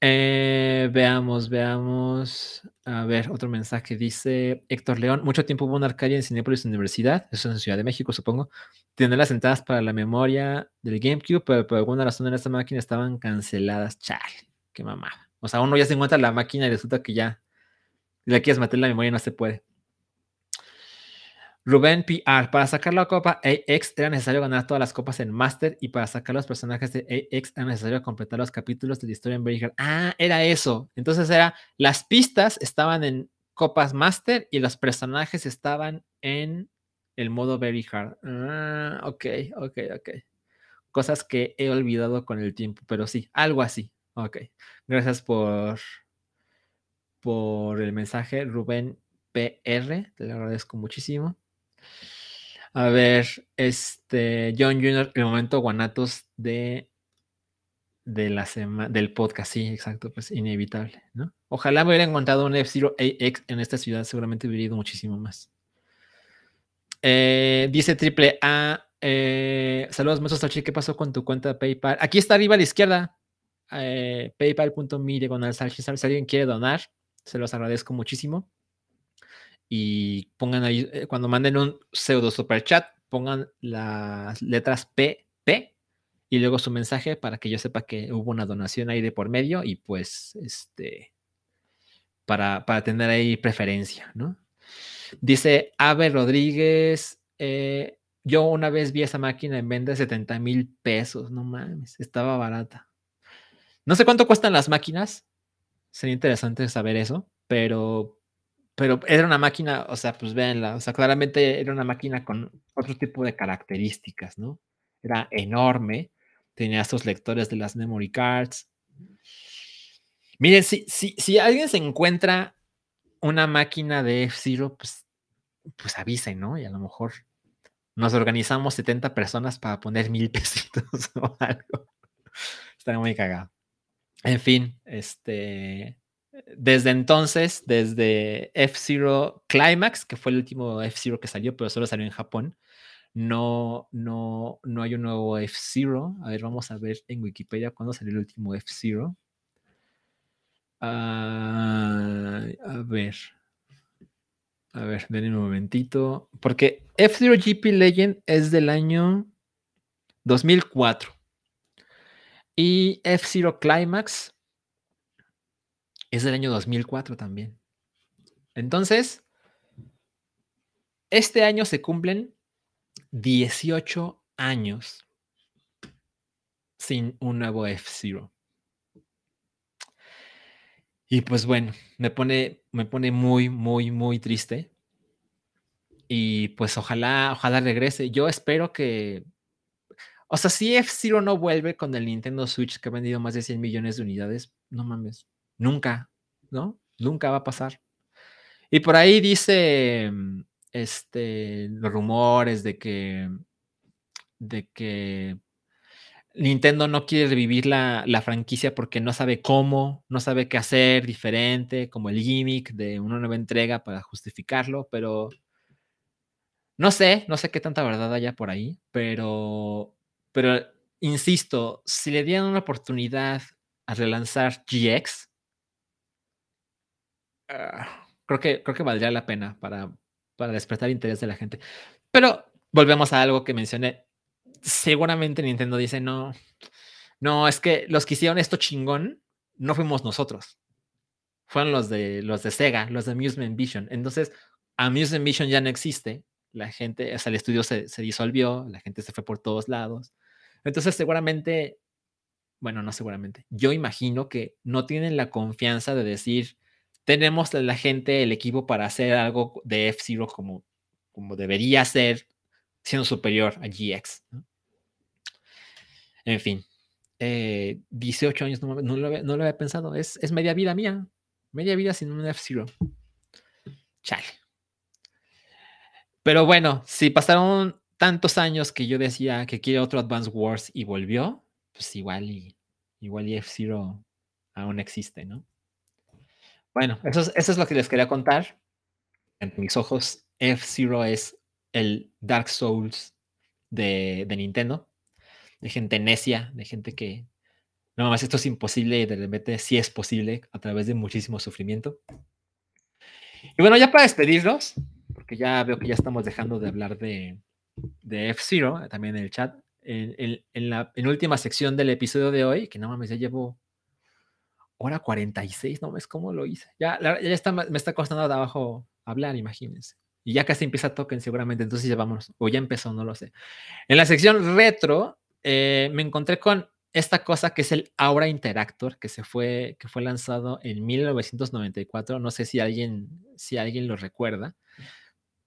Speaker 1: Eh, veamos, veamos. A ver, otro mensaje dice Héctor León. Mucho tiempo hubo una arcadia en Cinepolis Universidad, eso es en Ciudad de México, supongo. Tiene las entradas para la memoria del GameCube, pero por alguna razón en esta máquina estaban canceladas. Chale, qué mamada. O sea, uno ya se encuentra la máquina y resulta que ya le quieres meter la memoria y no se puede. Rubén PR, para sacar la copa AX era necesario ganar todas las copas en Master y para sacar los personajes de AX era necesario completar los capítulos de la historia en Very Ah, era eso. Entonces era, las pistas estaban en copas Master y los personajes estaban en el modo Very Hard. Ah, ok, ok, ok. Cosas que he olvidado con el tiempo, pero sí, algo así. Ok. Gracias por, por el mensaje, Rubén PR. Te lo agradezco muchísimo. A ver, este, John Jr., el momento guanatos de, de la semana, del podcast, sí, exacto, pues inevitable, ¿no? Ojalá me hubiera encontrado un F-Zero AX en esta ciudad, seguramente hubiera ido muchísimo más. Eh, dice Triple A, eh, saludos, maestro ¿qué pasó con tu cuenta PayPal? Aquí está arriba a la izquierda, eh, paypal.me diagonal si alguien quiere donar, se los agradezco muchísimo y pongan ahí, eh, cuando manden un pseudo super chat, pongan las letras P, P y luego su mensaje para que yo sepa que hubo una donación ahí de por medio y pues este para, tener ahí preferencia, ¿no? Dice Ave Rodríguez, eh, yo una vez vi esa máquina en venta de 70 mil pesos, no mames, estaba barata. No sé cuánto cuestan las máquinas, sería interesante saber eso, pero pero era una máquina, o sea, pues véanla, o sea, claramente era una máquina con otro tipo de características, ¿no? Era enorme, tenía estos lectores de las memory cards. Miren, si, si, si alguien se encuentra una máquina de F-Zero, pues, pues avisen, ¿no? Y a lo mejor nos organizamos 70 personas para poner mil pesitos o algo. Estaría muy cagado. En fin, este desde entonces, desde F-Zero Climax, que fue el último F-Zero que salió, pero solo salió en Japón, no, no, no hay un nuevo F-Zero. A ver, vamos a ver en Wikipedia cuándo salió el último F-Zero. a ver. A ver, denme un momentito. Porque F-Zero GP Legend es del año 2004. Y F-Zero Climax es del año 2004 también. Entonces, este año se cumplen 18 años sin un nuevo F-Zero. Y pues bueno, me pone, me pone muy, muy, muy triste. Y pues ojalá, ojalá regrese. Yo espero que. O sea, si F-Zero no vuelve con el Nintendo Switch que ha vendido más de 100 millones de unidades, no mames. Nunca, ¿no? Nunca va a pasar. Y por ahí dice mm, este, los rumores de que, de que Nintendo no quiere revivir la, la, franquicia porque no sabe cómo, no sabe qué hacer diferente, como el gimmick de una nueva entrega para justificarlo, pero no sé, no sé qué tanta verdad haya por ahí, pero, pero insisto, si le dieran una oportunidad a relanzar GX, ah, creo, que, creo que valdría la pena para, para despertar interés de la gente. Pero volvemos a algo que mencioné. Seguramente Nintendo dice, no, no, es que los que hicieron esto chingón no fuimos nosotros. Fueron los de los de Sega, los de Amusement Vision. Entonces, Amusement Vision ya no existe la gente, o sea, el estudio se, disolvió, la gente se fue por todos lados. Entonces, seguramente, bueno, no seguramente, yo imagino que no tienen la confianza de decir, tenemos la gente, el equipo para hacer algo de F-Zero como, como debería ser, siendo superior a GX. En fin, 18 eh, años, no, lo había, pensado, es, es media vida mía, media vida sin un F-Zero. Chale. Pero bueno, si pasaron tantos años que yo decía que quiero otro Advance Wars y volvió, pues igual y igual F-Zero aún existe, ¿no? Bueno, eso es, lo que les quería contar. En mis ojos, F-Zero es el Dark Souls de, de, Nintendo. De gente necia, de gente que no más esto es imposible y de repente sí es posible a través de muchísimo sufrimiento. Y bueno, ya para despedirnos, porque ya veo que ya estamos dejando de hablar de, de F-Zero, eh, también en el chat, en, la última sección del episodio de hoy, que no mames, ya llevo hora 46, no mames, ¿cómo lo hice? Ya, ya está, me está costando de abajo hablar, imagínense. Y ya casi empieza Token seguramente, entonces ya vámonos, o ya empezó, no lo sé. En la sección retro, eh, me encontré con esta cosa que es el Aura Interactor, que se fue, que fue lanzado en 1994, no sé si alguien, si alguien lo recuerda.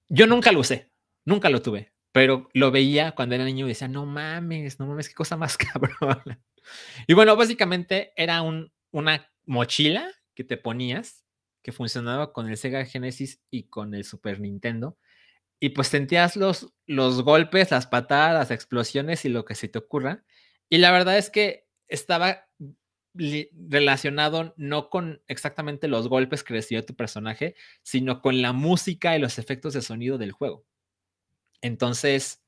Speaker 1: Yo nunca lo usé, nunca lo tuve, pero lo veía cuando era niño y decía, no mames, no mames, qué cosa más cabrón. Y bueno, básicamente era un, una mochila que te ponías, que funcionaba con el Sega Genesis y con el Super Nintendo. Y pues sentías los, los golpes, las patadas, las explosiones y lo que se te ocurra. Y la verdad es que estaba relacionado no con exactamente los golpes que recibió tu personaje, sino con la música y los efectos de sonido del juego. Entonces,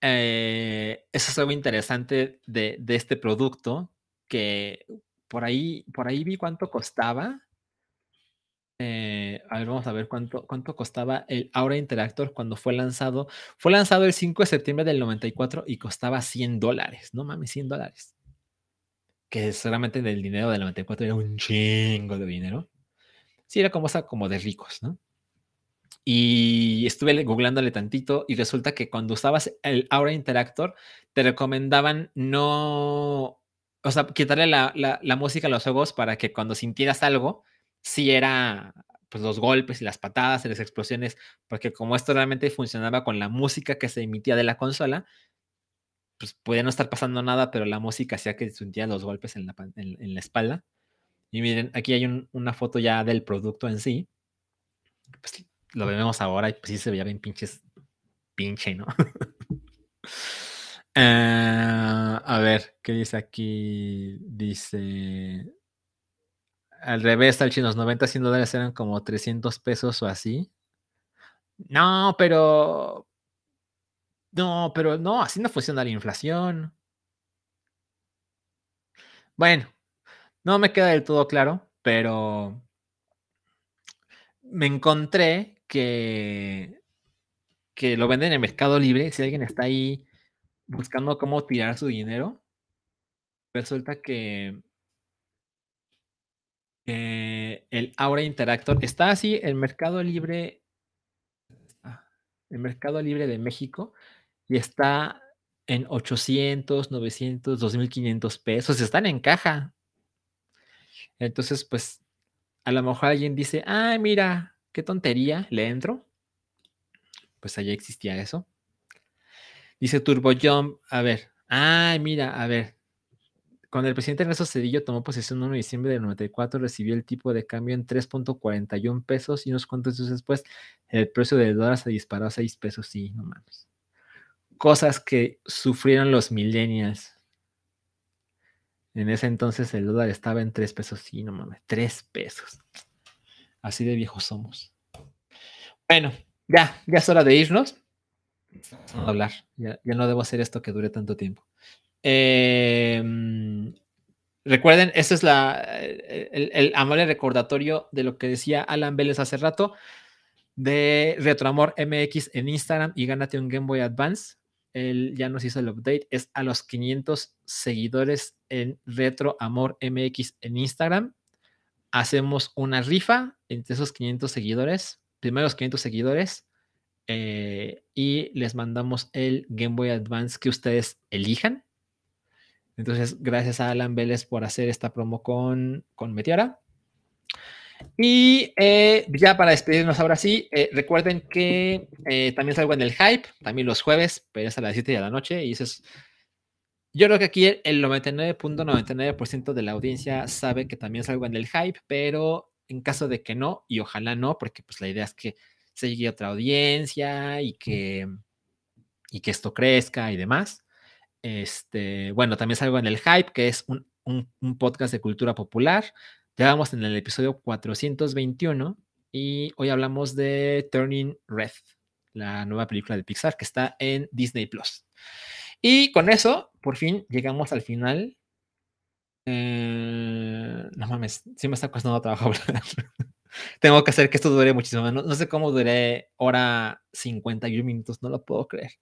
Speaker 1: eh, eso es algo interesante de, este producto, que por ahí, por ahí vi cuánto costaba. Eh, a ver, vamos a ver cuánto, cuánto costaba el Aura Interactor cuando fue lanzado. Fue lanzado el 5 de septiembre del 94 y costaba 100 dólares. No mames, 100 dólares que solamente del dinero del 94 era un chingo de dinero. Sí, era como cosa como de ricos, ¿no? Y estuve googlándole tantito y resulta que cuando usabas el Aura Interactor, te recomendaban no, o sea, quitarle la, la, música a los juegos para que cuando sintieras algo, sí era pues los golpes y las patadas y las explosiones, porque como esto realmente funcionaba con la música que se emitía de la consola, pues podía no estar pasando nada, pero la música hacía que sentía los golpes en la, en, la espalda. Y miren, aquí hay una foto ya del producto en sí. Pues lo vemos ahora y pues sí se veía bien pinches, pinche, ¿no? Ah, a ver, ¿qué dice aquí? Dice... Al revés, al chinos 90, 100 dólares eran como 300 pesos o así. No, pero no, pero no, así no funciona la inflación. Bueno, no me queda del todo claro, pero me encontré que, que lo venden en Mercado Libre. Si alguien está ahí buscando cómo tirar su dinero, resulta que el Aura Interactor está así en Mercado Libre, ah, el Mercado Libre de México y está en 800, 900, 2500 pesos. Están en caja. Entonces, pues, a lo mejor alguien dice, ah, mira, qué tontería, le entro. Pues allá existía eso. Dice Turbo Jump, a ver, ay, mira, a ver. Cuando el presidente Ernesto Cedillo tomó posesión el 1 de diciembre del 94, recibió el tipo de cambio en 3.41 pesos y unos cuantos días después el precio del dólar se disparó a 6 pesos. Sí, no mames cosas que sufrieron los millennials. En ese entonces el dólar estaba en tres pesos. Sí, no mames, tres pesos. Así de viejos somos. Bueno, ya, ya es hora de irnos. Vamos a hablar. Ya, no debo hacer esto que dure tanto tiempo. Em, recuerden, ese es la, el, el, amable recordatorio de lo que decía Alan Vélez hace rato de Retroamor MX en Instagram y gánate un Game Boy Advance. Él ya nos hizo el update. Es a los 500 seguidores en Retroamor MX en Instagram. Hacemos una rifa entre esos 500 seguidores, primeros 500 seguidores, eh, y les mandamos el Game Boy Advance que ustedes elijan. Entonces, gracias a Alan Vélez por hacer esta promo con, con Meteora. Y eh, ya para despedirnos ahora sí, eh, recuerden que eh, también salgo en el hype, también los jueves, pero es a las 7 de la noche. Y eso es. Yo creo que aquí el 99.99% de la audiencia sabe que también salgo en el hype, pero en caso de que no, y ojalá no, porque pues la idea es que se llegue a otra audiencia y que, y que esto crezca y demás. Este, bueno, también salgo en el hype, que es un, un podcast de cultura popular ya vamos en el episodio 421 y hoy hablamos de Turning Red, la nueva película de Pixar que está en Disney Plus. Y con eso, por fin llegamos al final. Eh, no mames, sí me está costando trabajo hablar. Tengo que hacer que esto dure muchísimo. No, no sé cómo duré hora 51 minutos, no lo puedo creer.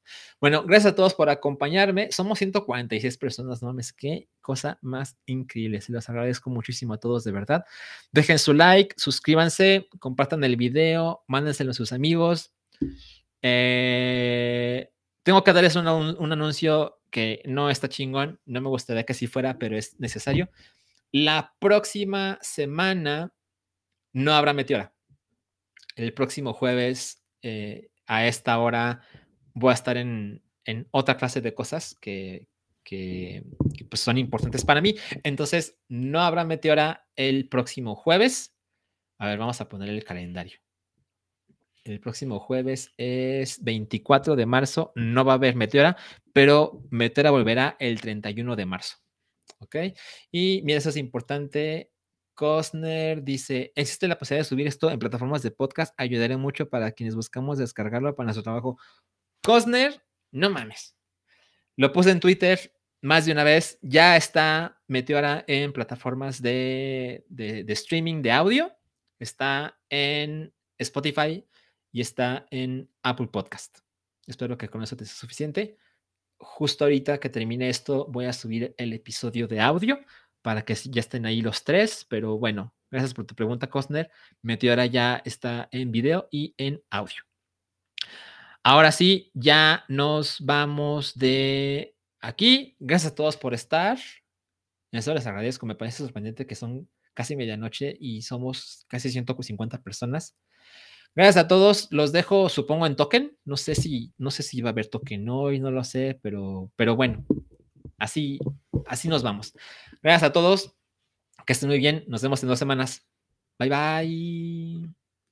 Speaker 1: Bueno, gracias a todos por acompañarme. Somos 146 personas, no mames, qué cosa más increíble. Se los agradezco muchísimo a todos, de verdad. Dejen su like, suscríbanse, compartan el video, mándenselo a sus amigos. Eh, tengo que darles un, un anuncio que no está chingón, no me gustaría que así fuera, pero es necesario. La próxima semana no habrá Meteora. El próximo jueves eh, a esta hora voy a estar en, otra clase de cosas que, pues son importantes para mí. Entonces, no habrá Meteora el próximo jueves. A ver, vamos a poner el calendario. El próximo jueves es 24 de marzo. No va a haber Meteora, pero Meteora volverá el 31 de marzo. ¿Ok? Y mira, eso es importante. Cosner dice, ¿existe la posibilidad de subir esto en plataformas de podcast? Ayudaré mucho para quienes buscamos descargarlo para nuestro trabajo. Cosner, no mames. Lo puse en Twitter más de una vez. Ya está Meteora en plataformas de, de, de streaming de audio. Está en Spotify y está en Apple Podcast. Espero que con eso te sea suficiente. Justo ahorita que termine esto, voy a subir el episodio de audio para que ya estén ahí los tres, pero bueno, gracias por tu pregunta, Costner. Meteora ya está en video y en audio. Ahora sí, ya nos vamos de aquí. Gracias a todos por estar. Eso les agradezco. Me parece sorprendente que son casi medianoche y somos casi 150 personas. Gracias a todos. Los dejo, supongo, en token. No sé si, no sé si va a haber token hoy, no lo sé, pero, pero bueno, así, así nos vamos. Gracias a todos. Que estén muy bien. Nos vemos en dos semanas. Bye bye.